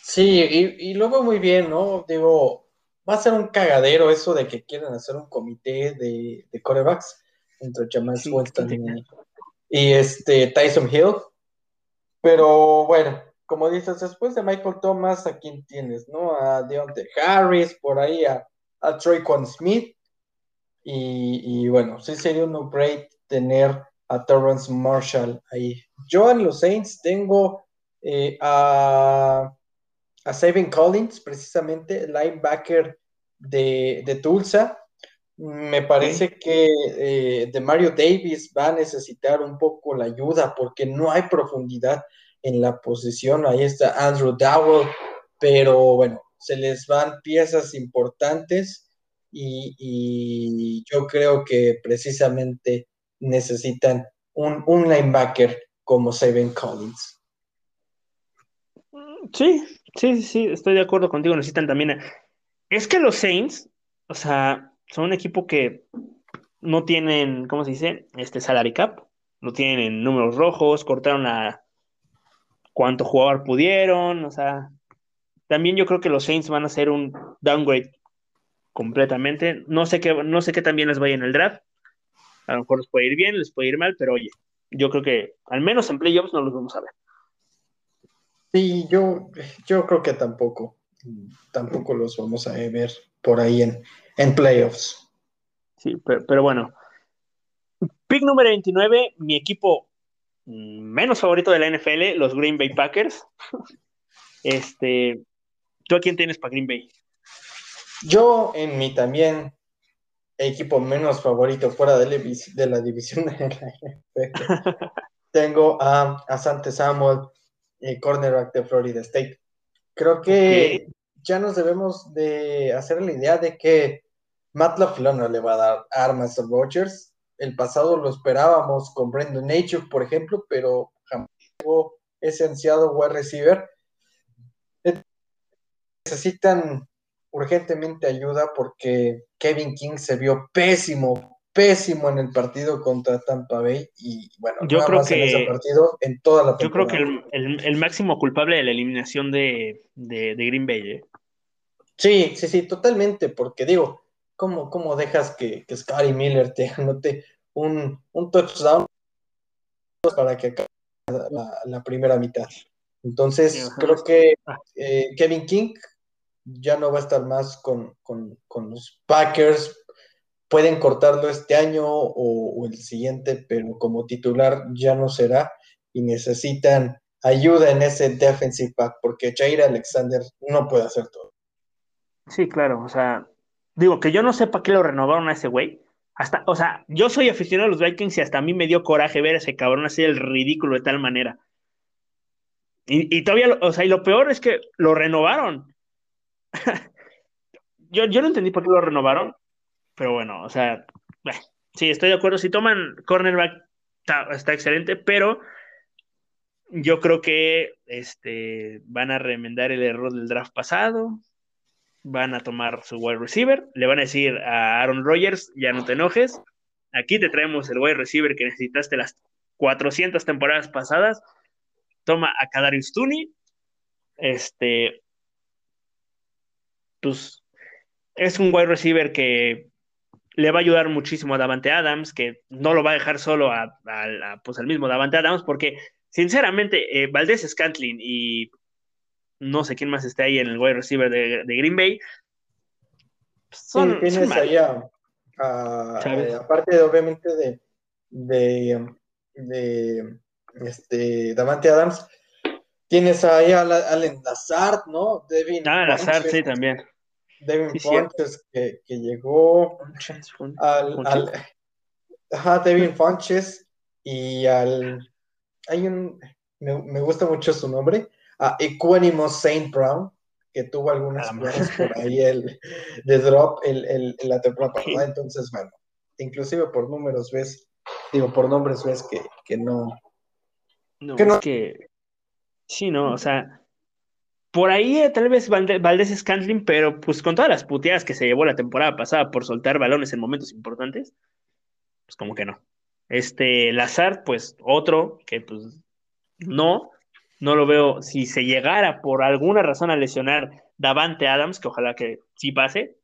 Sí, y, y veo muy bien, ¿no? Digo, va a ser un cagadero eso de que quieren hacer un comité de, de corebacks entre Jamal Winston y, este Tyson Hill. Pero bueno, como dices, después de Michael Thomas, ¿a quién tienes? ¿No? A Deontay Harris, por ahí a, a Troy Smith. Y, bueno, sí sería un great tener a Torrance Marshall ahí. Yo en los Saints tengo eh, a, a Collins, precisamente, linebacker de, de Tulsa. Me parece que eh, de Mario Davis va a necesitar un poco la ayuda porque no hay profundidad en la posición. Ahí está Andrew Dowell, pero bueno, se les van piezas importantes y, yo creo que precisamente necesitan un, un linebacker como Seven Collins. Sí, sí, sí, estoy de acuerdo contigo. Necesitan también. Es que los Saints, o sea, son un equipo que no tienen, ¿cómo se dice? Este salary cap, no tienen números rojos, cortaron a cuánto jugador pudieron, o sea, también yo creo que los Saints van a hacer un downgrade completamente. No sé qué, no sé qué también les vaya en el draft. A lo mejor les puede ir bien, les puede ir mal, pero oye, yo creo que al menos en playoffs no los vamos a ver. Sí, yo, yo creo que tampoco. Tampoco los vamos a ver por ahí en, en playoffs. Sí, pero, bueno. Pick número 29, mi equipo menos favorito de la NFL, los Green Bay Packers. [laughs] este, ¿tú a quién tienes para Green Bay? Yo en mi también equipo menos favorito fuera de, la división de la [laughs] tengo a, a Sante Samuel, el cornerback de Florida State. Creo que ya nos debemos de hacer la idea de que Matt LaFleur no le va a dar armas a Rodgers. El pasado lo esperábamos con Brendan Nature, por ejemplo, pero jamás tuvo ese ansiado wide receiver. Necesitan urgentemente ayuda porque Kevin King se vio pésimo, pésimo en el partido contra Tampa Bay y bueno, yo creo que en ese partido en toda la Yo creo que el, máximo culpable de la eliminación de, Green Bay. ¿eh? Sí, sí, sí, totalmente, porque digo, ¿cómo, cómo dejas que, que Scotty Miller te [laughs] anote un, un touchdown para que acabe la, primera mitad? Entonces, creo que ah. eh, Kevin King ya no va a estar más con, los Packers. Pueden cortarlo este año o, el siguiente, pero como titular ya no será y necesitan ayuda en ese defensive back porque Jair Alexander no puede hacer todo. Sí, claro, o sea, digo que yo no sé para qué lo renovaron a ese güey. Hasta, o sea, yo soy aficionado a los Vikings y hasta a mí me dio coraje ver a ese cabrón hacer el ridículo de tal manera. Y, todavía, o sea, y lo peor es que lo renovaron. [laughs] yo, yo no entendí por qué lo renovaron, pero bueno, o sea, sí, estoy de acuerdo. Si toman cornerback, está, excelente, pero yo creo que este, van a remendar el error del draft pasado van a tomar su wide receiver, le van a decir a Aaron Rodgers, ya no te enojes, aquí te traemos el wide receiver que necesitaste las 400 temporadas pasadas, toma a Kadarius Tooney, este, pues es un wide receiver que le va a ayudar muchísimo a Davante Adams, que no lo va a dejar solo a, pues al mismo Davante Adams, porque sinceramente eh, Valdés Scantlin y no sé quién más esté ahí en el wide receiver de, Green Bay. Son, tienes ahí a, eh, aparte obviamente de, de, de este, Davante Adams, tienes ahí a, Allen Lazard, ¿no? Devin ah, Lazard, sí, también. Devin sí, que, que, llegó al, al ajá, Devin Fonches y al hay un me, me, gusta mucho su nombre a Equanimous Saint Brown, que tuvo algunas cosas por ahí [laughs] el, de drop el, la temporada pasada. Entonces, bueno, inclusive por números ves, digo, por nombres ves que, que no. No, que es que. Sí, no, o sea. Por ahí eh, tal vez Valdés Scantling, pero pues con todas las puteadas que se llevó la temporada pasada por soltar balones en momentos importantes, pues como que no. Este Lazard, pues otro que pues no, no lo veo. Si se llegara por alguna razón a lesionar Davante Adams, que ojalá que sí pase,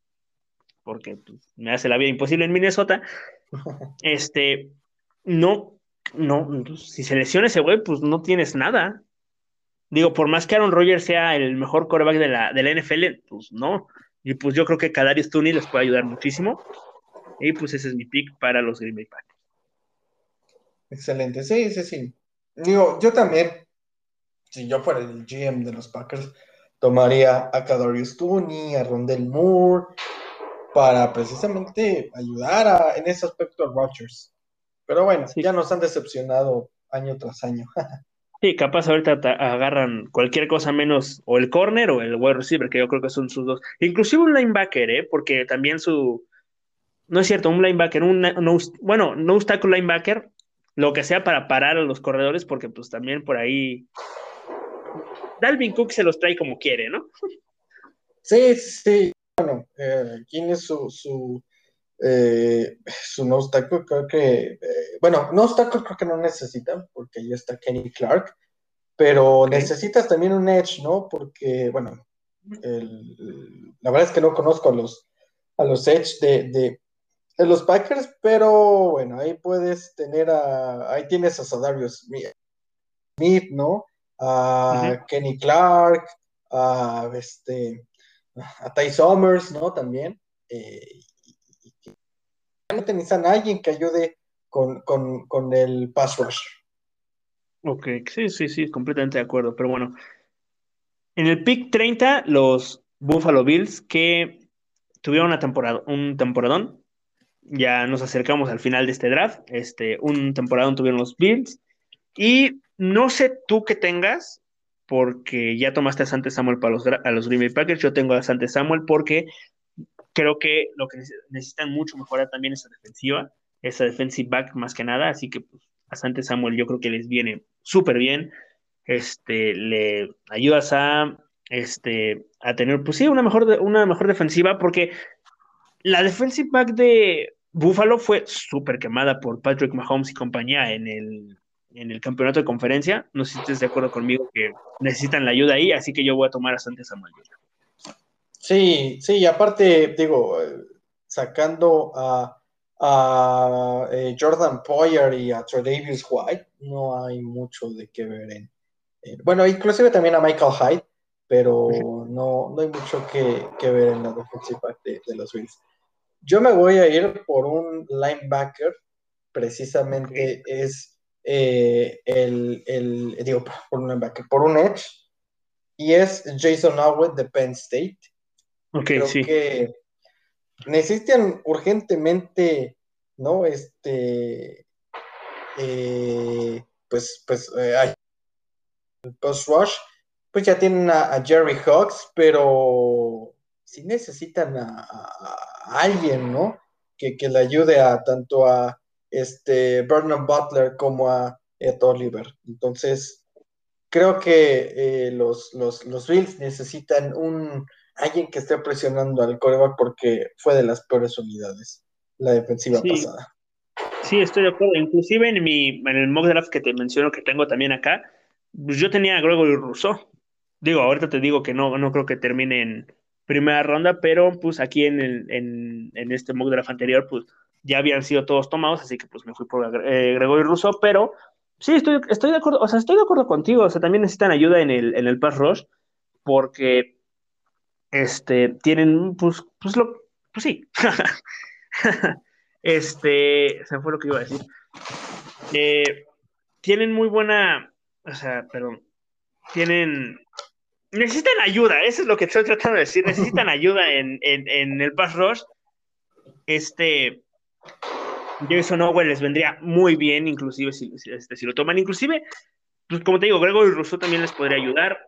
porque pues, me hace la vida imposible en Minnesota, [laughs] este, no, no, si se lesiona ese güey, pues no tienes nada. Digo, por más que Aaron Rodgers sea el mejor quarterback de la, de la NFL, pues no. Y pues yo creo que Kadarius Tooney les puede ayudar muchísimo. Y pues ese es mi pick para los Green Bay Packers. Excelente, sí, sí, sí. Digo, yo también si yo fuera el GM de los Packers, tomaría a Kadarius Tooney, a Rondell Moore, para precisamente ayudar a, en ese aspecto a Rodgers. Pero bueno, ya nos han decepcionado año tras año. [laughs] sí, capaz ahorita agarran cualquier cosa menos o el corner o el wide receiver, que yo creo que son sus dos. Inclusive un linebacker, ¿eh? Porque también su... No es cierto, un linebacker, un no, bueno, no tackle linebacker, lo que sea para parar a los corredores, porque pues también por ahí Dalvin Cook se los trae como quiere, ¿no? Sí, sí. Bueno, eh, ¿quién es su, su, eh, su no Creo que, eh, bueno, no creo que no necesitan, porque ahí está Kenny Clark, pero necesitas también un edge, ¿no? Porque, bueno, la verdad es que no conozco a los, a los edge de, de, los Packers, pero bueno, ahí puedes tener a, ahí tienes a Sadarius Smith, ¿no? a Kenny Clark, a este a Ty Summers, ¿no? También. Eh, no tenéis a alguien que ayude con, el pass rush. Ok, sí, sí, sí, completamente de acuerdo. Pero bueno, en el pick 30, los Buffalo Bills que tuvieron una temporada, un temporadón. Ya nos acercamos al final de este draft. Este, un temporadón tuvieron los Bills. Y no sé tú qué tengas, porque ya tomaste a Sante Samuel para los, a los Green Bay Packers. Yo tengo a Sante Samuel porque creo que lo que necesitan mucho mejorar también es la defensiva, esa defensive back más que nada. Así que pues, a Sante Samuel yo creo que les viene súper bien. Este, le ayudas a, este, a tener, pues sí, una mejor, una mejor defensiva, porque la defensive back de Buffalo fue súper quemada por Patrick Mahomes y compañía en el en el campeonato de conferencia. No sé si estés de acuerdo conmigo que necesitan la ayuda ahí, así que yo voy a tomar a Santos Samuel. Sí, sí, y aparte, digo, sacando a, eh, Jordan Poyer y a Tredavious White, no hay mucho de qué ver en. bueno, inclusive también a Michael Hyde, pero no, hay mucho que, ver en la defensiva de, los Bills. Yo me voy a ir por un linebacker, precisamente es eh, el, el, digo, por un linebacker, por un edge, y es Jason Howard de Penn State. Ok, Creo sí. que necesitan urgentemente, ¿no? Este, eh, pues, pues, eh, post rush, pues ya tienen a, Jerry Hawks, pero si necesitan a, alguien, ¿no? Que, le ayude a tanto a este Bernard Butler como a Ed Oliver. Entonces, creo que eh, los, los, los Bills necesitan un alguien que esté presionando al coreback porque fue de las peores unidades la defensiva pasada. Sí, estoy de acuerdo. Inclusive en mi en el mock draft que te menciono que tengo también acá, pues yo tenía a Gregory Rousseau. Digo, ahorita te digo que no, no creo que termine en primera ronda, pero pues aquí en, el, en, en este mock draft anterior, pues ya habían sido todos tomados, así que pues me fui por eh, Gregory Rousseau, pero sí, estoy, estoy de acuerdo, o sea, estoy de acuerdo contigo, o sea, también necesitan ayuda en el, en el pass rush, porque este, tienen, pues, pues, lo, pues sí. [laughs] este, se fue lo que iba a decir. Eh, tienen muy buena, o sea, perdón, tienen, necesitan ayuda, eso es lo que estoy tratando de decir, necesitan [laughs] ayuda en, en, el pass rush. Este, Jason Owen les vendría muy bien, inclusive si, este, si, lo toman, inclusive, pues como te digo, Gregory Rousseau también les podría ayudar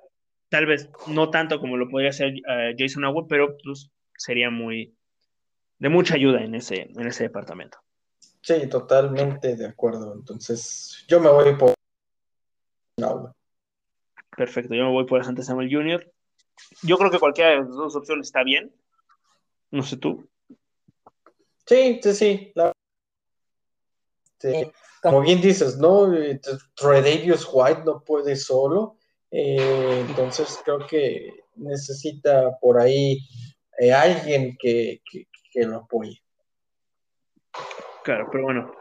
tal vez no tanto como lo podría hacer eh, Jason Howard, pero pues sería muy de mucha ayuda en ese, en ese departamento. Sí, totalmente de acuerdo. Entonces, yo me voy por Perfecto, yo me voy por Santa Samuel Jr. Yo creo que cualquiera de las dos opciones está bien. No sé tú. Sí, sí, sí. Como bien dices, ¿no? Tredavious White no puede solo. Eh, entonces creo que necesita por ahí eh, alguien que, lo apoye. Claro, pero bueno.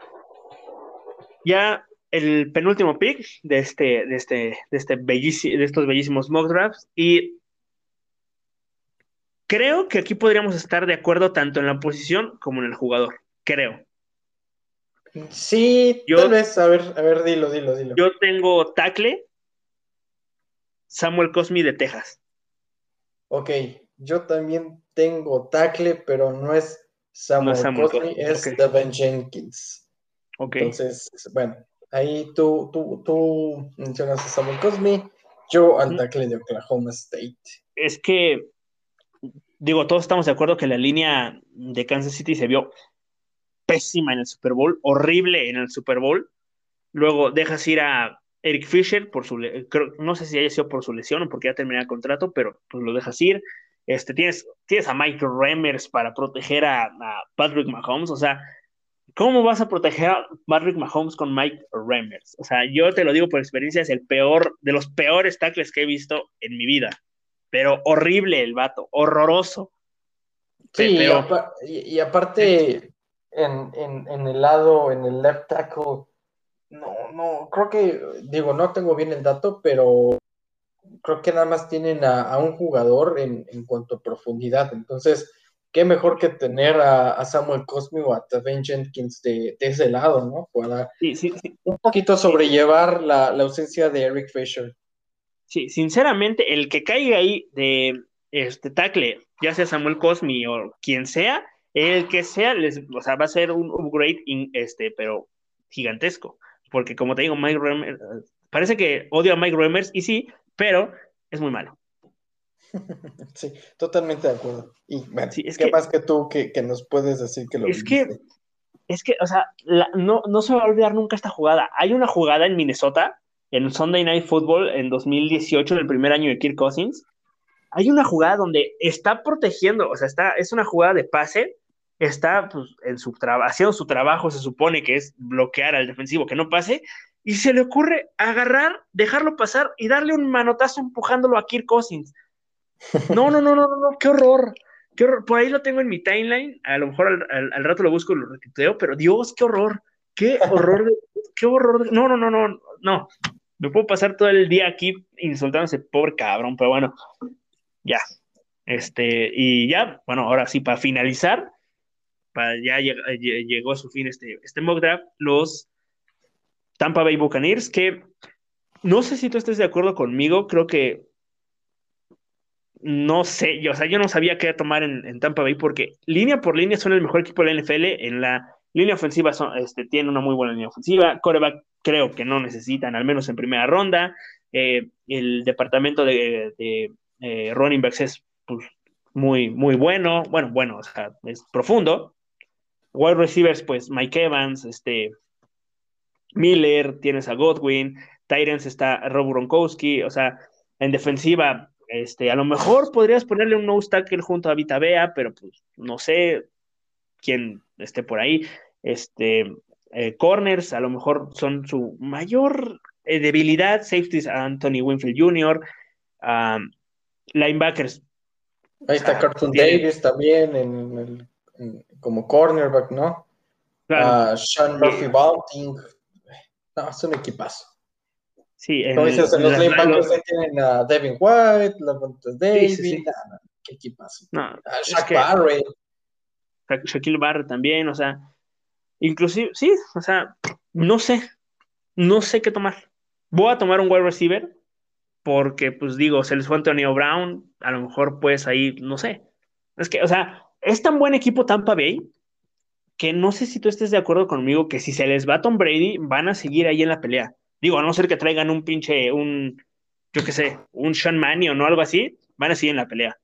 Ya el penúltimo pick de este, de este, de este de estos bellísimos mock drafts. Y creo que aquí podríamos estar de acuerdo tanto en la posición como en el jugador. Creo. Sí, yo, tal vez, a ver, a ver, dilo, dilo, dilo. Yo tengo tackle Samuel Cosmi de Texas. Ok, yo también tengo tackle, pero no es Samuel, Cosmi, es Devin Jenkins. Ok. Entonces, bueno, ahí tú, tú, tú mencionas a Samuel Cosmi, yo al tackle de Oklahoma State. Es que, digo, todos estamos de acuerdo que la línea de Kansas City se vio pésima en el Super Bowl, horrible en el Super Bowl. Luego dejas ir a Eric Fisher, por su, no sé si haya sido por su lesión o porque ya terminó el contrato, pero pues lo dejas ir. Este, tienes, tienes a Mike Remmers para proteger a, Patrick Mahomes, o sea, ¿cómo vas a proteger a Patrick Mahomes con Mike Remmers? O sea, yo te lo digo por experiencia, es el peor, de los peores tackles que he visto en mi vida, pero horrible el vato, horroroso. Sí, y, aparte, en, en el lado, en el left tackle, no, no, creo que, digo, no tengo bien el dato, pero creo que nada más tienen a, un jugador en, cuanto a profundidad. Entonces, qué mejor que tener a, Samuel Cosme o a Tevin Jenkins de, ese lado, ¿no? Para un poquito sobrellevar la, ausencia de Eric Fisher. Sí, sinceramente, el que caiga ahí de este tackle, ya sea Samuel Cosme o quien sea, el que sea, les, o sea, va a ser un upgrade, este, pero gigantesco porque como te digo, Mike Remers, parece que odio a Mike Remers y sí, pero es muy malo. [laughs] Sí, totalmente de acuerdo. Y bueno, es ¿qué que, más que tú que, nos puedes decir que lo Es que, es que, o sea, no, no se va a olvidar nunca esta jugada. Hay una jugada en Minnesota, en Sunday Night Football, en 2018, en el primer año de Kirk Cousins. Hay una jugada donde está protegiendo, o sea, está, es una jugada de pase está pues, en su haciendo su trabajo, se supone que es bloquear al defensivo que no pase, y se le ocurre agarrar, dejarlo pasar y darle un manotazo empujándolo a Kirk Cousins. No, no, no, no, no, qué horror. qué horror. Por ahí lo tengo en mi timeline, a lo mejor al, rato lo busco y lo retuiteo, pero Dios, qué horror, qué horror, qué horror. no, no, no, no, no. Me puedo pasar todo el día aquí insultando ese pobre cabrón, pero bueno, ya. Este, y ya, bueno, ahora sí, para finalizar, para, ya llegó a su fin este, este mock draft, los Tampa Bay Buccaneers, que no sé si tú estés de acuerdo conmigo, creo que no sé, yo, o sea, yo no sabía qué tomar en, Tampa Bay porque línea por línea son el mejor equipo de la NFL. En la línea ofensiva son, este, tiene una muy buena línea ofensiva. Coreback creo que no necesitan, al menos en primera ronda. Eh, el departamento de, de eh, running backs es pues, muy, muy bueno. Bueno, bueno, o sea, es profundo. Wide receivers, pues Mike Evans, este, Miller, tienes a Godwin, Tyrants está Rob Gronkowski, o sea, en defensiva, este, a lo mejor podrías ponerle un nose tackle junto a Vita Bea, pero pues no sé quién esté por ahí. Este, eh, corners, a lo mejor son su mayor eh, debilidad. Safeties Anthony Winfield Jr., linebackers. Ahí está Carlton Davis también en, como cornerback, ¿no? Claro. Sean Murphy Balting. No, es un equipazo. Sí, en, Como dices, en los linebackers tienen a Devin White, Lavonte Davis, sí, sí, qué equipazo. No, a Shaq Barrett. Shaquille Barrett también, o sea, inclusive, sí, o sea, no sé, no sé qué tomar. Voy a tomar un wide receiver porque, pues digo, se les fue Antonio Brown, a lo mejor pues ahí, no sé. Es que, o sea, es tan buen equipo Tampa Bay que no sé si tú estés de acuerdo conmigo que si se les va Tom Brady, van a seguir ahí en la pelea. Digo, a no ser que traigan un pinche, un, yo qué sé, un Sean Mannion o algo así, van a seguir en la pelea.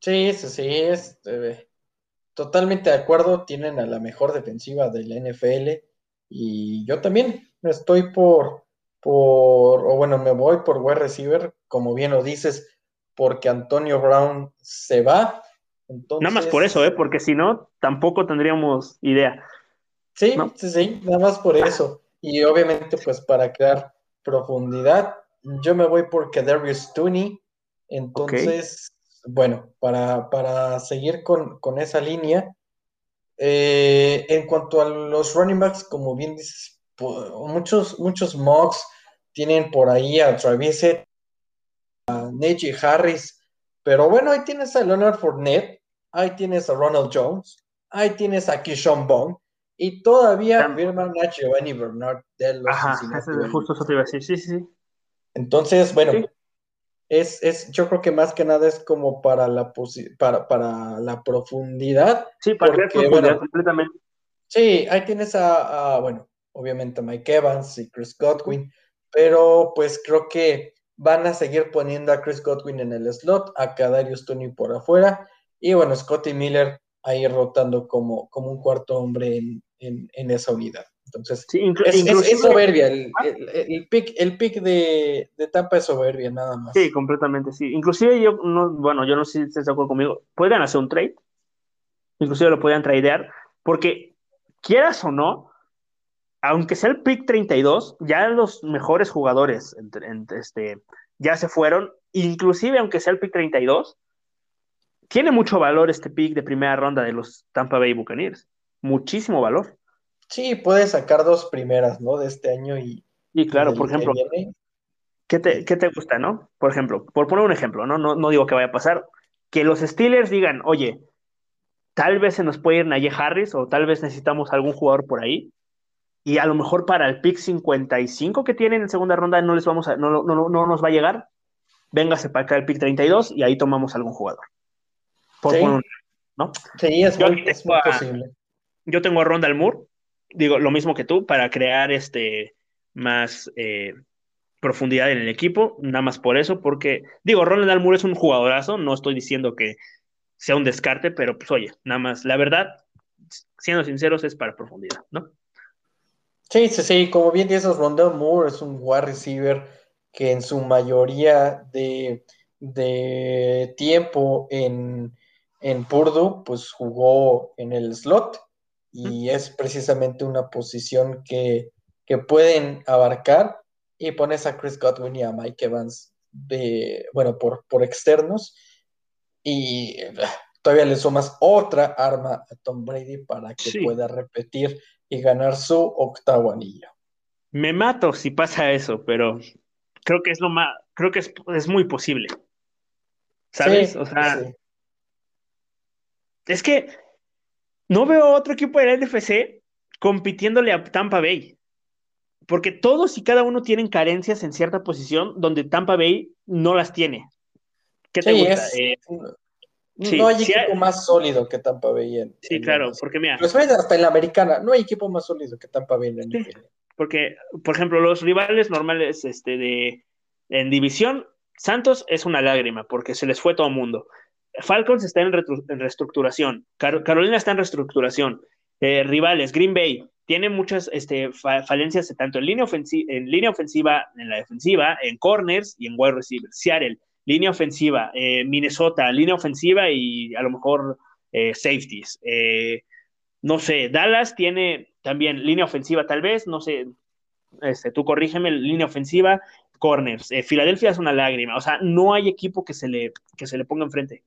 Sí, sí, sí, eh, totalmente de acuerdo. Tienen a la mejor defensiva de la NFL y yo también estoy por, por, o bueno, me voy por wide receiver, como bien lo dices, porque Antonio Brown se va. Nada más por eso, ¿eh? porque si no, tampoco tendríamos idea. Sí, sí, sí, nada más por eso. Y obviamente, pues para crear profundidad, yo me voy por Kadarius Tooney. Entonces, bueno, para, seguir con, esa línea, eh, en cuanto a los running backs, como bien dices, muchos, muchos mocks tienen por ahí a Travis, a Neji Harris, pero bueno, ahí tienes a Leonard Fournette, ahí tienes a Ronald Jones, ahí tienes a Kishon Bond, y todavía firman a Giovanni Bernard de los Ajá, justo eso te iba a decir, sí, sí, sí. Entonces, bueno, es, es, yo creo que más que nada es como para la para, para la profundidad. Sí, para porque, profundidad completamente. Sí, ahí tienes a, bueno, obviamente a Mike Evans y Chris Godwin, pero pues creo que van a seguir poniendo a Chris Godwin en el slot, a Kadarius Tony por afuera, y bueno, Scotty Miller ahí rotando como, como un cuarto hombre en, en, esa unidad. Entonces, es, soberbia, el, el, pick, el pick de, de, Tampa es soberbia, nada más. Sí, completamente, sí. Inclusive yo, no, bueno, yo no sé si estás de acuerdo conmigo, pueden hacer un trade, inclusive lo pueden tradear, porque quieras o no, aunque sea el pick 32, ya los mejores jugadores este, ya se fueron, inclusive aunque sea el pick 32, tiene mucho valor este pick de primera ronda de los Tampa Bay Buccaneers muchísimo valor. Sí, puedes sacar dos primeras, ¿no? De este año y. Y claro, por ejemplo, ¿qué te, ¿qué te, gusta, no? Por ejemplo, por poner un ejemplo, ¿no? ¿no? No digo que vaya a pasar. Que los Steelers digan, oye, tal vez se nos puede ir Naye Harris o tal vez necesitamos algún jugador por ahí. Y a lo mejor para el pick 55 que tienen en segunda ronda no les vamos a, no, no, no nos va a llegar. Véngase para acá el pick 32 y ahí tomamos algún jugador. Por sí. ¿no? Sí, es, muy, es muy posible yo tengo a Ronda Moore, digo lo mismo que tú, para crear este más eh, profundidad en el equipo, nada más por eso, porque digo, Ronald Moore es un jugadorazo, no estoy diciendo que sea un descarte, pero pues oye, nada más, la verdad, siendo sinceros, es para profundidad, ¿no? Sí, sí, sí, como bien dices, Rondell Moore es un wide receiver que en su mayoría de, de tiempo en, en Purdue, pues jugó en el slot y es precisamente una posición que, pueden abarcar y pones a Chris Godwin y a Mike Evans de, bueno, por, por externos. y eh, todavía le sumas otra arma a Tom Brady para que pueda repetir y ganar su octavo anillo. Me mato si pasa eso, pero creo que es lo más, creo que es, muy posible. ¿Sabes? o sea, es que no veo otro equipo de la NFC compitiéndole a Tampa Bay. Porque todos y cada uno tienen carencias en cierta posición donde Tampa Bay no las tiene. ¿Qué te gusta? Eh, no hay equipo más sólido que Tampa Bay. sí, claro, porque mira. hasta en la americana, no hay equipo más sólido que Tampa Bay en Porque, por ejemplo, los rivales normales este, de, en división, Santos es una lágrima porque se les fue todo el mundo. Falcons está en, reestructuración. Carolina está en reestructuración. Eh, rivales, Green Bay, tiene muchas este, falencias tanto en línea, en línea ofensiva, en la defensiva, en corners y en wide receivers. Seattle, línea ofensiva. Eh, Minnesota, línea ofensiva y a lo mejor eh, safeties. no sé, Dallas tiene también línea ofensiva, tal vez, no sé, este, tú corrígeme, línea ofensiva, corners. Filadelfia es una lágrima, o sea, no hay equipo que se le, que se le ponga enfrente.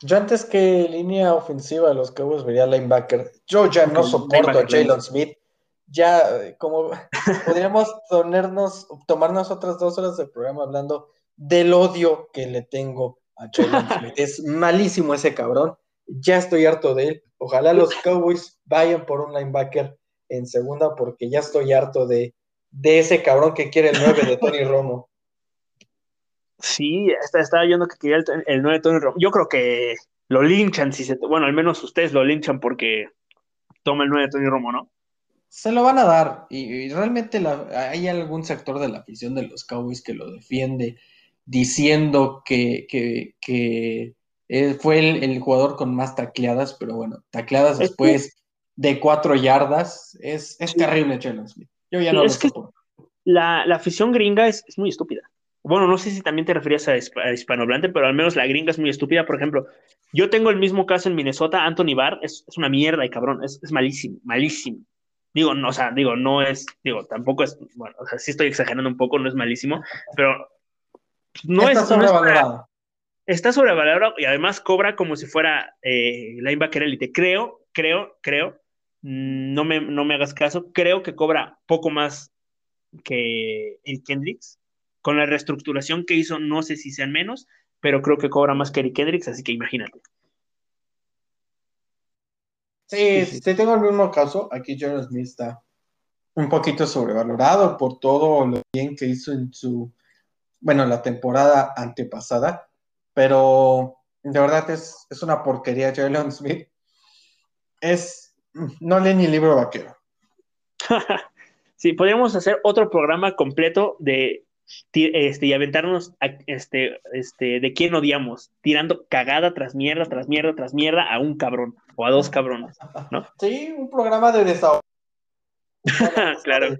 Yo antes que línea ofensiva los Cowboys vería linebacker. Yo ya no soporto a Jalen Smith. Ya, como [laughs] podríamos tomarnos otras dos horas de programa hablando del odio que le tengo a Jalen [laughs] Smith. Es malísimo ese cabrón. Ya estoy harto de él. Ojalá los Cowboys vayan por un linebacker en segunda porque ya estoy harto de, de ese cabrón que quiere el 9 de Tony [laughs] Romo. Sí, estaba viendo que quería el, el 9 de Tony Romo. Yo creo que lo linchan, si se, bueno, al menos ustedes lo linchan porque toma el 9 de Tony Romo, ¿no? Se lo van a dar y, realmente hay algún sector de la afición de los Cowboys que lo defiende diciendo que, que, fue el, jugador con más tacleadas, pero bueno, tacleadas después de cuatro yardas es, es terrible, Jalen Smith. Yo ya no lo que la, la, afición gringa es, es muy estúpida bueno, no sé si también te referías a, hispanohablante, pero al menos la gringa es muy estúpida. Por ejemplo, yo tengo el mismo caso en Minnesota, Anthony Barr es, una mierda y cabrón, es, malísimo, malísimo. Digo, no, o sea, digo, no es, digo, tampoco es, bueno, o sea, sí estoy exagerando un poco, no es malísimo, pero no está es. Sobrevalorado. está sobrevalorado y además cobra como si fuera eh, linebacker elite. Creo, creo, creo, no me, no me hagas caso, creo que cobra poco más que el Kendricks con la reestructuración que hizo, no sé si sean menos, pero creo que cobra más que Eric Kendricks, así que imagínate. Sí, sí, tengo el mismo caso. Aquí John Smith está un poquito sobrevalorado por todo lo bien que hizo en su, bueno, la temporada antepasada, pero de verdad es, es una porquería Jalen Smith. Es, no lee ni libro vaquero. [laughs] sí, podríamos hacer otro programa completo de este, y aventarnos este, este, de quién odiamos, tirando cagada tras mierda, tras mierda, tras mierda a un cabrón o a dos cabrones, ¿no? Sí, un programa de desahogo. [laughs] claro.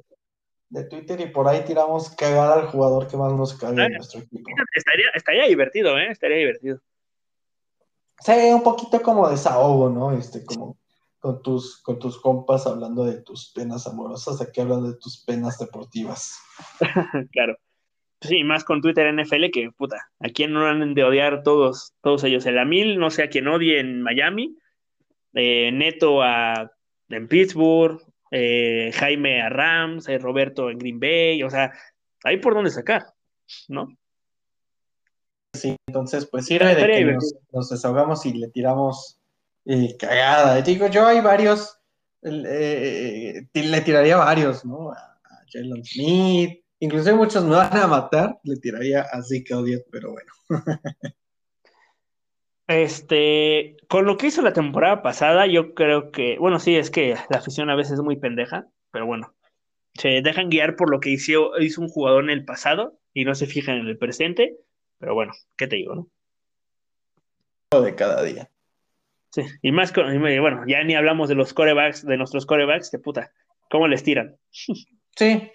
De, Twitter y por ahí tiramos cagada al jugador que más nos caga en nuestro equipo. Estaría, estaría divertido, ¿eh? Estaría divertido. Sí, un poquito como desahogo, ¿no? Este, como con tus, con tus compas hablando de tus penas amorosas, aquí hablando de tus penas deportivas. [laughs] claro. Sí, más con Twitter NFL que, puta, a quién no han de odiar todos, todos ellos. El Amil, no sé a quién odie en Miami, eh, Neto a, en Pittsburgh, eh, Jaime a Rams, eh, Roberto en Green Bay, o sea, hay por dónde sacar, ¿no? Sí, entonces, pues sirve de que nos, desahogamos y le tiramos cagada. Digo, yo hay varios, le tiraría varios, ¿no? A, a Jalen Smith, Inclusive muchos me van a matar, le tiraría a Zeke Elliott, pero bueno. [laughs] Este, con lo que hizo la temporada pasada, yo creo que, bueno, sí, es que la afición a veces es muy pendeja, pero bueno, se dejan guiar por lo que hizo, hizo un jugador en el pasado y no se fijan en el presente, pero bueno, ¿qué te digo, no? De cada día. Sí, y más, con, bueno, ya ni hablamos de los corebacks, de nuestros corebacks, que puta, ¿cómo les tiran? [laughs] Sí,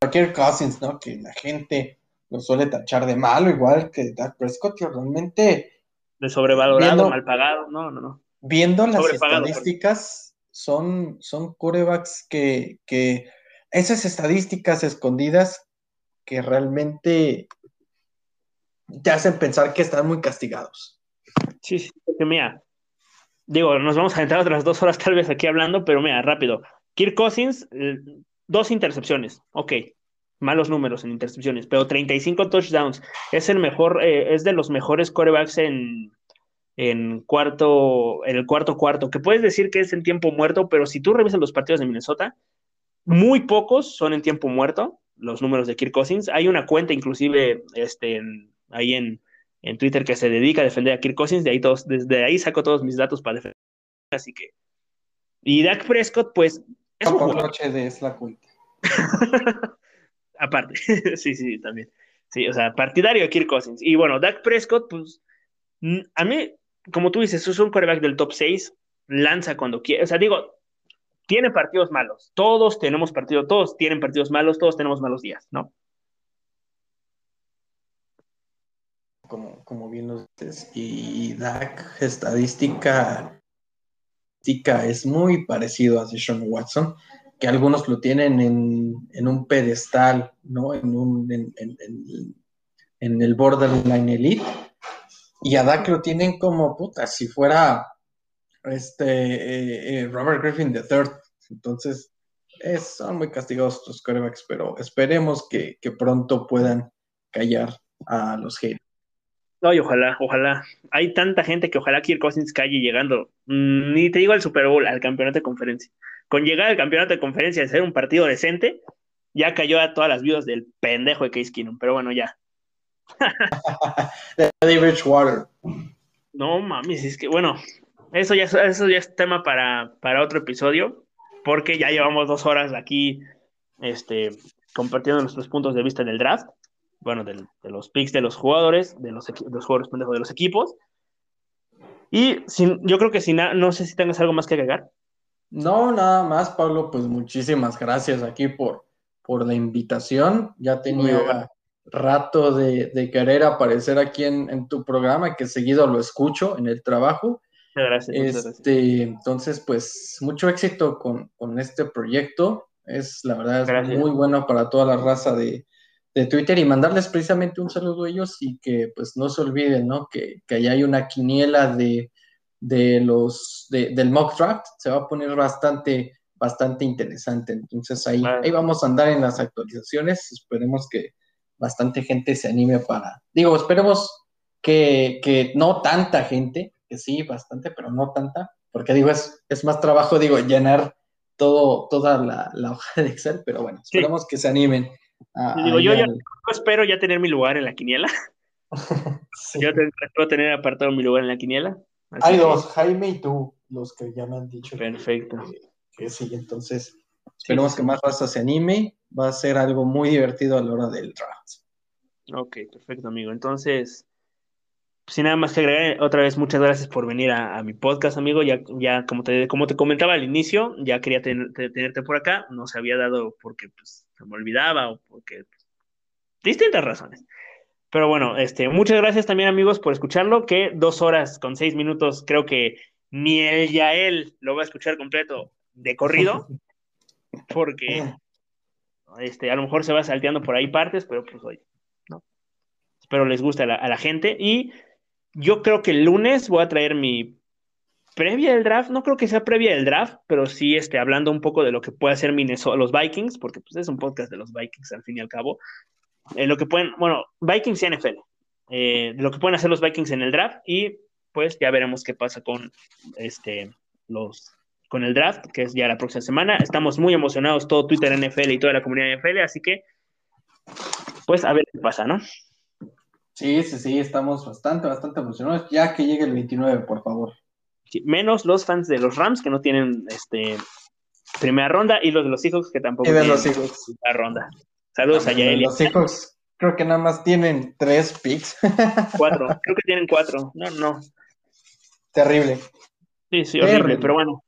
cualquier Cousins, ¿no? Que la gente lo suele tachar de malo, igual que Dak Prescott, que realmente. De sobrevalorado, mal pagado, no, no, no. Viendo las estadísticas, son, son corebacks que, que. Esas estadísticas escondidas que realmente te hacen pensar que están muy castigados. Sí, sí, porque mira, digo, nos vamos a entrar otras dos horas tal vez aquí hablando, pero mira, rápido. Kirk Cousins, eh, dos intercepciones, ok, malos números en intercepciones, pero 35 touchdowns. Es el mejor, eh, es de los mejores corebacks en, en cuarto, en el cuarto cuarto, que puedes decir que es en tiempo muerto, pero si tú revisas los partidos de Minnesota, muy pocos son en tiempo muerto, los números de Kirk Cousins. Hay una cuenta inclusive este, ahí en, en, Twitter que se dedica a defender a Kirk Cousins, de ahí todos, desde ahí saco todos mis datos para defender. Así que. Y Dak Prescott, pues. Es un jugador. es la cuenta. [laughs] Aparte, [laughs] sí, sí, también. Sí, o sea, partidario de Kirk Cousins. Y bueno, Dak Prescott, pues, a mí como tú dices, es un quarterback del top 6, lanza cuando quiere. O sea, digo, tiene partidos malos. Todos tenemos partidos, todos tienen partidos malos, todos tenemos malos días, ¿no? Como, como bien lo dices, y Dak, estadística, es muy parecido a Sean Watson, que algunos lo tienen en, un pedestal, ¿no? En, un, en, en, el borderline elite y a Dak lo tienen como puta, si fuera este eh, eh, Robert Griffin III. Entonces, son muy castigados estos corebacks, pero esperemos que, pronto puedan callar a los haters. Ay, ojalá, ojalá. Hay tanta gente que ojalá Kirk Cousins calle llegando, mm, ni te digo al Super Bowl, al campeonato de conferencia. Con llegar al campeonato de conferencia y ser un partido decente, ya cayó a todas las vidas del pendejo de Case Keenum. Pero bueno, ya, [laughs] de Water. No mames, es que bueno, eso ya, eso ya es tema para, para otro episodio, porque ya llevamos dos horas aquí este, compartiendo nuestros puntos de vista en el draft, bueno, de los picks de los jugadores, de los, los jugadores pendejos de los equipos. Y sin, yo creo que si no sé si tengas algo más que agregar. No, nada más, Pablo, pues muchísimas gracias aquí por, por la invitación. Ya tenía rato de, querer aparecer aquí en, tu programa, que seguido lo escucho en el trabajo. Gracias. Este, entonces, pues mucho éxito con, este proyecto. Es la verdad muy bueno para toda la raza de, Twitter y mandarles precisamente un saludo a ellos y que pues no se olviden, ¿no? Que, que allá hay una quiniela de, los del mock draft. Se va a poner bastante, bastante interesante. Entonces ahí, ahí vamos a andar en las actualizaciones. Esperemos que, bastante gente se anime para, digo, esperemos que, no tanta gente, que sí, bastante, pero no tanta, porque digo, es, es más trabajo, digo, llenar todo, toda la, hoja de Excel, pero bueno, esperemos que se animen. digo, yo ya espero ya tener mi lugar en la quiniela. [laughs] Yo espero tener apartado mi lugar en la quiniela. Hay dos, Jaime y tú, los que ya me han dicho. Perfecto. Que, sí, entonces esperemos que más raza se anime va a ser algo muy divertido a la hora del draft. Ok, perfecto, amigo. Entonces, sin nada más que agregar, otra vez muchas gracias por venir a, mi podcast, amigo. Ya, ya como, te, como te comentaba al inicio, ya quería tenerte por acá. No se había dado porque pues, se me olvidaba o porque pues, distintas razones. Pero bueno, este, muchas gracias también, amigos, por escucharlo. Que dos horas con seis minutos, creo que ni él ya él lo va a escuchar completo de corrido, [laughs] porque este, a lo mejor se va salteando por ahí partes, pero pues oye, ¿no? Espero les guste a la, gente. Y yo creo que el lunes voy a traer mi previa del draft, no creo que sea previa del draft, pero sí este, hablando un poco de lo que puede hacer Minnesota, los Vikings, porque pues, es un podcast de los Vikings al fin y al cabo. Eh, lo que pueden, bueno, Vikings y NFL, eh, lo que pueden hacer los Vikings en el draft y pues ya veremos qué pasa con este, los, con el draft, que es ya la próxima semana. Estamos muy emocionados, todo Twitter NFL y toda la comunidad NFL, así que, pues a ver qué pasa, ¿no? Sí, sí, sí, estamos bastante, bastante emocionados, ya que llegue el 29, por favor. menos los fans de los Rams que no tienen este primera ronda y los de los Seahawks que tampoco tienen los primera ronda. Saludos a Yael. Los Seahawks creo que nada más tienen tres picks. [laughs] Cuatro, creo que tienen cuatro. No, no. Terrible. Sí, sí, horrible, pero bueno.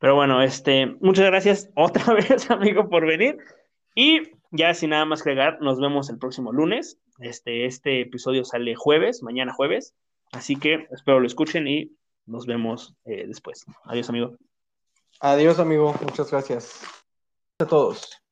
Pero bueno, este, muchas gracias [laughs] otra vez, amigo, por venir. Y ya sin nada más que agregar, nos vemos el próximo lunes. Este, este episodio sale jueves, mañana jueves. Así que espero lo escuchen y nos vemos eh, después. Adiós, amigo. Adiós, amigo. Muchas gracias. A todos.